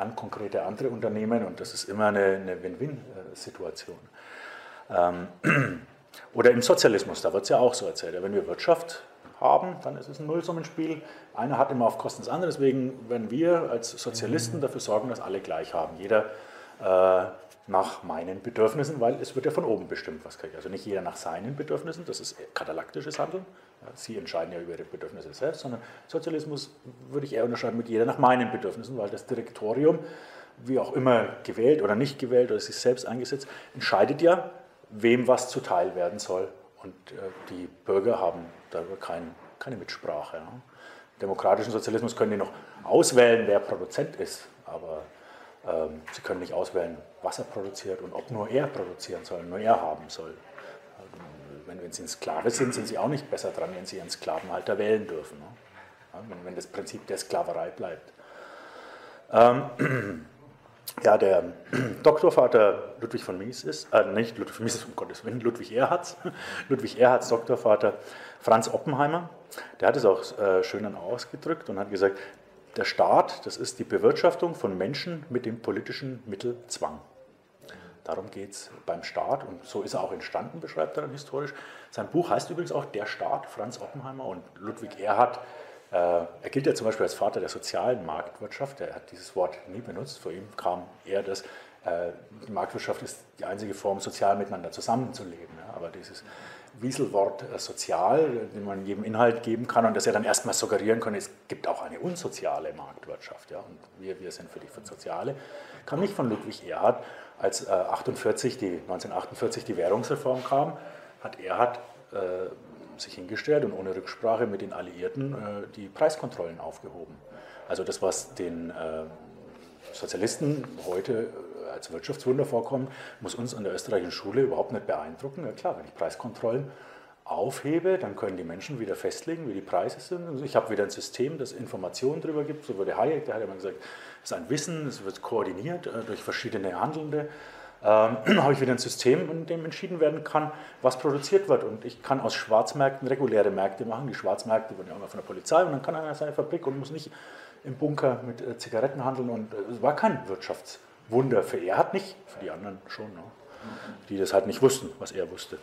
an konkrete andere Unternehmen und das ist immer eine Win-Win-Situation. Ähm, oder im Sozialismus, da wird es ja auch so erzählt. Wenn wir Wirtschaft haben, dann ist es ein Nullsummenspiel. Einer hat immer auf Kosten des anderen. Deswegen werden wir als Sozialisten dafür sorgen, dass alle gleich haben. Jeder nach meinen Bedürfnissen, weil es wird ja von oben bestimmt, was kriege ich. Also nicht jeder nach seinen Bedürfnissen, das ist katalaktisches Handeln. Sie entscheiden ja über ihre Bedürfnisse selbst, sondern Sozialismus würde ich eher unterscheiden mit jeder nach meinen Bedürfnissen, weil das Direktorium, wie auch immer gewählt oder nicht gewählt oder sich selbst eingesetzt, entscheidet ja, wem was zuteil werden soll. Und äh, die Bürger haben darüber kein, keine Mitsprache. Im demokratischen Sozialismus können die noch auswählen, wer Produzent ist, aber sie können nicht auswählen, was er produziert und ob nur er produzieren soll, nur er haben soll. Ähm, wenn, wenn Sie ein Sklave sind, sind Sie auch nicht besser dran, wenn Sie Ihren Sklavenhalter wählen dürfen. Ne? Wenn, wenn das Prinzip der Sklaverei bleibt. Ähm, ja, der Doktorvater Ludwig von Mies ist, äh, nicht Ludwig von Mies ist um Gottes Willen, Ludwig Erhards, Ludwig Erhards Doktorvater Franz Oppenheimer, der hat es auch äh, schön ausgedrückt und hat gesagt, der Staat, das ist die Bewirtschaftung von Menschen mit dem politischen Mittel Zwang. Darum geht es beim Staat und so ist er auch entstanden, beschreibt er dann historisch. Sein Buch heißt übrigens auch Der Staat, Franz Oppenheimer und Ludwig Erhard äh, er gilt ja zum Beispiel als Vater der sozialen Marktwirtschaft. Er hat dieses Wort nie benutzt. Vor ihm kam eher das, äh, die Marktwirtschaft ist die einzige Form, sozial miteinander zusammenzuleben. Aber dieses Wieselwort äh, sozial, den man jedem Inhalt geben kann und das er dann erstmal suggerieren kann, es gibt auch eine unsoziale Marktwirtschaft. Ja, und wir, wir sind für die soziale, kam nicht von Ludwig Erhard. Als 48 die, 1948 die Währungsreform kam, hat Erhard äh, sich hingestellt und ohne Rücksprache mit den Alliierten äh, die Preiskontrollen aufgehoben. Also das, was den äh, Sozialisten heute äh, als Wirtschaftswunder vorkommt, muss uns an der österreichischen Schule überhaupt nicht beeindrucken. Ja klar, wenn ich Preiskontrollen aufhebe, dann können die Menschen wieder festlegen, wie die Preise sind. Also ich habe wieder ein System, das Informationen darüber gibt. So wurde Hayek, der hat immer gesagt, es ist ein Wissen, es wird koordiniert äh, durch verschiedene Handelnde ähm, habe ich wieder ein System, in dem entschieden werden kann, was produziert wird. Und ich kann aus Schwarzmärkten reguläre Märkte machen. Die Schwarzmärkte wurden ja immer von der Polizei und dann kann einer seine Fabrik und muss nicht im Bunker mit äh, Zigaretten handeln. Und äh, es war kein Wirtschaftswunder. Für er hat nicht, für die anderen schon, ne? die das halt nicht wussten, was er wusste.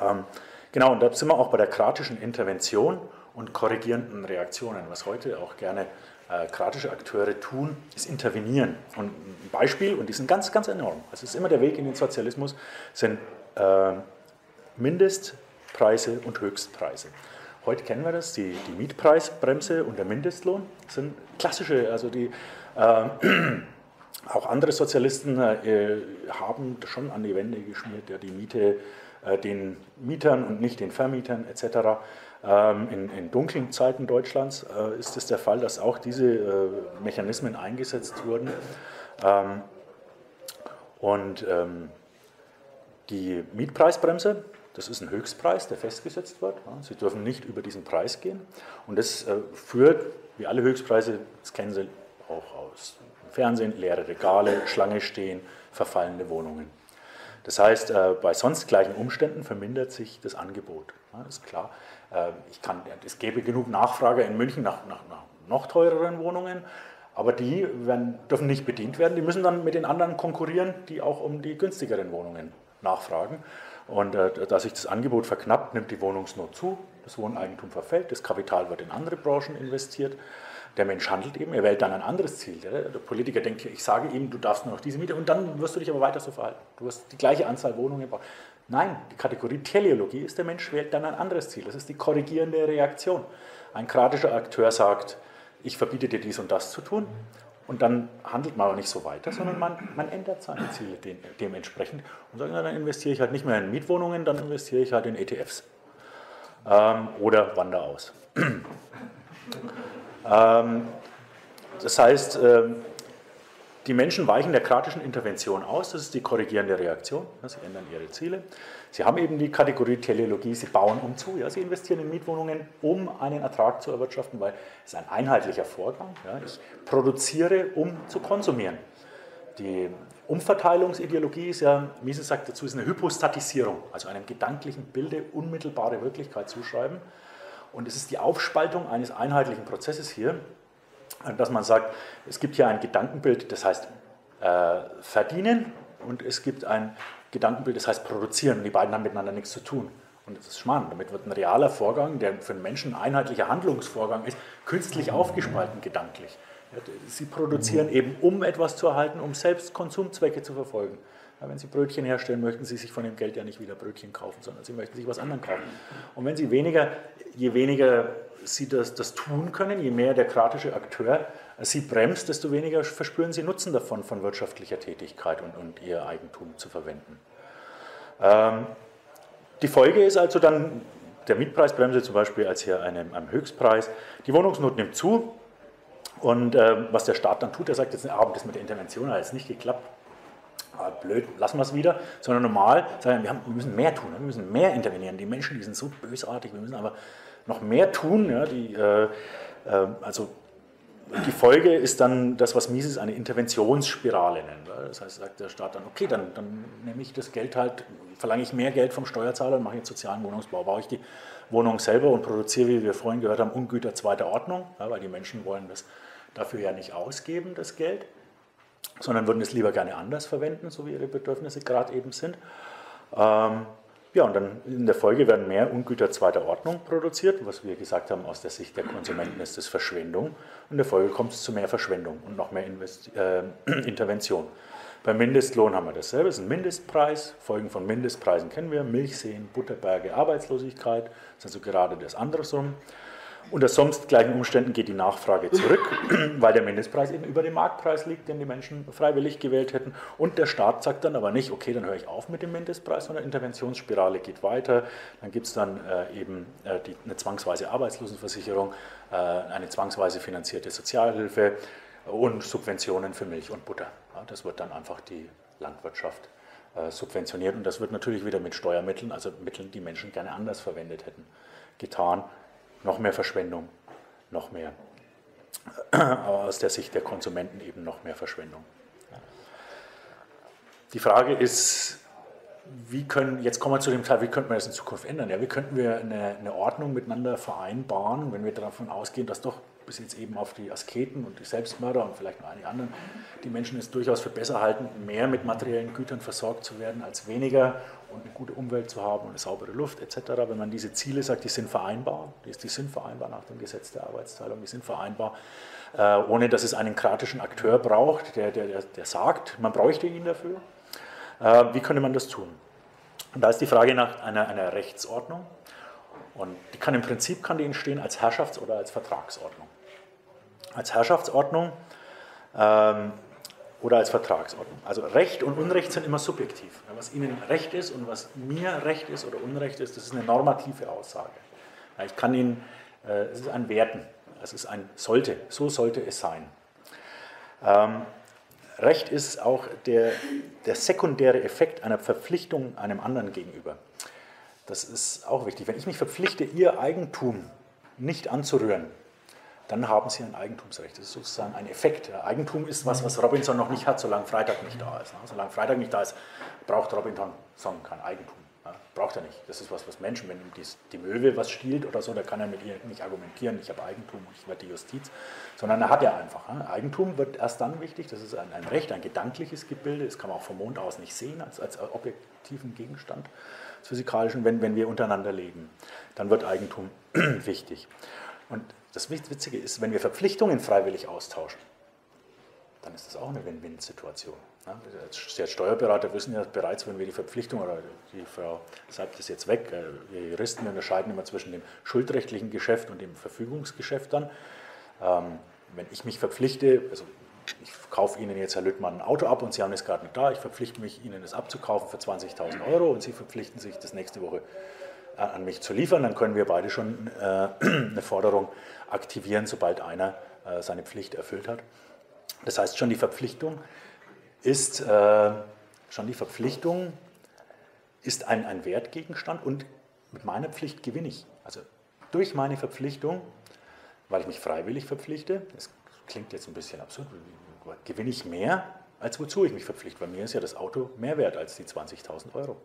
Ähm, genau, und da sind wir auch bei der kratischen Intervention und korrigierenden Reaktionen, was heute auch gerne äh, kratische Akteure tun, ist intervenieren. Und ein Beispiel, und die sind ganz, ganz enorm, also es ist immer der Weg in den Sozialismus, sind äh, Mindestpreise und Höchstpreise. Heute kennen wir das, die, die Mietpreisbremse und der Mindestlohn sind klassische, also die äh, auch andere Sozialisten äh, haben schon an die Wände geschmiert, ja, die Miete äh, den Mietern und nicht den Vermietern etc. Ähm, in, in, dunklen Zeiten Deutschlands äh, ist es der Fall, dass auch diese äh, Mechanismen eingesetzt wurden. Ähm, und ähm, die Mietpreisbremse, das ist ein Höchstpreis, der festgesetzt wird. Sie dürfen nicht über diesen Preis gehen. Und das führt, wie alle Höchstpreise, das kennen Sie auch aus Fernsehen, leere Regale, Schlange stehen, verfallene Wohnungen. Das heißt, bei sonst gleichen Umständen vermindert sich das Angebot. Das ist klar. Äh, ich kann, es gäbe genug Nachfrage in München nach, nach, nach noch teureren Wohnungen, aber die werden, dürfen nicht bedient werden. Die müssen dann mit den anderen konkurrieren, die auch um die günstigeren Wohnungen nachfragen. Und äh, da sich das Angebot verknappt, nimmt die Wohnungsnot zu, das Wohneigentum verfällt, das Kapital wird in andere Branchen investiert. Der Mensch handelt eben, er wählt dann ein anderes Ziel. Der, der Politiker denkt, ich sage ihm, du darfst nur noch diese Miete und dann wirst du dich aber weiter so verhalten. Du wirst die gleiche Anzahl Wohnungen bauen. Nein, die Kategorie Teleologie ist, der Mensch wählt dann ein anderes Ziel. Das ist die korrigierende Reaktion. Ein kratischer Akteur sagt, ich verbiete dir dies und das zu tun. Und dann handelt man aber nicht so weiter, sondern man, man ändert seine Ziele de dementsprechend und sagt, na, dann investiere ich halt nicht mehr in Mietwohnungen, dann investiere ich halt in ETFs. Ähm, oder wandere aus. Ähm, das heißt, ähm, die Menschen weichen der kratischen Intervention aus, das ist die korrigierende Reaktion, sie ändern ihre Ziele. Sie haben eben die Kategorie Teleologie, sie bauen um zu, ja, sie investieren in Mietwohnungen, um einen Ertrag zu erwirtschaften, weil es ein einheitlicher Vorgang. Ja, ich produziere, um zu konsumieren. Die Umverteilungsideologie ist ja, Mises sagt dazu, ist eine Hypostatisierung, also einem gedanklichen Bilde unmittelbare Wirklichkeit zuschreiben. Und es ist die Aufspaltung eines einheitlichen Prozesses hier, dass man sagt, es gibt hier ein Gedankenbild, das heißt äh, verdienen und es gibt ein Gedankenbild, das heißt produzieren und die beiden haben miteinander nichts zu tun. Und das ist spannend. Damit wird ein realer Vorgang, der für einen Menschen ein einheitlicher Handlungsvorgang ist, künstlich aufgespalten gedanklich. Sie produzieren eben, um etwas zu erhalten, um selbst Konsumzwecke zu verfolgen. Wenn Sie Brötchen herstellen, möchten Sie sich von dem Geld ja nicht wieder Brötchen kaufen, sondern Sie möchten sich was anderes kaufen. Und wenn Sie weniger, je weniger Sie das, das tun können, je mehr der kratische Akteur Sie bremst, desto weniger verspüren Sie Nutzen davon, von wirtschaftlicher Tätigkeit und, und Ihr Eigentum zu verwenden. Ähm, die Folge ist also dann der Mietpreisbremse zum Beispiel als hier einem, einem Höchstpreis. Die Wohnungsnot nimmt zu und äh, was der Staat dann tut, er sagt jetzt, ah, das mit der Intervention hat jetzt nicht geklappt, ah, blöd, lassen wir es wieder, sondern normal sagen wir, haben, wir müssen mehr tun, wir müssen mehr intervenieren. Die Menschen, die sind so bösartig, wir müssen aber noch mehr tun. Ja, die, äh, äh, also die Folge ist dann das, was Mises eine Interventionsspirale nennt. Das heißt, sagt der Staat dann, okay, dann, dann nehme ich das Geld halt, verlange ich mehr Geld vom Steuerzahler und mache jetzt sozialen Wohnungsbau, baue ich die Wohnung selber und produziere, wie wir vorhin gehört haben, Ungüter zweiter Ordnung, ja, weil die Menschen wollen das dafür ja nicht ausgeben, das Geld, sondern würden es lieber gerne anders verwenden, so wie ihre Bedürfnisse gerade eben sind. Ähm, Ja, und dann in der Folge werden mehr Ungüter zweiter Ordnung produziert, was wir gesagt haben, aus der Sicht der Konsumenten ist das Verschwendung. In der Folge kommt es zu mehr Verschwendung und noch mehr Invest äh, Intervention. Beim Mindestlohn haben wir dasselbe, es ist ein Mindestpreis. Folgen von Mindestpreisen kennen wir: Milchseen, Butterberge, Arbeitslosigkeit. Das ist also gerade das andersrum. Unter sonst gleichen Umständen geht die Nachfrage zurück, weil der Mindestpreis eben über dem Marktpreis liegt, den die Menschen freiwillig gewählt hätten. Und der Staat sagt dann aber nicht, okay, dann höre ich auf mit dem Mindestpreis, sondern Interventionsspirale geht weiter. Dann gibt es dann äh, eben äh, die, eine zwangsweise Arbeitslosenversicherung, äh, eine zwangsweise finanzierte Sozialhilfe und Subventionen für Milch und Butter. Ja, das wird dann einfach die Landwirtschaft äh, subventioniert und das wird natürlich wieder mit Steuermitteln, also Mitteln, die Menschen gerne anders verwendet hätten, getan noch mehr Verschwendung, noch mehr, aber aus der Sicht der Konsumenten eben noch mehr Verschwendung. Die Frage ist, wie können, jetzt kommen wir zu dem Teil, wie könnten wir das in Zukunft ändern? Ja, wie könnten wir eine, eine Ordnung miteinander vereinbaren, wenn wir davon ausgehen, dass doch bis jetzt eben auf die Asketen und die Selbstmörder und vielleicht noch einige anderen, die Menschen es durchaus für besser halten, mehr mit materiellen Gütern versorgt zu werden als weniger und eine gute Umwelt zu haben und eine saubere Luft etc. Wenn man diese Ziele sagt, die sind vereinbar, die, sind vereinbar nach dem Gesetz der Arbeitsteilung, die sind vereinbar, äh, ohne dass es einen kratischen Akteur braucht, der, der, der, der sagt, man bräuchte ihn dafür. Äh, wie könnte man das tun? Und da ist die Frage nach einer, einer Rechtsordnung. Und die kann im Prinzip kann die entstehen als Herrschafts- oder als Vertragsordnung. Als Herrschaftsordnung ähm, oder als Vertragsordnung. Also Recht und Unrecht sind immer subjektiv. Was Ihnen Recht ist und was mir Recht ist oder Unrecht ist, das ist eine normative Aussage. Ich kann Ihnen, äh, es ist ein Werten, es ist ein sollte, so sollte es sein. Ähm, Recht ist auch der, der sekundäre Effekt einer Verpflichtung einem anderen gegenüber. Das ist auch wichtig. Wenn ich mich verpflichte, Ihr Eigentum nicht anzurühren, dann haben Sie ein Eigentumsrecht. Das ist sozusagen ein Effekt. Eigentum ist was, was Robinson noch nicht hat, solange Freitag nicht da ist. Solange Freitag nicht da ist, braucht Robinson kein Eigentum. Braucht er nicht. Das ist was, was Menschen, wenn ihm die, Möwe was stiehlt oder so, da kann er mit ihr nicht argumentieren, ich habe Eigentum und ich werde die Justiz, sondern er hat ja einfach. Eigentum wird erst dann wichtig, das ist ein, ein Recht, ein gedankliches Gebilde, das kann man auch vom Mond aus nicht sehen als, als objektiven Gegenstand des Physikalischen, wenn, wenn wir untereinander leben. Dann wird Eigentum wichtig. Und das Witzige ist, wenn wir Verpflichtungen freiwillig austauschen, dann ist das auch eine Win-Win-Situation. Sie als Steuerberater wissen ja bereits, wenn wir die Verpflichtung, oder die Frau sagt es jetzt weg, äh, wir Juristen unterscheiden immer zwischen dem schuldrechtlichen Geschäft und dem Verfügungsgeschäft dann. Ähm, wenn ich mich verpflichte, also ich kaufe Ihnen jetzt, Herr Lüttmann, ein Auto ab und Sie haben es gerade nicht da, ich verpflichte mich, Ihnen das abzukaufen für 20.000 Euro und Sie verpflichten sich, das nächste Woche an mich zu liefern, dann können wir beide schon äh, eine Forderung aktivieren, sobald einer äh, seine Pflicht erfüllt hat. Das heißt, schon die Verpflichtung ist, äh, schon die Verpflichtung ist ein, ein Wertgegenstand und mit meiner Pflicht gewinne ich. Also durch meine Verpflichtung, weil ich mich freiwillig verpflichte, das klingt jetzt ein bisschen absurd, gewinne ich mehr, als wozu ich mich verpflichte. Bei mir ist ja das Auto mehr wert als die 20.000 Euro.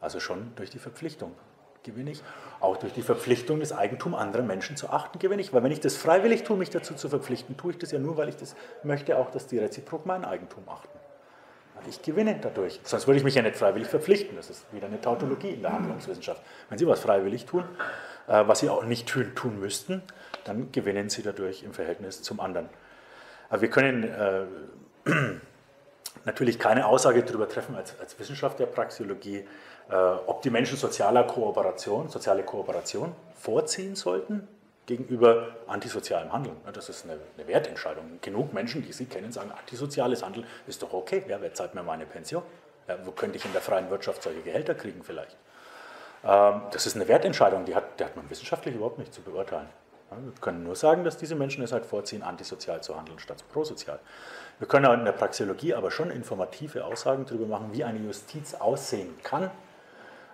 Also schon durch die Verpflichtung gewinne ich. Auch durch die Verpflichtung, das Eigentum anderer Menschen zu achten, gewinne ich. Weil wenn ich das freiwillig tue, mich dazu zu verpflichten, tue ich das ja nur, weil ich das möchte, auch, dass die reziprok mein Eigentum achten. Ich gewinne dadurch. Sonst würde ich mich ja nicht freiwillig verpflichten. Das ist wieder eine Tautologie in der Handlungswissenschaft. Wenn Sie was freiwillig tun, äh, was Sie auch nicht tun müssten, dann gewinnen Sie dadurch im Verhältnis zum anderen. Aber wir können äh, natürlich keine Aussage darüber treffen als, als Wissenschaft der Praxeologie, äh, ob die Menschen sozialer Kooperation, soziale Kooperation vorziehen sollten gegenüber antisozialem Handeln. Das ist eine, eine, Wertentscheidung. Genug Menschen, die Sie kennen, sagen, antisoziales Handeln ist doch okay. Ja, wer zahlt mir meine Pension? Ja, wo könnte ich in der freien Wirtschaft solche Gehälter kriegen vielleicht? Ähm, das ist eine Wertentscheidung, die hat, die hat man wissenschaftlich überhaupt nicht zu beurteilen. wir können nur sagen, dass diese Menschen es halt vorziehen, antisozial zu handeln statt prosozial. Wir können in der Praxeologie aber schon informative Aussagen darüber machen, wie eine Justiz aussehen kann, äh,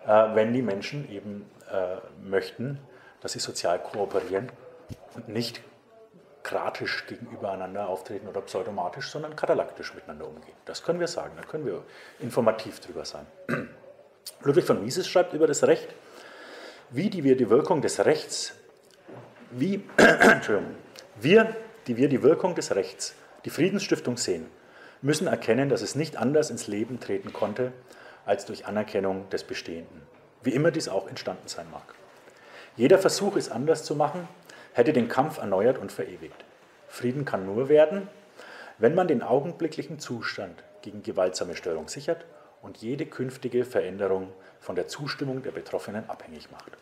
wenn die Menschen eben äh, möchten, dass sie sozial kooperieren und nicht kratisch gegenübereinander auftreten oder pseudomatisch, sondern katalaktisch miteinander umgehen. Das können wir sagen, da können wir informativ drüber sein. Ludwig von Mises schreibt über das Recht, wie die wir die Wirkung des Rechts, wie, Entschuldigung, wir, die wir die Wirkung des Rechts, die Friedensstiftung sehen, müssen erkennen, dass es nicht anders ins Leben treten konnte, als durch Anerkennung des Bestehenden. wie immer dies auch entstanden sein mag. Jeder Versuch, es anders zu machen, hätte den Kampf erneuert und verewigt. Frieden kann nur werden, wenn man den augenblicklichen Zustand gegen gewaltsame Störung sichert und jede künftige Veränderung von der Zustimmung der Betroffenen abhängig macht.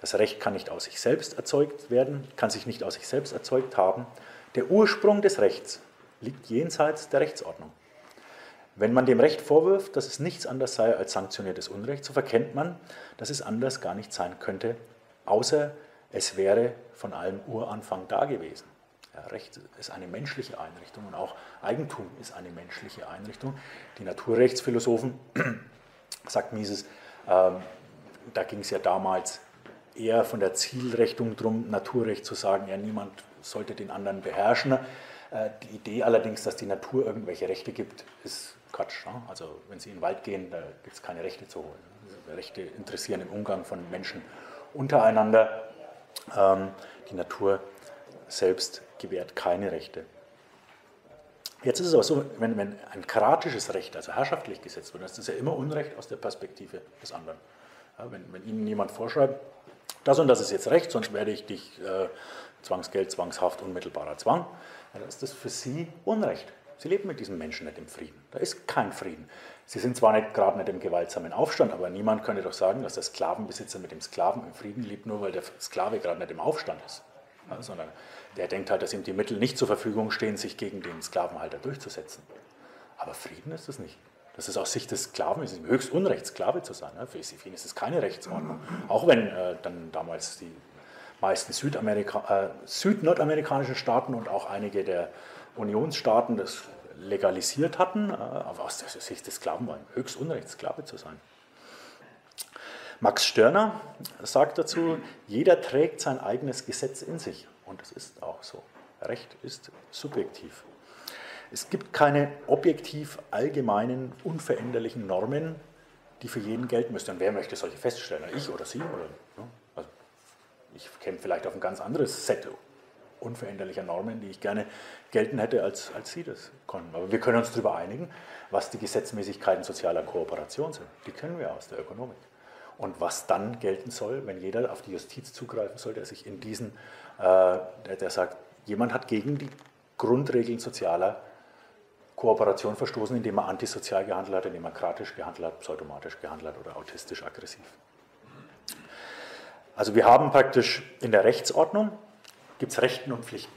Das Recht kann nicht aus sich selbst erzeugt werden, kann sich nicht aus sich selbst erzeugt haben. Der Ursprung des Rechts liegt jenseits der Rechtsordnung. Wenn man dem Recht vorwirft, dass es nichts anderes sei als sanktioniertes Unrecht, so verkennt man, dass es anders gar nicht sein könnte, außer es wäre von allem Uranfang da gewesen. Ja, Recht ist eine menschliche Einrichtung und auch Eigentum ist eine menschliche Einrichtung. Die Naturrechtsphilosophen, sagt Mises, ähm, da ging es ja damals eher von der Zielrichtung drum, Naturrecht zu sagen, ja, niemand sollte den anderen beherrschen. Äh, die Idee allerdings, dass die Natur irgendwelche Rechte gibt, ist Quatsch. Ne? Also wenn Sie in den Wald gehen, da gibt es keine Rechte zu holen. Rechte interessieren im Umgang von Menschen untereinander. Ähm, die Natur selbst gewährt keine Rechte. Jetzt ist es aber so, wenn, wenn ein kratisches Recht, also herrschaftlich gesetzt wird, das ist ja immer Unrecht aus der Perspektive des anderen. Ja, wenn, wenn, Ihnen jemand vorschreibt, das und das ist jetzt Recht, sonst werde ich dich äh, Zwangsgeld, Zwangshaft, unmittelbarer Zwang, dann ist das für Sie Unrecht. Sie leben mit diesem Menschen nicht im Frieden. Da ist kein Frieden. Sie sind zwar nicht gerade nicht im gewaltsamen Aufstand, aber niemand könnte doch sagen, dass der Sklavenbesitzer mit dem Sklaven im Frieden lebt, nur weil der Sklave gerade nicht im Aufstand ist. Ja, sondern der denkt halt, dass ihm die Mittel nicht zur Verfügung stehen, sich gegen den Sklavenhalter durchzusetzen. Aber Frieden ist es nicht. Das ist aus Sicht des Sklaven, ist ihm höchst Unrecht, Sklave zu sein. Für ihn ist es keine Rechtsordnung. Auch wenn äh, dann damals die meisten Südamerika, äh, südnordamerikanischen Staaten und auch einige der Unionsstaaten das legalisiert hatten, äh, aber aus der Sicht des Sklaven war höchst Unrecht, Sklave zu sein. Max Stirner sagt dazu, jeder trägt sein eigenes Gesetz in sich. Und das ist auch so. Recht ist subjektiv. Es gibt keine objektiv allgemeinen, unveränderlichen Normen, die für jeden gelten müssten. Und wer möchte solche feststellen? Ich oder Sie? Oder, ne? also ich käme vielleicht auf ein ganz anderes Set unveränderlicher Normen, die ich gerne gelten hätte, als, als Sie das können. Aber wir können uns darüber einigen, was die Gesetzmäßigkeiten sozialer Kooperation sind. Die kennen wir aus der Ökonomik und was dann gelten soll, wenn jeder auf die Justiz zugreifen soll, der sich in diesen, äh, der, der sagt, jemand hat gegen die Grundregeln sozialer Kooperation verstoßen, indem er antisozial gehandelt hat, indem er kratisch gehandelt hat, pseudomatisch gehandelt hat oder autistisch aggressiv. Also wir haben praktisch in der Rechtsordnung gibt es Rechten und Pflichten.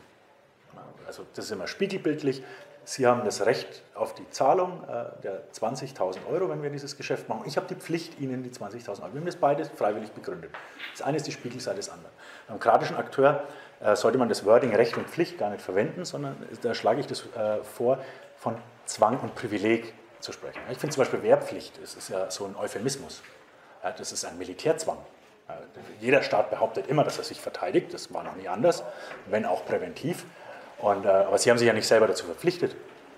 Also das ist immer spiegelbildlich. Sie haben das Recht auf die Zahlung äh, der 20.000 Euro, wenn wir dieses Geschäft machen. Ich habe die Pflicht, Ihnen die 20.000 Euro. Wir haben das beides freiwillig begründet. Das eine ist die Spiegelseite des anderen. Beim kratischen Akteur äh, sollte man das Wording Recht und Pflicht gar nicht verwenden, sondern da schlage ich das äh, vor, von Zwang und Privileg zu sprechen. Ich finde zum Beispiel Wehrpflicht, das ist ja so ein Euphemismus. Das ist ein Militärzwang. Jeder Staat behauptet immer, dass er sich verteidigt, das war noch nie anders, wenn auch präventiv. Und, äh, aber Sie haben sich ja nicht selber dazu verpflichtet.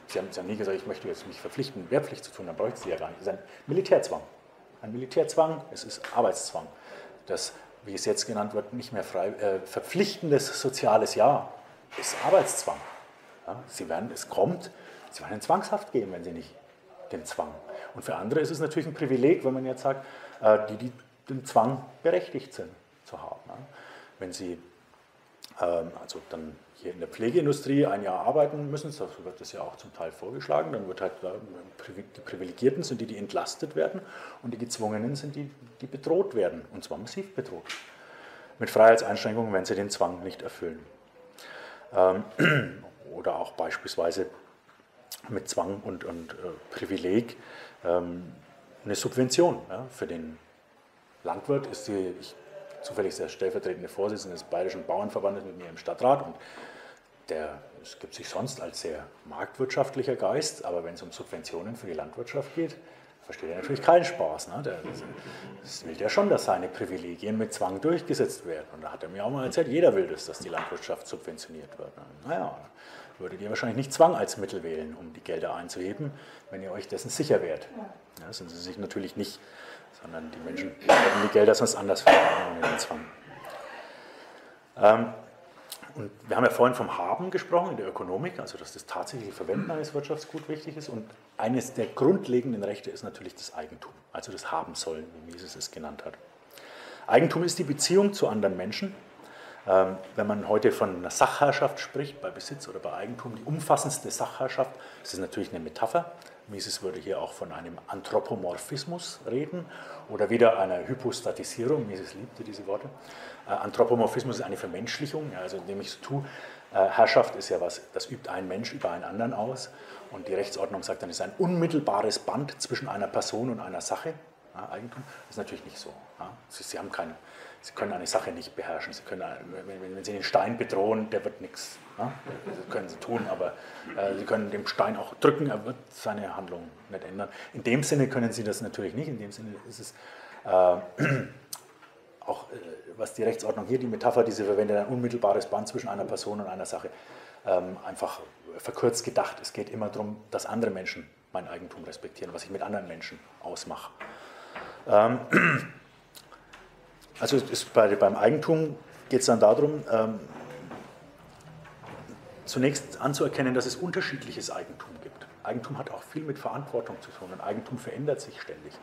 Sie haben ja nie gesagt, ich möchte jetzt mich verpflichten, Wehrpflicht zu tun, dann bräuchten Sie ja gar nicht. Das ist ein Militärzwang. Ein Militärzwang, es ist Arbeitszwang. Das, wie es jetzt genannt wird, nicht mehr frei, äh, verpflichtendes soziales Jahr ist Arbeitszwang. Ja, Sie werden, es kommt, Sie werden in Zwangshaft gehen, wenn Sie nicht den Zwang. Und für andere ist es natürlich ein Privileg, wenn man jetzt sagt, äh, die, die den Zwang berechtigt sind zu haben. Ja. Wenn Sie ähm, also dann hier in der Pflegeindustrie ein Jahr arbeiten müssen, so wird das ja auch zum Teil vorgeschlagen, dann wird halt die Privilegierten sind die, die entlastet werden und die Gezwungenen sind die, die bedroht werden und zwar massiv bedroht. Mit Freiheitseinschränkungen, wenn sie den Zwang nicht erfüllen. Ähm, oder auch beispielsweise mit Zwang und, und äh, Privileg ähm, eine Subvention für den Landwirt ist die, ich zufällig der stellvertretende Vorsitzende des Bayerischen Bauernverbandes mit mir im Stadtrat und der es gibt sich sonst als sehr marktwirtschaftlicher Geist, aber wenn es um Subventionen für die Landwirtschaft geht, versteht er natürlich keinen Spaß. Ne? Der, das will ja schon, dass seine Privilegien mit Zwang durchgesetzt werden. Und da hat er mir auch mal erzählt, jeder will das, dass die Landwirtschaft subventioniert wird. Naja, würdet ihr wahrscheinlich nicht Zwang als Mittel wählen, um die Gelder einzuheben, wenn ihr euch dessen sicher wärt. Ja, sind sie sich natürlich nicht sondern die Menschen werden die Gelder sonst anders Zwang. Ähm, und wir haben ja vorhin vom Haben gesprochen in der Ökonomik, also dass das tatsächliche Verwenden eines Wirtschaftsgut wichtig ist. Und eines der grundlegenden Rechte ist natürlich das Eigentum, also das Haben sollen, wie Mises es genannt hat. Eigentum ist die Beziehung zu anderen Menschen. Ähm, wenn man heute von einer Sachherrschaft spricht, bei Besitz oder bei Eigentum, die umfassendste Sachherrschaft, das ist natürlich eine Metapher. Mises würde hier auch von einem Anthropomorphismus reden oder wieder einer Hypostatisierung. Mises liebte diese Worte. Äh, Anthropomorphismus ist eine Vermenschlichung, also indem ich so tue. Äh, Herrschaft ist ja was, das übt ein Mensch über einen anderen aus. Und die Rechtsordnung sagt dann, es ist ein unmittelbares Band zwischen einer Person und einer Sache. Ja, Eigentum das ist natürlich nicht so. Ja. Sie, Sie, haben kein, Sie können eine Sache nicht beherrschen. Sie können, wenn, wenn Sie den Stein bedrohen, der wird nichts. Ja. Das können Sie tun, aber äh, Sie können dem Stein auch drücken, er wird seine Handlung nicht ändern. In dem Sinne können Sie das natürlich nicht. In dem Sinne ist es äh, auch, äh, was die Rechtsordnung hier, die Metapher, die sie verwendet, ein unmittelbares Band zwischen einer Person und einer Sache, ähm, einfach verkürzt gedacht. Es geht immer darum, dass andere Menschen mein Eigentum respektieren, was ich mit anderen Menschen ausmache. Ähm, also bei, beim Eigentum geht es dann darum, ähm, zunächst anzuerkennen, dass es unterschiedliches Eigentum gibt. Eigentum hat auch viel mit Verantwortung zu tun und Eigentum verändert sich ständig.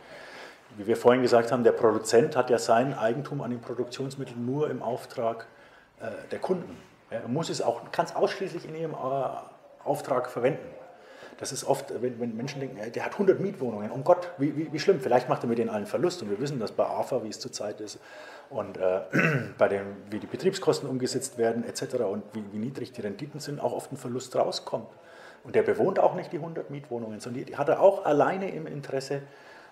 Wie wir vorhin gesagt haben, der Produzent hat ja sein Eigentum an den Produktionsmitteln nur im Auftrag äh, der Kunden. Er muss es auch, kann es ausschließlich in ihrem äh, Auftrag verwenden. Das ist oft, wenn, wenn, Menschen denken, der hat 100 Mietwohnungen, um Gott, wie, wie, wie, schlimm, vielleicht macht er mit denen allen Verlust. Und wir wissen das bei AFA, wie es zurzeit ist, und äh, bei dem, wie die Betriebskosten umgesetzt werden, etc. und wie, wie, niedrig die Renditen sind, auch oft ein Verlust rauskommt. Und der bewohnt auch nicht die 100 Mietwohnungen, sondern die hat er auch alleine im Interesse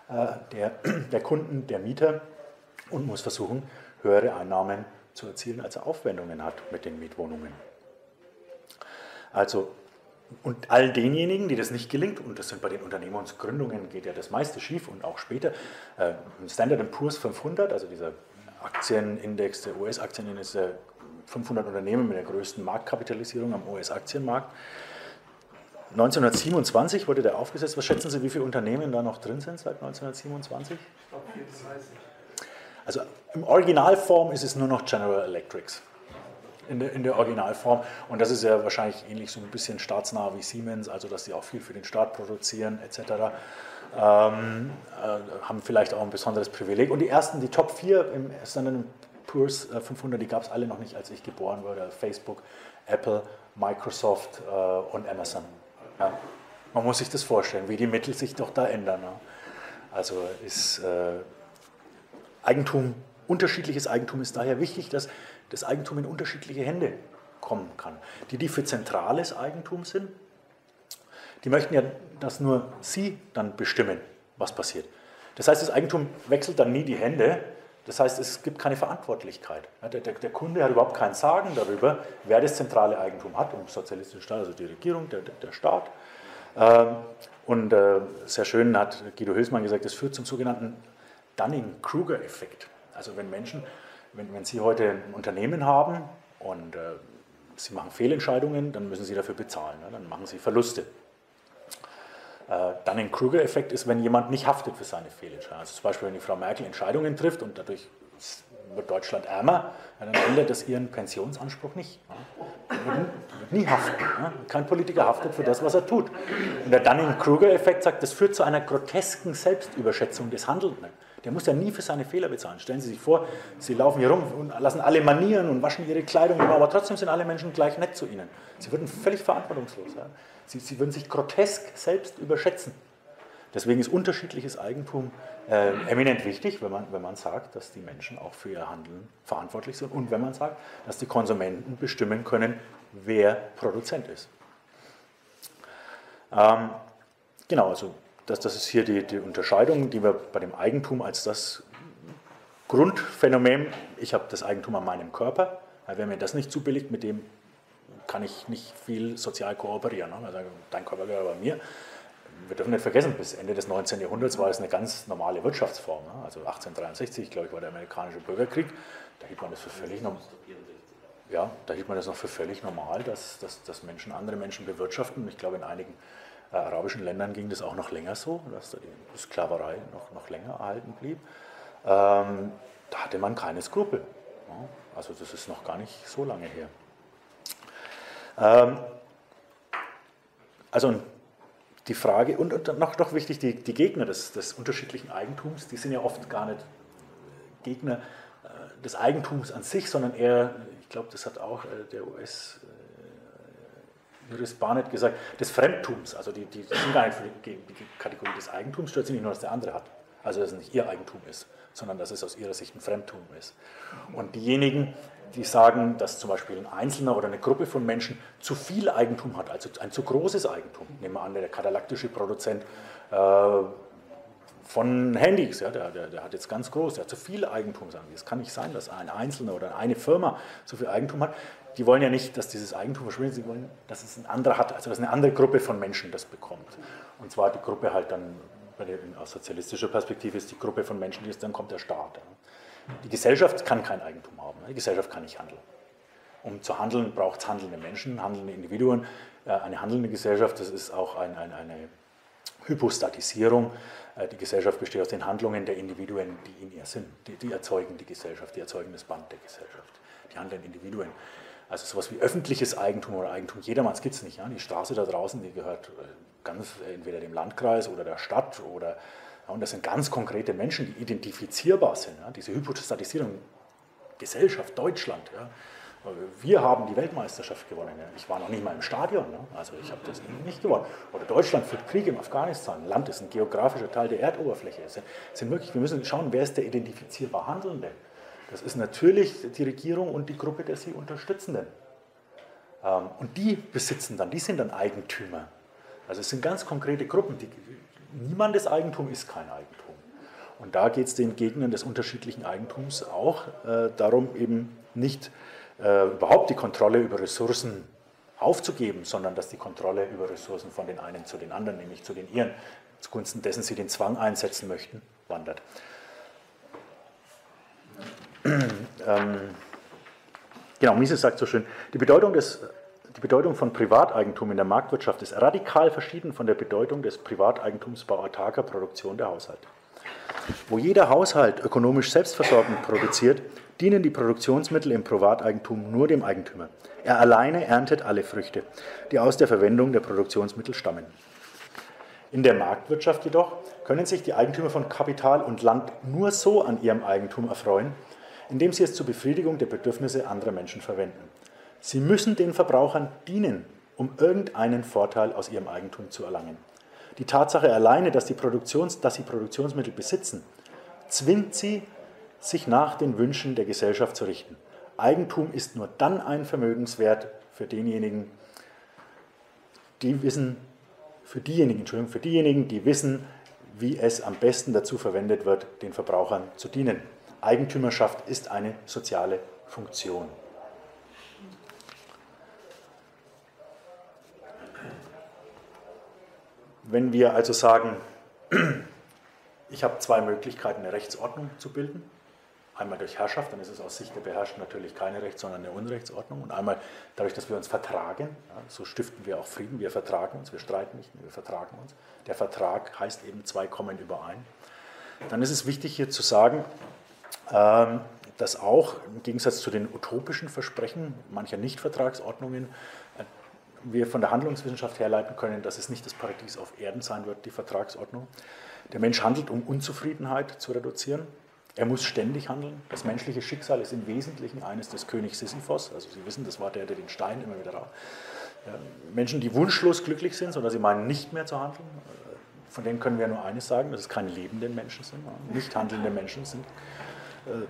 äh, der, der Kunden, der Mieter und muss versuchen, höhere Einnahmen zu erzielen, als er Aufwendungen hat mit den Mietwohnungen. Also und all denjenigen, die das nicht gelingt, und das sind bei den Unternehmensgründungen, geht ja das meiste schief und auch später, äh, Standard Poor's 500, also dieser Aktienindex, der US-Aktienindex, der 500 Unternehmen mit der größten Marktkapitalisierung am US-Aktienmarkt. 1927 wurde der aufgesetzt. Was schätzen Sie, wie viele Unternehmen da noch drin sind seit 1927? Ich glaube 34. Also im Originalform ist es nur noch General Electrics in der, in der Originalform. Und das ist ja wahrscheinlich ähnlich so ein bisschen staatsnah wie Siemens, also dass sie auch viel für den Staat produzieren etc. Ähm, äh, haben vielleicht auch ein besonderes Privileg. Und die ersten, die Top 4 im Standard Poor's 500, äh, die gab es alle noch nicht, als ich geboren wurde. Facebook, Apple, Microsoft äh, und Amazon. Ja. Man muss sich das vorstellen, wie die Mittel sich doch da ändern. Ne? Also ist äh, Eigentum, unterschiedliches Eigentum ist daher wichtig, dass das Eigentum in unterschiedliche Hände kommen kann. Die, die für zentrales Eigentum sind, die möchten ja, dass nur sie dann bestimmen, was passiert. Das heißt, das Eigentum wechselt dann nie die Hände. Das heißt, es gibt keine Verantwortlichkeit. Der, der, der Kunde hat überhaupt kein Sagen darüber, wer das zentrale Eigentum hat im sozialistischen Staat, also die Regierung, der, der Staat. Ähm, und äh, sehr schön hat Guido Hülsmann gesagt, das führt zum sogenannten Dunning-Kruger-Effekt. Also wenn Menschen wenn, wenn Sie heute ein Unternehmen haben und äh, Sie machen Fehlentscheidungen, dann müssen Sie dafür bezahlen, ne? dann machen Sie Verluste. Äh, dann ein Kruger-Effekt ist, wenn jemand nicht haftet für seine Fehlentscheidungen. Also zum Beispiel, wenn die Frau Merkel Entscheidungen trifft und dadurch wird Deutschland ärmer, dann ändert das ihren Pensionsanspruch nicht. Die wird nie haften. Ja. Kein Politiker haftet für das, was er tut. Und der Dunning-Kruger-Effekt sagt, das führt zu einer grotesken Selbstüberschätzung des Handelnden. Der muss ja nie für seine Fehler bezahlen. Stellen Sie sich vor, Sie laufen hier rum und lassen alle manieren und waschen ihre Kleidung, aber trotzdem sind alle Menschen gleich nett zu Ihnen. Sie würden völlig verantwortungslos. Ja? Sie, Sie würden sich grotesk selbst überschätzen. Deswegen ist unterschiedliches Eigentum äh, eminent wichtig, wenn man, wenn man sagt, dass die Menschen auch für ihr Handeln verantwortlich sind und wenn man sagt, dass die Konsumenten bestimmen können, wer Produzent ist. Ähm, genau, also das, das ist hier die, die Unterscheidung, die wir bei dem Eigentum als das Grundphänomen, ich habe das Eigentum an meinem Körper, weil wer mir das nicht zubilligt, mit dem kann ich nicht viel sozial kooperieren. Also dein Körper gehört aber mir. Wir dürfen nicht vergessen, bis Ende des 19. Jahrhunderts war es eine ganz normale Wirtschaftsform. Also 1863, glaube ich, war der amerikanische Bürgerkrieg. Da hielt man das für völlig normal. Ja, da hielt man das noch für völlig normal, dass, dass, dass Menschen andere Menschen bewirtschaften. Ich glaube, in einigen arabischen Ländern ging das auch noch länger so, dass die Sklaverei noch, noch länger erhalten blieb. Ähm, da hatte man keine Skrupel. Ja, also das ist noch gar nicht so lange her. Ähm, also die Frage, und, und noch, noch wichtig, die, die Gegner des, des, unterschiedlichen Eigentums, die sind ja oft gar nicht Gegner äh, des Eigentums an sich, sondern eher, ich glaube, das hat auch äh, der US- Jurist Barnett gesagt, des Fremdtums. Also die, die sind gar nicht für die, die Kategorie des Eigentums, stört sich nicht nur, dass der andere hat. Also dass es nicht ihr Eigentum ist, sondern dass es aus ihrer Sicht ein Fremdtum ist. Und diejenigen, die sagen, dass zum Beispiel ein Einzelner oder eine Gruppe von Menschen zu viel Eigentum hat, also ein zu großes Eigentum. Nehmen wir an, der katalaktische Produzent äh, von Handys, ja, der, der, der, hat jetzt ganz groß, der hat zu viel Eigentum. Sagen Es kann nicht sein, dass ein Einzelner oder eine Firma so viel Eigentum hat. Die wollen ja nicht, dass dieses Eigentum verschwindet, sie wollen, dass es ein anderer hat, also dass eine andere Gruppe von Menschen das bekommt. Und zwar die Gruppe halt dann, aus sozialistischer Perspektive ist die Gruppe von Menschen, die ist, dann kommt der Staat. Die Gesellschaft kann kein Eigentum haben. Die Gesellschaft kann nicht handeln. Um zu handeln, braucht es handelnde Menschen, handelnde Individuen. Äh, eine handelnde Gesellschaft, das ist auch ein, ein, eine Hypostatisierung. Äh, die Gesellschaft besteht aus den Handlungen der Individuen, die in ihr sind. Die, die erzeugen die Gesellschaft, die erzeugen das Band der Gesellschaft. Die handelnden Individuen. Also sowas wie öffentliches Eigentum oder Eigentum jedermanns gibt es nicht. Ja? Die Straße da draußen, die gehört äh, ganz entweder dem Landkreis oder der Stadt oder und das sind ganz konkrete Menschen, die identifizierbar sind. Ja? Diese Hypostatisierung, Gesellschaft, Deutschland. Ja? Wir haben die Weltmeisterschaft gewonnen. Ja? Ich war noch nicht mal im Stadion, also ich habe das nicht gewonnen. Oder Deutschland führt Krieg in Afghanistan. Land ist ein geografischer Teil der Erdoberfläche. Es sind wirklich, wir müssen schauen, wer ist der identifizierbar Handelnde. Das ist natürlich die Regierung und die Gruppe der sie Unterstützenden. Ähm, und die besitzen dann, die sind dann Eigentümer. Also es sind ganz konkrete Gruppen, die niemandes Eigentum ist kein Eigentum. Und da geht es den Gegnern des unterschiedlichen Eigentums auch äh, darum, eben nicht äh, überhaupt die Kontrolle über Ressourcen aufzugeben, sondern dass die Kontrolle über Ressourcen von den einen zu den anderen, nämlich zu den ihren, zugunsten dessen sie den Zwang einsetzen möchten, wandert. Ähm, genau, Mises sagt so schön, die Bedeutung des die Bedeutung von Privateigentum in der Marktwirtschaft ist radikal verschieden von der Bedeutung des Privateigentums bei autarker Produktion der Haushalte. Wo jeder Haushalt ökonomisch selbstversorgend produziert, dienen die Produktionsmittel im Privateigentum nur dem Eigentümer. Er alleine erntet alle Früchte, die aus der Verwendung der Produktionsmittel stammen. In der Marktwirtschaft jedoch können sich die Eigentümer von Kapital und Land nur so an ihrem Eigentum erfreuen, indem sie es zur Befriedigung der Bedürfnisse anderer Menschen verwenden. Sie müssen den Verbrauchern dienen, um irgendeinen Vorteil aus ihrem Eigentum zu erlangen. Die Tatsache alleine, dass, die Produktions, dass sie Produktionsmittel besitzen, zwingt sie, sich nach den Wünschen der Gesellschaft zu richten. Eigentum ist nur dann ein Vermögenswert für denjenigen, die wissen, für diejenigen, Entschuldigung, für diejenigen, die wissen, wie es am besten dazu verwendet wird, den Verbrauchern zu dienen. Eigentümerschaft ist eine soziale Funktion. Wenn wir also sagen, ich habe zwei Möglichkeiten, eine Rechtsordnung zu bilden, einmal durch Herrschaft, dann ist es aus Sicht der Beherrschten natürlich keine Rechts-, sondern eine Unrechtsordnung, und einmal dadurch, dass wir uns vertragen, ja, so stiften wir auch Frieden, wir vertragen uns, wir streiten nicht, wir vertragen uns. Der Vertrag heißt eben, zwei kommen überein. Dann ist es wichtig hier zu sagen, dass auch im Gegensatz zu den utopischen Versprechen mancher Nichtvertragsordnungen wir von der Handlungswissenschaft herleiten können, dass es nicht das Paradies auf Erden sein wird, die Vertragsordnung. Der Mensch handelt, um Unzufriedenheit zu reduzieren. Er muss ständig handeln. Das menschliche Schicksal ist im Wesentlichen eines des Königs Sisyphos. Also Sie wissen, das war der, der den Stein immer wieder raus. Menschen, die wunschlos glücklich sind, sondern sie meinen nicht mehr zu handeln, äh, von denen können wir nur eines sagen, dass es keine lebenden Menschen sind. Nicht handelnde Menschen sind, äh,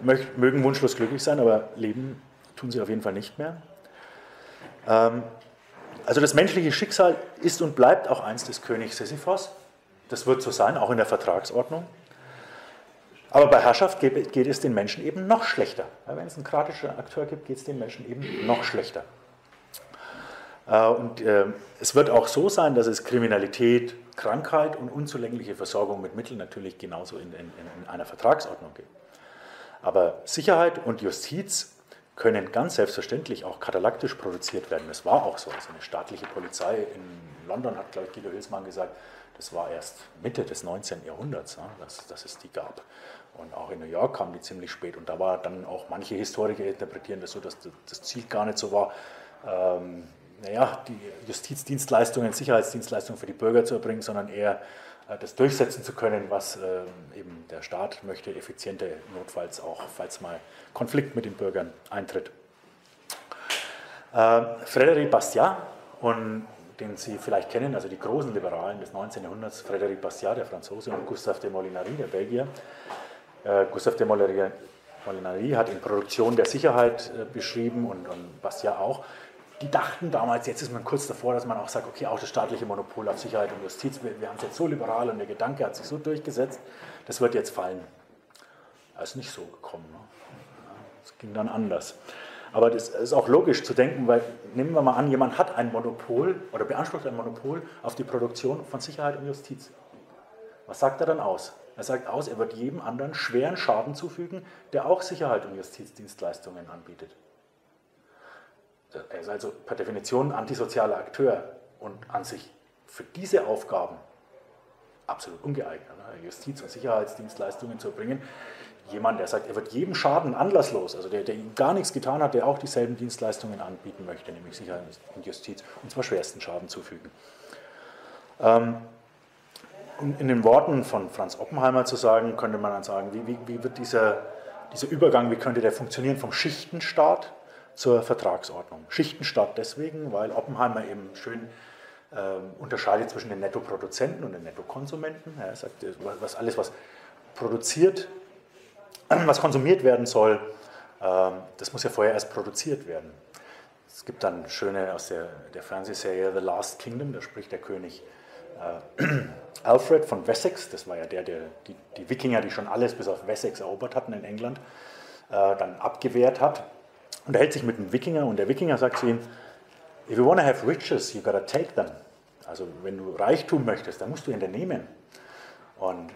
mögen wunschlos glücklich sein, aber leben tun sie auf jeden Fall nicht mehr. Ähm, also das menschliche Schicksal ist und bleibt auch eins des Königs Sisyphos. Das wird so sein, auch in der Vertragsordnung. Aber bei Herrschaft geht, es den Menschen eben noch schlechter. Wenn es einen kratischen Akteur gibt, geht es den Menschen eben noch schlechter. Äh, und äh, es wird auch so sein, dass es Kriminalität, Krankheit und unzulängliche Versorgung mit Mitteln natürlich genauso in, in, in einer Vertragsordnung gibt. Aber Sicherheit und Justiz können ganz selbstverständlich auch katalaktisch produziert werden. Das war auch so. Also eine staatliche Polizei in London hat, glaube ich, Guido Hilsmann gesagt, das war erst Mitte des 19. Jahrhunderts, dass, dass es die gab. Und auch in New York kam die ziemlich spät. Und da war dann auch manche Historiker interpretieren das so, dass das Ziel gar nicht so war, ähm, naja, die Justizdienstleistungen, Sicherheitsdienstleistungen für die Bürger zu erbringen, sondern eher das durchsetzen zu können, was äh, eben der Staat möchte, effizienter, notfalls auch, falls mal Konflikt mit den Bürgern eintritt. Äh, Frédéric Bastiat, und den Sie vielleicht kennen, also die großen Liberalen des 19. Jahrhunderts, Frédéric Bastiat, der Franzose, und Gustave de Molinari, der Belgier. Äh, Gustave de Molinari, hat in Produktion der Sicherheit äh, beschrieben und Bastiat auch die dachten damals, jetzt ist man kurz davor, dass man auch sagt, okay, auch das staatliche Monopol auf Sicherheit und Justiz, wir, wir haben es jetzt so liberal und der Gedanke hat sich so durchgesetzt, das wird jetzt fallen. Das ist nicht so gekommen. Ne? Es ging dann anders. Aber das ist auch logisch zu denken, weil nehmen wir mal an, jemand hat ein Monopol oder beansprucht ein Monopol auf die Produktion von Sicherheit und Justiz. Was sagt er dann aus? Er sagt aus, er wird jedem anderen schweren Schaden zufügen, der auch Sicherheit und Justizdienstleistungen anbietet. Er ist also per Definition ein antisozialer Akteur und an sich für diese Aufgaben absolut ungeeignet, ne? Justiz- und Sicherheitsdienstleistungen zu erbringen. Jemand, der sagt, er wird jedem Schaden anlasslos, also der, der ihm gar nichts getan hat, der auch dieselben Dienstleistungen anbieten möchte, nämlich Sicherheit und Justiz, und zwar schwersten Schaden zufügen. Ähm, in den Worten von Franz Oppenheimer zu sagen, könnte man dann sagen, wie, wie, wie wird dieser, dieser Übergang, wie könnte der funktionieren vom Schichtenstaat zur Vertragsordnung. Schichtenstaat deswegen, weil Oppenheimer eben schön äh, unterscheidet zwischen den Nettoproduzenten und den Nettokonsumenten. Er sagt, was alles, was produziert, was konsumiert werden soll, äh, das muss ja vorher erst produziert werden. Es gibt dann schöne aus der, der Fernsehserie The Last Kingdom, da spricht der König äh, Alfred von Wessex, das war ja der, der die, die, Wikinger, die schon alles bis auf Wessex erobert hatten in England, äh, dann abgewehrt hat unterhält sich mit einem Wikinger und der Wikinger sagt zu ihm, if you want to have riches, you gotta take them. Also wenn du Reichtum möchtest, dann musst du ihn dann nehmen. Und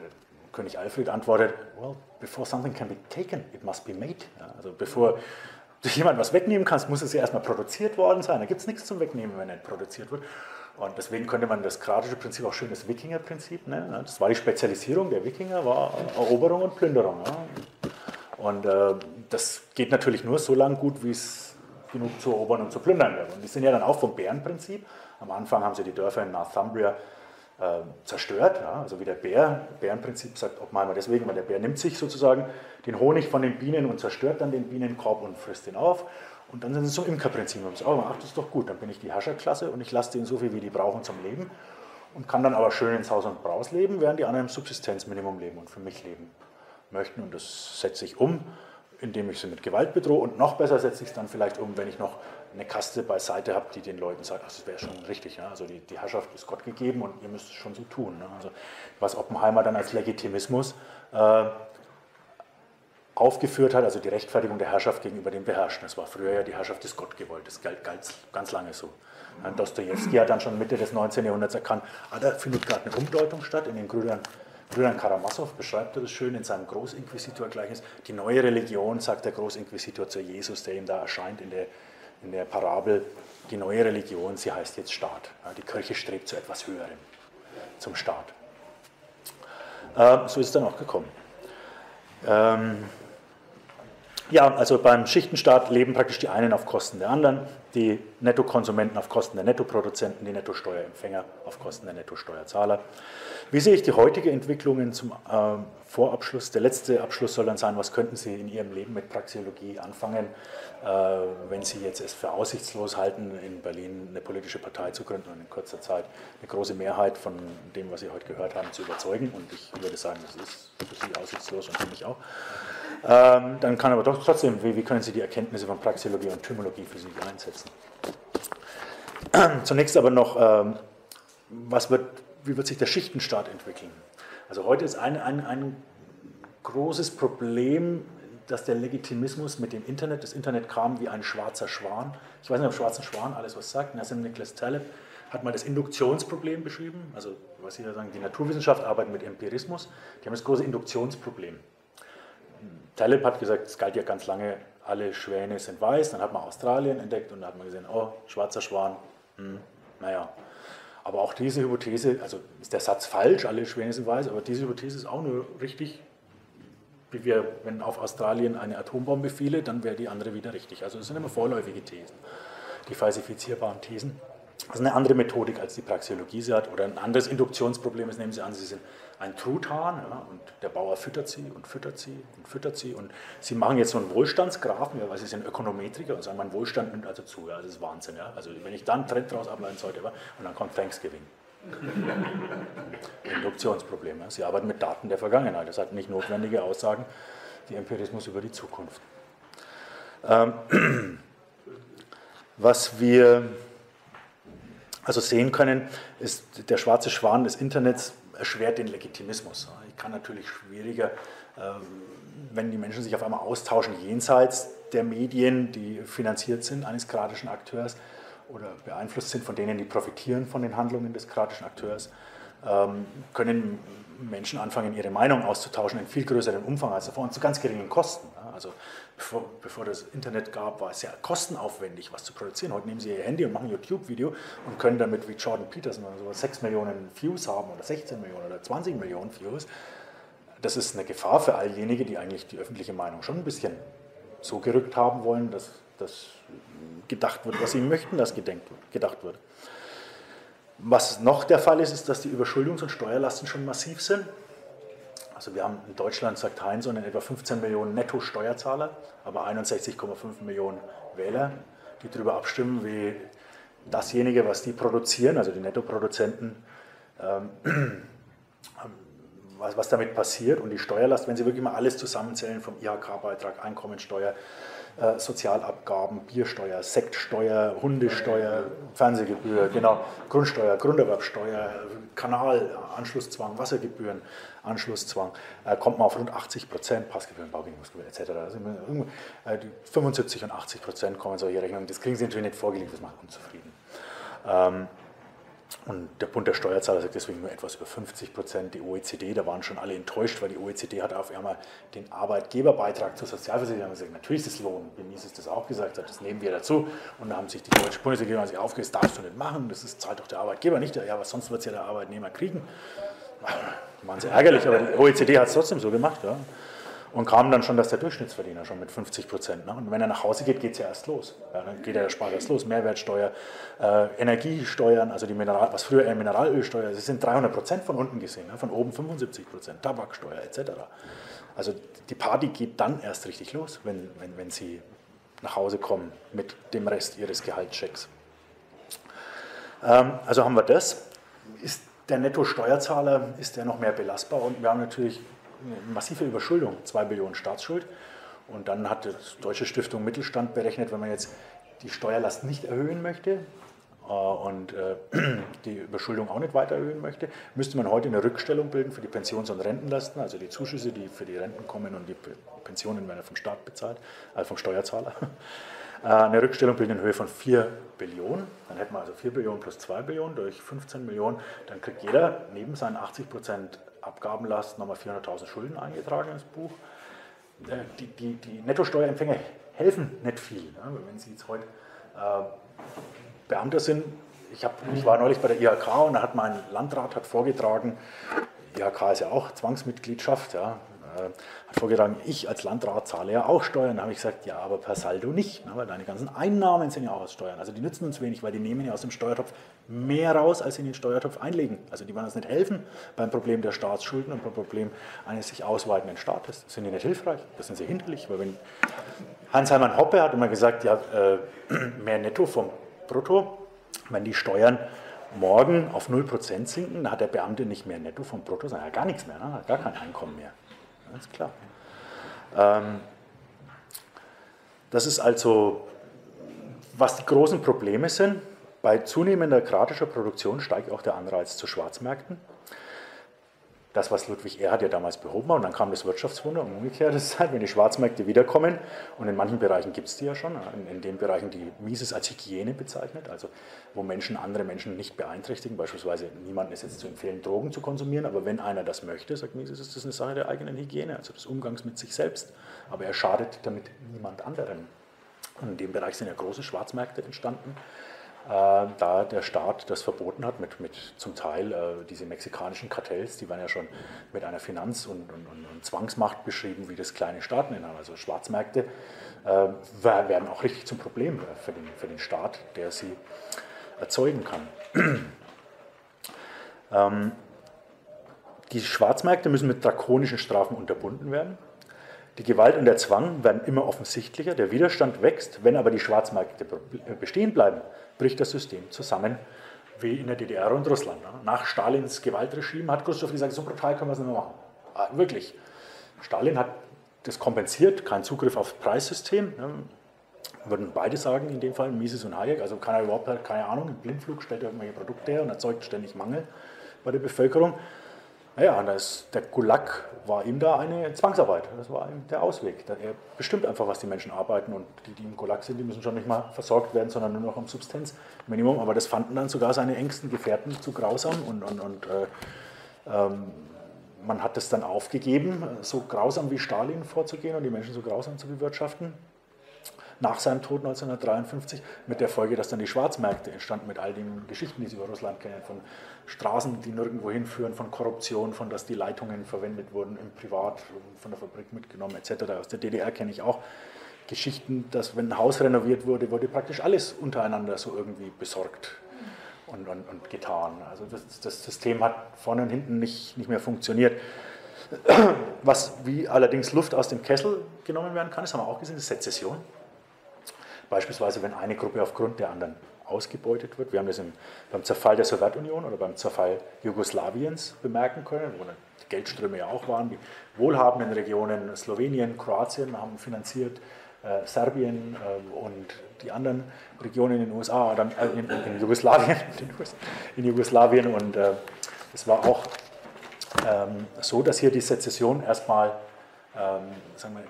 König Alfred antwortet, well, before something can be taken, it must be made. Ja, also bevor du jemand was wegnehmen kannst, muss es ja erstmal produziert worden sein. Da gibt es nichts zum Wegnehmen, wenn nicht produziert wird. Und deswegen könnte man das kratische Prinzip auch schön das Wikinger-Prinzip nennen. Das war die Spezialisierung der Wikinger, war Eroberung und Plünderung. Und äh, das geht natürlich nur so lange gut, wie es genug zu erobern und zu plündern wird. Und die sind ja dann auch vom Bärenprinzip. Am Anfang haben sie die Dörfer in Northumbria äh, zerstört, ja, also wie der Bär, Bärenprinzip sagt Oppenheimer deswegen, weil der Bär nimmt sich sozusagen den Honig von den Bienen und zerstört dann den Bienenkorb und frisst ihn auf. Und dann sind sie zum Imkerprinzip. Und sagen, ach, das ist doch gut, dann bin ich die Herrscherklasse und ich lasse denen so viel, wie die brauchen zum Leben und kann dann aber schön ins Haus und Braus leben, während die anderen im Subsistenzminimum leben und für mich leben möchten. Und das setze ich um, indem ich sie mit Gewalt bedrohe. Und noch besser setze ich es dann vielleicht um, wenn ich noch eine Kaste beiseite habe, die den Leuten sagt, ach, das wäre schon richtig. Ja? Also die, die, Herrschaft ist Gott gegeben und ihr müsst es schon so tun. Ne? Also was Oppenheimer dann als Legitimismus äh, aufgeführt hat, also die Rechtfertigung der Herrschaft gegenüber den Beherrschten. Das war früher ja die Herrschaft des Gott gewollt. Das galt ganz, ganz lange so. Dostoevsky hat dann schon Mitte des 19. Jahrhunderts erkannt, ah, da findet gerade eine Umdeutung statt in den Brüdern Julian Karamassow beschreibt das schön in seinem Großinquisitor-Gleichnis. Die neue Religion, sagt der Großinquisitor zu Jesus, der ihm da erscheint in der, in der Parabel, die neue Religion, sie heißt jetzt Staat. Die Kirche strebt zu etwas Höherem, zum Staat. Äh, so ist es dann auch gekommen. Ja, also beim Schichtenstaat leben praktisch die einen auf Kosten der anderen, die Nettokonsumenten auf Kosten der Nettoproduzenten, die Nettosteuerempfänger auf Kosten der Nettosteuerzahler. Wie sehe ich die heutige Entwicklung zum äh, Vorabschluss? Der letzte Abschluss soll dann sein, was könnten Sie in Ihrem Leben mit Praxeologie anfangen, äh, wenn Sie jetzt es für aussichtslos halten, in Berlin eine politische Partei zu gründen und in kurzer Zeit eine große Mehrheit von dem, was Sie heute gehört haben, zu überzeugen. Und ich würde sagen, das ist für Sie aussichtslos und für mich auch. Ähm, dann kann aber doch trotzdem, wie, wie können Sie die Erkenntnisse von Praxeologie und Thymologie für sich einsetzen? Zunächst aber noch, ähm, was wird wie wird sich der Schichtenstaat entwickeln? Also heute ist ein, ein, ein großes Problem, dass der Legitimismus mit dem Internet, das Internet kam wie ein schwarzer Schwan. Ich weiß nicht, ob schwarzer Schwan alles was sagt. Nassim Nicholas Taleb hat mal das Induktionsproblem beschrieben. Also, was Sie da sagen, die Naturwissenschaft arbeitet mit Empirismus. Die haben das große Induktionsproblem. Taleb hat gesagt, es galt ja ganz lange, alle Schwäne sind weiß. Dann hat man Australien entdeckt und dann hat man gesehen, oh, schwarzer Schwan, hm, naja, aber auch diese Hypothese, also ist der Satz falsch, alle Schwäne sind weiß, aber diese Hypothese ist auch nur richtig, wie wir, wenn auf Australien eine Atombombe fiele, dann wäre die andere wieder richtig. Also es sind immer vorläufige Thesen. die falsifizierbaren Thesen. Das ist eine andere Methodik, als die Praxeologie sie hat. Oder ein anderes Induktionsproblem ist, nehmen Sie an, Sie sind ein Truthahn ja, und der Bauer füttert sie und füttert sie und füttert sie. Und Sie machen jetzt so einen Wohlstandsgrafen, ja, weil Sie sind Ökonometriker und sagen, mein Wohlstand nimmt also zu. Ja, das ist Wahnsinn. Ja. Also wenn ich dann einen Trend daraus ableiten sollte, und dann kommt Thanksgiving. Induktionsproblem. Sie arbeiten mit Daten der Vergangenheit. Das hat nicht notwendige Aussagen, wie Empirismus über die Zukunft. Ähm, was wir also sehen können, ist der schwarze Schwan des Internets erschwert den Legitimismus. Ich kann natürlich schwieriger, ähm, wenn die Menschen sich auf einmal austauschen jenseits der Medien, die finanziert sind eines kratischen Akteurs oder beeinflusst sind von denen, die profitieren von den Handlungen des kratischen Akteurs, ähm, können Menschen anfangen, ihre Meinung auszutauschen in viel größerem Umfang als davor und zu ganz geringen Kosten. Also bevor, bevor das Internet gab, war es sehr kostenaufwendig, was zu produzieren. Heute nehmen Sie Ihr Handy und machen ein YouTube-Video und können damit wie Jordan Peterson so 6 Millionen Views haben oder 16 Millionen oder 20 Millionen Views. Das ist eine Gefahr für all jene, die eigentlich die öffentliche Meinung schon ein bisschen so gerückt haben wollen, dass das gedacht wird, was sie möchten, dass gedenkt, gedacht wird. Was noch der Fall ist, ist, dass die Überschuldungs- und Steuerlasten schon massiv sind. Also wir haben in Deutschland, sagt Heinsohn, etwa 15 Millionen Netto-Steuerzahler, aber 61,5 Millionen Wähler, die darüber abstimmen, wie dasjenige, was die produzieren, also die Nettoproduzenten, ähm, was, was damit passiert und die Steuerlast, wenn Sie wirklich mal alles zusammenzählen, vom IHK-Beitrag, Einkommensteuer, äh, Sozialabgaben, Biersteuer, Sektsteuer, Hundesteuer, Fernsehgebühr, genau, Grundsteuer, Grunderwerbsteuer, Kanalanschlusszwang, Wassergebühren, Anschlusszwang, äh, kommt man auf rund 80 Prozent, Passgebühren, Baugenehmigungsgebühren etc. Also, äh, die 75 und 80 Prozent kommen solche Rechnungen. Das kriegen Sie natürlich nicht vorgelegt, das macht unzufrieden. Ähm, und der Bund der Steuerzahler sagt deswegen nur etwas über 50 Prozent. Die OECD, da waren schon alle enttäuscht, weil die OECD hat auf einmal den Arbeitgeberbeitrag zur Sozialversicherung gesagt, natürlich ist es Lohn, wie Mies ist das auch gesagt das nehmen wir dazu. Und da haben sich die deutsche Bundesregierung aufgehört, das darfst du nicht machen, das ist, zahlt doch der Arbeitgeber nicht, ja, was sonst wird es ja der Arbeitnehmer kriegen. Waren sehr ärgerlich, aber die OECD hat es trotzdem so gemacht. Ja und kam dann schon, dass der Durchschnittsverdiener schon mit 50 Prozent. Ne? Und wenn er nach Hause geht, geht es ja erst los. Ja, dann geht der Spar erst los. Mehrwertsteuer, äh, Energiesteuern, also die Mineral, was früher eher Mineralölsteuer, das sind 300 Prozent von unten gesehen, ne? von oben 75 Prozent, Tabaksteuer etc. Also die Party geht dann erst richtig los, wenn, wenn, wenn sie nach Hause kommen mit dem Rest ihres Gehaltschecks. Ähm, also haben wir das. Ist der Netto-Steuerzahler, ist der noch mehr belastbar? Und wir haben natürlich eine massive Überschuldung, 2 Billionen Staatsschuld. Und dann hat die Deutsche Stiftung Mittelstand berechnet, wenn man jetzt die Steuerlast nicht erhöhen möchte äh, und äh, die Überschuldung auch nicht weiter erhöhen möchte, müsste man heute eine Rückstellung bilden für die Pensions- und Rentenlasten, also die Zuschüsse, die für die Renten kommen und die Pensionen werden vom Staat bezahlt, also vom Steuerzahler. Äh, eine Rückstellung bilden in Höhe von 4 Billionen. Dann hätten wir also 4 Billionen plus 2 Billionen durch 15 Millionen. Dann kriegt jeder neben seinen 80 Prozent Abgabenlast nochmal 400.000 Schulden eingetragen ins Buch. Äh, die, die, die Nettosteuerempfänger helfen nicht viel. Ne? Wenn Sie jetzt heute äh, Beamter sind, ich, hab, ich war neulich bei der IHK und da hat mein Landrat hat vorgetragen, IHK ist ja auch Zwangsmitgliedschaft, ja, hat vorgetragen, ich als Landrat zahle ja auch Steuern. Da habe ich gesagt, ja, aber per Saldo nicht, ne, weil deine ganzen Einnahmen sind ja auch aus Steuern. Also die nützen uns wenig, weil die nehmen ja aus dem Steuertopf mehr raus, als sie in den Steuertopf einlegen. Also die werden uns nicht helfen beim Problem der Staatsschulden und beim Problem eines sich ausweitenden Staates. Das sind die nicht hilfreich, das sind sie hinderlich. Weil wenn Hans-Hermann Hoppe hat immer gesagt, ja, äh, mehr Netto vom Brutto, wenn die Steuern morgen auf 0% sinken, dann hat der Beamte nicht mehr Netto vom Brutto, sondern gar nichts mehr, ne? hat gar kein Einkommen mehr. Ganz klar. Ähm, das ist also, was die großen Probleme sind. Bei zunehmender kratischer Produktion steigt auch der Anreiz zu Schwarzmärkten das, was Ludwig Erhard ja damals behoben hat. Und dann kam das Wirtschaftswunder und umgekehrt ist halt, wenn die Schwarzmärkte wiederkommen, und in manchen Bereichen gibt es die ja schon, in, in, den Bereichen, die Mises als Hygiene bezeichnet, also wo Menschen andere Menschen nicht beeinträchtigen, beispielsweise niemandem ist jetzt zu empfehlen, Drogen zu konsumieren, aber wenn einer das möchte, sagt Mises, ist das eine Sache der eigenen Hygiene, also des Umgangs mit sich selbst. Aber er schadet damit niemand anderen. Und in dem Bereich sind ja große Schwarzmärkte entstanden. Äh, da der Staat das verboten hat, mit, mit zum Teil äh, diese mexikanischen Kartells, die waren ja schon mit einer Finanz- und, und, und Zwangsmacht beschrieben, wie das kleine Staaten haben, also Schwarzmärkte, äh, werden auch richtig zum Problem für den, für den Staat, der sie erzeugen kann. ähm, die Schwarzmärkte müssen mit drakonischen Strafen unterbunden werden. Die Gewalt und der Zwang werden immer offensichtlicher, der Widerstand wächst, wenn aber die Schwarzmärkte bestehen bleiben, bricht das System zusammen, wie in der DDR und Russland. Nach Stalins Gewaltregime hat Khrushchev gesagt, so brutal können wir es nicht mehr machen. Ah, wirklich. Stalin hat das kompensiert, kein Zugriff aufs Preissystem. Würden beide sagen, in dem Fall Mises und Hayek, also keiner überhaupt, keine Ahnung, im Blindflug stellt er irgendwelche Produkte her und erzeugt ständig Mangel bei der Bevölkerung. Naja, und das, der Gulag war ihm da eine Zwangsarbeit. Das war ihm der Ausweg. Er bestimmt einfach, was die Menschen arbeiten und die, die im Gulag sind, die müssen schon nicht mal versorgt werden, sondern nur noch am Substanzminimum. Aber das fanden dann sogar seine engsten Gefährten zu grausam und, und, und äh, ähm, man hat es dann aufgegeben, so grausam wie Stalin vorzugehen und die Menschen so grausam zu bewirtschaften nach seinem Tod 1953, mit der Folge, dass dann die Schwarzmärkte entstanden mit all den Geschichten, die Sie über Russland kennen, von Straßen, die nirgendwo hinführen, von Korruption, von dass die Leitungen verwendet wurden im Privat, von der Fabrik mitgenommen etc. Aus der DDR kenne ich auch Geschichten, dass wenn ein Haus renoviert wurde, wurde praktisch alles untereinander so irgendwie besorgt und, und, und getan. Also das, das, System hat vorne und hinten nicht, nicht mehr funktioniert. Was wie allerdings Luft aus dem Kessel genommen werden kann, das haben wir auch gesehen, ist Sezession. Beispielsweise, wenn eine Gruppe aufgrund der anderen ausgebeutet wird. Wir haben das im, beim Zerfall der Sowjetunion oder beim Zerfall Jugoslawiens bemerken können, wo die Geldströme ja auch waren. Die wohlhabenden Regionen, Slowenien, Kroatien haben finanziert, äh, Serbien äh, und die anderen Regionen in den USA, dann, äh, in, in, Jugoslawien, in Jugoslawien. Und äh, es war auch ähm, so, dass hier die Sezession erstmal ähm, sagen wir,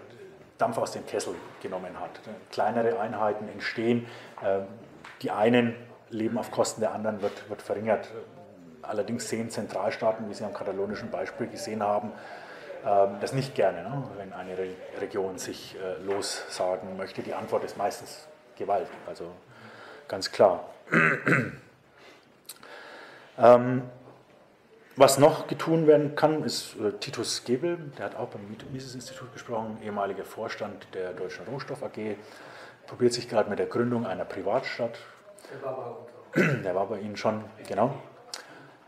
Dampf aus dem Kessel genommen hat. Kleinere Einheiten entstehen, ähm, die einen leben auf Kosten der anderen, wird, wird verringert. Allerdings sehen Zentralstaaten, wie Sie am katalonischen Beispiel gesehen haben, ähm, das nicht gerne, ne? wenn eine Region sich äh, lossagen möchte. Die Antwort ist meistens Gewalt, also ganz klar. ähm, was noch getun werden kann, ist äh, Titus Gebel, der hat auch beim Mises-Institut gesprochen, ehemaliger Vorstand der Deutschen Rohstoff AG, probiert sich gerade mit der Gründung einer Privatstadt. Der war bei, uns der war bei Ihnen schon, genau.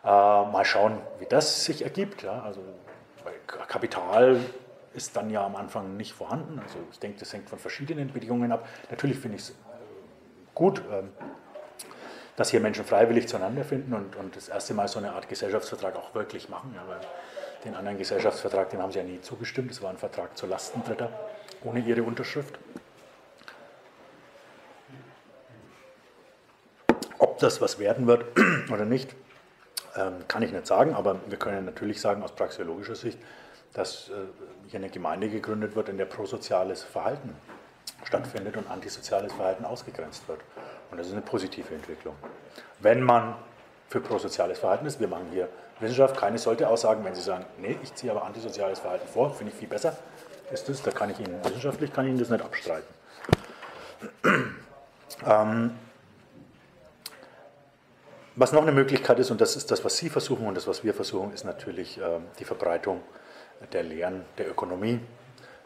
Äh, mal schauen, wie das sich ergibt. Ja. Also Kapital ist dann ja am Anfang nicht vorhanden. Also ich denke, das hängt von verschiedenen Bedingungen ab. Natürlich finde ich es äh, gut, ähm, dass hier Menschen freiwillig zueinander finden und, und das erste Mal so eine Art Gesellschaftsvertrag auch wirklich machen. Ja, weil den anderen Gesellschaftsvertrag, dem haben sie ja nie zugestimmt. Es war ein Vertrag zu Lasten Dritter, ohne ihre Unterschrift. Ob das was werden wird oder nicht, ähm, kann ich nicht sagen, aber wir können natürlich sagen aus praxeologischer Sicht, dass äh, hier eine Gemeinde gegründet wird, in der prosoziales Verhalten stattfindet und antisoziales Verhalten ausgegrenzt wird. Und das ist eine positive Entwicklung. Wenn man für prosoziales Verhalten ist, wir machen hier Wissenschaft, keine sollte aussagen, wenn Sie sagen, nee, ich ziehe aber antisoziales Verhalten vor, finde ich viel besser, ist das, da kann ich Ihnen, wissenschaftlich kann ich Ihnen das nicht abstreiten. ähm, was noch eine Möglichkeit ist, und das ist das, was Sie versuchen und das, was wir versuchen, ist natürlich äh, die Verbreitung der Lehren der Ökonomie.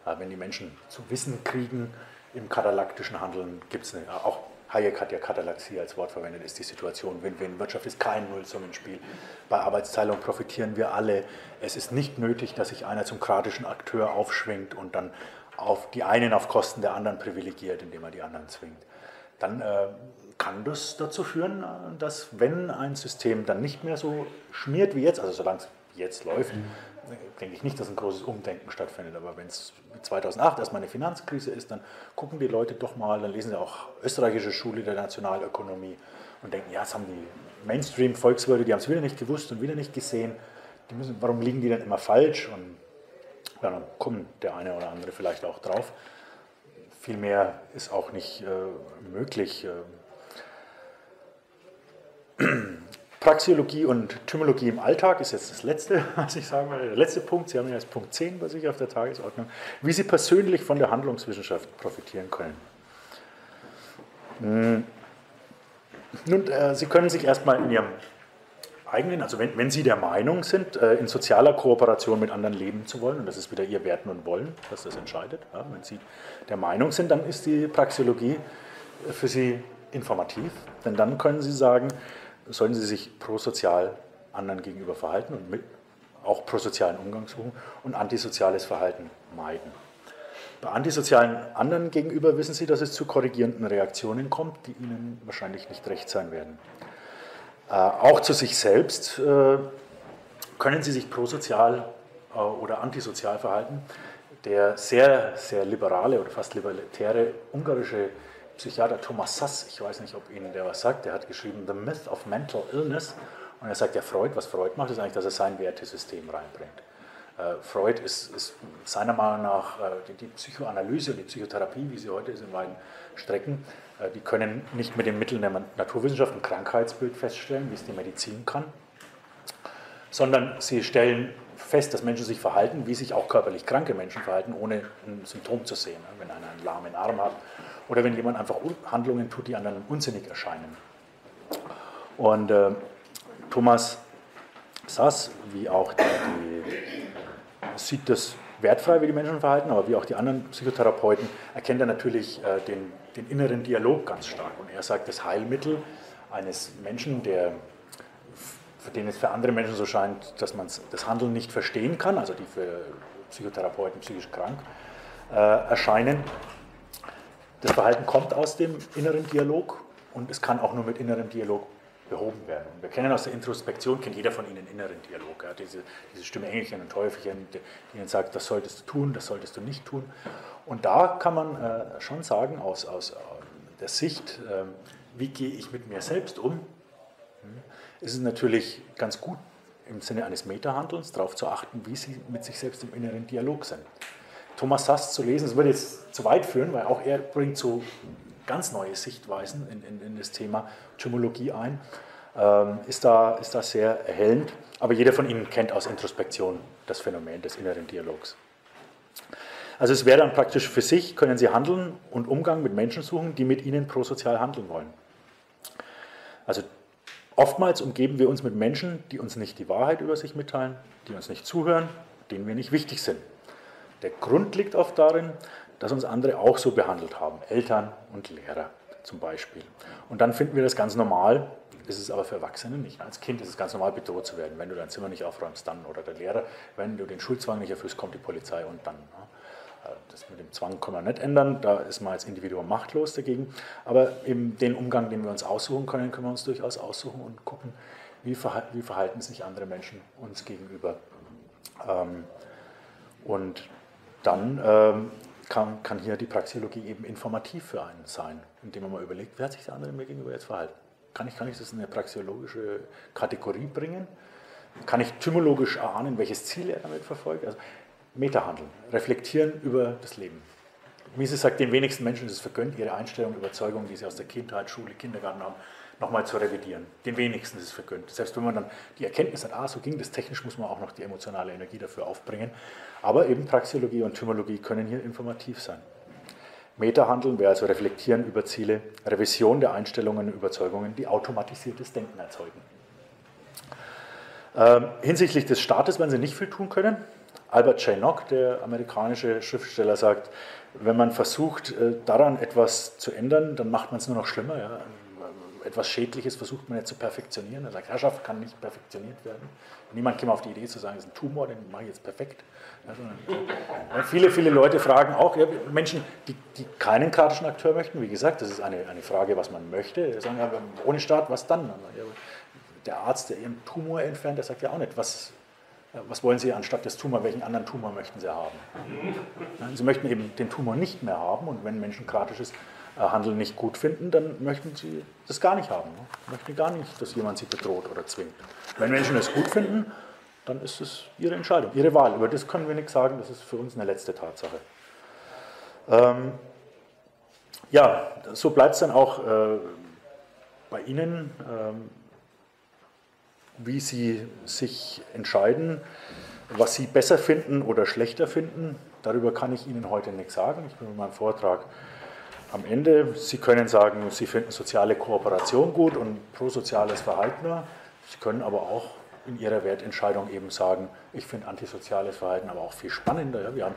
Äh, wenn die Menschen zu wissen kriegen, im katalaktischen Handeln gibt es auch Hayek hat ja Katalaxie als Wort verwendet, ist die Situation Win-Win. Wirtschaft ist kein Nullsummenspiel. Bei Arbeitsteilung profitieren wir alle. Es ist nicht nötig, dass sich einer zum kratischen Akteur aufschwingt und dann auf die einen auf Kosten der anderen privilegiert, indem er die anderen zwingt. Dann äh, kann das dazu führen, dass wenn ein System dann nicht mehr so schmiert wie jetzt, also solange es jetzt läuft, denke ich nicht, dass ein großes Umdenken stattfindet. Aber wenn es 2008 erstmal eine Finanzkrise ist, dann gucken die Leute doch mal, dann lesen sie auch österreichische Schule der Nationalökonomie und denken, ja, das haben die Mainstream-Volkswirte, die haben es wieder nicht gewusst und wieder nicht gesehen. Die müssen, warum liegen die dann immer falsch? Und ja, dann kommt der eine oder andere vielleicht auch drauf. Viel mehr ist auch nicht äh, möglich. Äh, Praxiologie und Thymologie im Alltag ist jetzt das letzte, was ich sagen will, der letzte Punkt. Sie haben ja jetzt Punkt 10 bei sich auf der Tagesordnung. Wie Sie persönlich von der Handlungswissenschaft profitieren können. Hm. Nun, äh, Sie können sich erstmal in Ihrem eigenen, also wenn, wenn Sie der Meinung sind, äh, in sozialer Kooperation mit anderen leben zu wollen, und das ist wieder Ihr Werten und Wollen, was das entscheidet, ja, wenn Sie der Meinung sind, dann ist die Praxiologie für Sie informativ, denn dann können Sie sagen, sollen Sie sich prosozial anderen gegenüber verhalten und mit, auch prosozialen Umgang suchen und antisoziales Verhalten meiden. Bei antisozialen anderen gegenüber wissen Sie, dass es zu korrigierenden Reaktionen kommt, die Ihnen wahrscheinlich nicht recht sein werden. Äh, auch zu sich selbst äh, können Sie sich prosozial äh, oder antisozial verhalten. Der sehr, sehr liberale oder fast libertäre ungarische Psychiater Thomas Sass, ich weiß nicht, ob Ihnen der was sagt, der hat geschrieben The Myth of Mental Illness und er sagt, ja Freud, was Freud macht, ist eigentlich, dass er sein Wertesystem reinbringt. Äh, Freud ist, ist, seiner Meinung nach äh, die, die, Psychoanalyse und die Psychotherapie, wie sie heute ist in beiden Strecken, äh, die können nicht mit den Mitteln der Naturwissenschaft ein Krankheitsbild feststellen, wie es die Medizin kann, sondern sie stellen fest, dass Menschen sich verhalten, wie sich auch körperlich kranke Menschen verhalten, ohne ein Symptom zu sehen. Wenn einer einen lahmen Arm hat oder wenn jemand einfach Handlungen tut, die anderen unsinnig erscheinen. Und äh, Thomas Sass, wie auch die, die sieht das wertfrei, wie die Menschen verhalten, aber wie auch die anderen Psychotherapeuten erkennt er natürlich äh, den, den, inneren Dialog ganz stark. Und er sagt, das Heilmittel eines Menschen, der, für den es für andere Menschen so scheint, dass man das Handeln nicht verstehen kann, also die für Psychotherapeuten psychisch krank äh, erscheinen, das Verhalten kommt aus dem inneren Dialog und es kann auch nur mit innerem Dialog behoben werden. wir kennen aus der Introspektion, kennt jeder von Ihnen inneren Dialog, ja, diese, diese Stimme Engelchen und Teufelchen, die, Ihnen sagt, das solltest du tun, das solltest du nicht tun. Und da kann man äh, schon sagen, aus, aus äh, der Sicht, äh, wie gehe ich mit mir selbst um, hm, ist es natürlich ganz gut, im Sinne eines Metahandelns darauf zu achten, wie Sie mit sich selbst im inneren Dialog sind. Thomas Sass zu lesen, das würde jetzt zu weit führen, weil auch er bringt so ganz neue Sichtweisen in, in, in das Thema Chymologie ein, ähm, ist, da, ist da sehr erhellend. Aber jeder von Ihnen kennt aus Introspektion das Phänomen des inneren Dialogs. Also es wäre dann praktisch für sich, können Sie handeln und Umgang mit Menschen suchen, die mit Ihnen prosozial handeln wollen. Also oftmals umgeben wir uns mit Menschen, die uns nicht die Wahrheit über sich mitteilen, die uns nicht zuhören, denen wir nicht wichtig sind. Der Grund liegt oft darin, dass uns andere auch so behandelt haben, Eltern und Lehrer zum Beispiel. Und dann finden wir das ganz normal, ist es aber für Erwachsene nicht. Als Kind ist es ganz normal, bedroht zu werden. Wenn du dein Zimmer nicht aufräumst, dann oder der Lehrer. Wenn du den Schulzwang nicht erfüllst, kommt die Polizei und dann. Ne? Äh, das mit dem Zwang kann man nicht ändern, da ist man als Individuum machtlos dagegen. Aber eben den Umgang, den wir uns aussuchen können, können wir uns durchaus aussuchen und gucken, wie, wie verhalten sich andere Menschen uns gegenüber. Ähm, und dann ähm, kann, kann hier die Praxeologie eben informativ für einen sein, indem man mal überlegt, wer hat sich der andere mir gegenüber jetzt verhalten? Kann ich, kann ich das in eine praxeologische Kategorie bringen? Kann ich thymologisch erahnen, welches Ziel er damit verfolgt? Also Metahandeln, reflektieren über das Leben. Mises sagt, den wenigsten Menschen ist es vergönnt, ihre Einstellungen, Überzeugungen, die sie aus der Kindheit, Schule, Kindergarten haben, nochmal zu revidieren. Den wenigsten ist es vergönnt. Selbst wenn man dann die Erkenntnis hat, ah, so ging das, technisch muss man auch noch die emotionale Energie dafür aufbringen. Aber eben Praxeologie und Thymologie können hier informativ sein. Metahandeln wäre also Reflektieren über Ziele, Revision der Einstellungen und Überzeugungen, die automatisiertes Denken erzeugen. Ähm, hinsichtlich des Staates werden sie nicht viel tun können. Albert J. Nock, der amerikanische Schriftsteller, sagt, wenn man versucht, äh, daran etwas zu ändern, dann macht man es nur noch schlimmer. Ja etwas Schädliches versucht man jetzt zu perfektionieren. Er sagt, Herrschaft kann nicht perfektioniert werden. Niemand käme auf die Idee zu sagen, es ist ein Tumor, den mache ich jetzt perfekt. Ja, viele, viele Leute fragen auch, ja, Menschen, die, die, keinen kratischen Akteur möchten, wie gesagt, das ist eine, eine Frage, was man möchte. Sagen, ja, ohne Staat, was dann? der Arzt, der ihren Tumor entfernt, der sagt ja auch nicht, was, was wollen Sie anstatt des Tumors, welchen anderen Tumor möchten Sie haben? Sie möchten eben den Tumor nicht mehr haben und wenn Menschen kratisches äh, Handeln nicht gut finden, dann möchten sie das gar nicht haben. Ne? Möchten gar nicht, dass jemand sie bedroht oder zwingt. Wenn Menschen es gut finden, dann ist es ihre Entscheidung, ihre Wahl. Über das können wir nichts sagen, das ist für uns eine letzte Tatsache. Ähm, ja, so bleibt es dann auch äh, bei Ihnen, ähm, wie Sie sich entscheiden, was Sie besser finden oder schlechter finden. Darüber kann ich Ihnen heute nichts sagen. Ich bin mit meinem Vortrag am Ende, Sie können sagen, Sie finden soziale Kooperation gut und prosoziales Verhalten. Sie können aber auch in Ihrer Wertentscheidung eben sagen, ich finde antisoziales Verhalten aber auch viel spannender. Ja, wir haben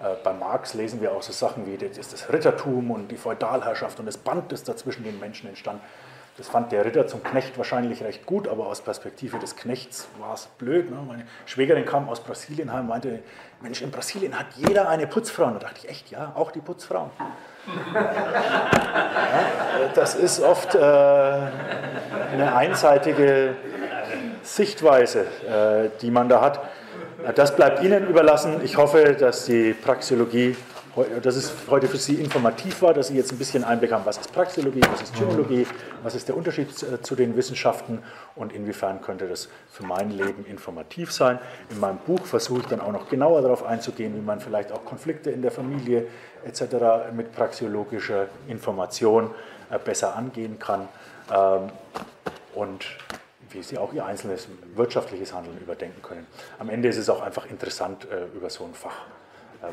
äh, bei Marx lesen wir auch so Sachen wie das, das Rittertum und die Feudalherrschaft und das Band, das da zwischen den Menschen entstand. Das fand der Ritter zum Knecht wahrscheinlich recht gut, aber aus Perspektive des Knechts war es blöd. Ne? Meine Schwägerin kam aus Brasilien heim und meinte, Mensch, in Brasilien hat jeder eine Putzfrau. Und da dachte ich, echt, ja, auch die Putzfrauen. Das ist oft äh, eine einseitige Sichtweise, äh, die man da hat. Das bleibt Ihnen überlassen. Ich hoffe, dass die Praxeologie, dass es heute für Sie informativ war, dass Sie jetzt ein bisschen Einblick haben, was ist Praxeologie, was ist Gynäologie, was ist der Unterschied zu den Wissenschaften und inwiefern könnte das für mein Leben informativ sein. In meinem Buch versuche ich dann auch noch genauer darauf einzugehen, wie man vielleicht auch Konflikte in der Familie etc. mit praxeologischer Information äh, besser angehen kann. Ähm, und wie sie auch ihr einzelnes wirtschaftliches Handeln überdenken können. Am Ende ist es auch einfach interessant, äh, über so ein Fach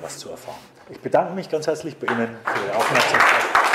was zu erfahren. Ich bedanke mich ganz herzlich bei Ihnen für Ihre Aufmerksamkeit.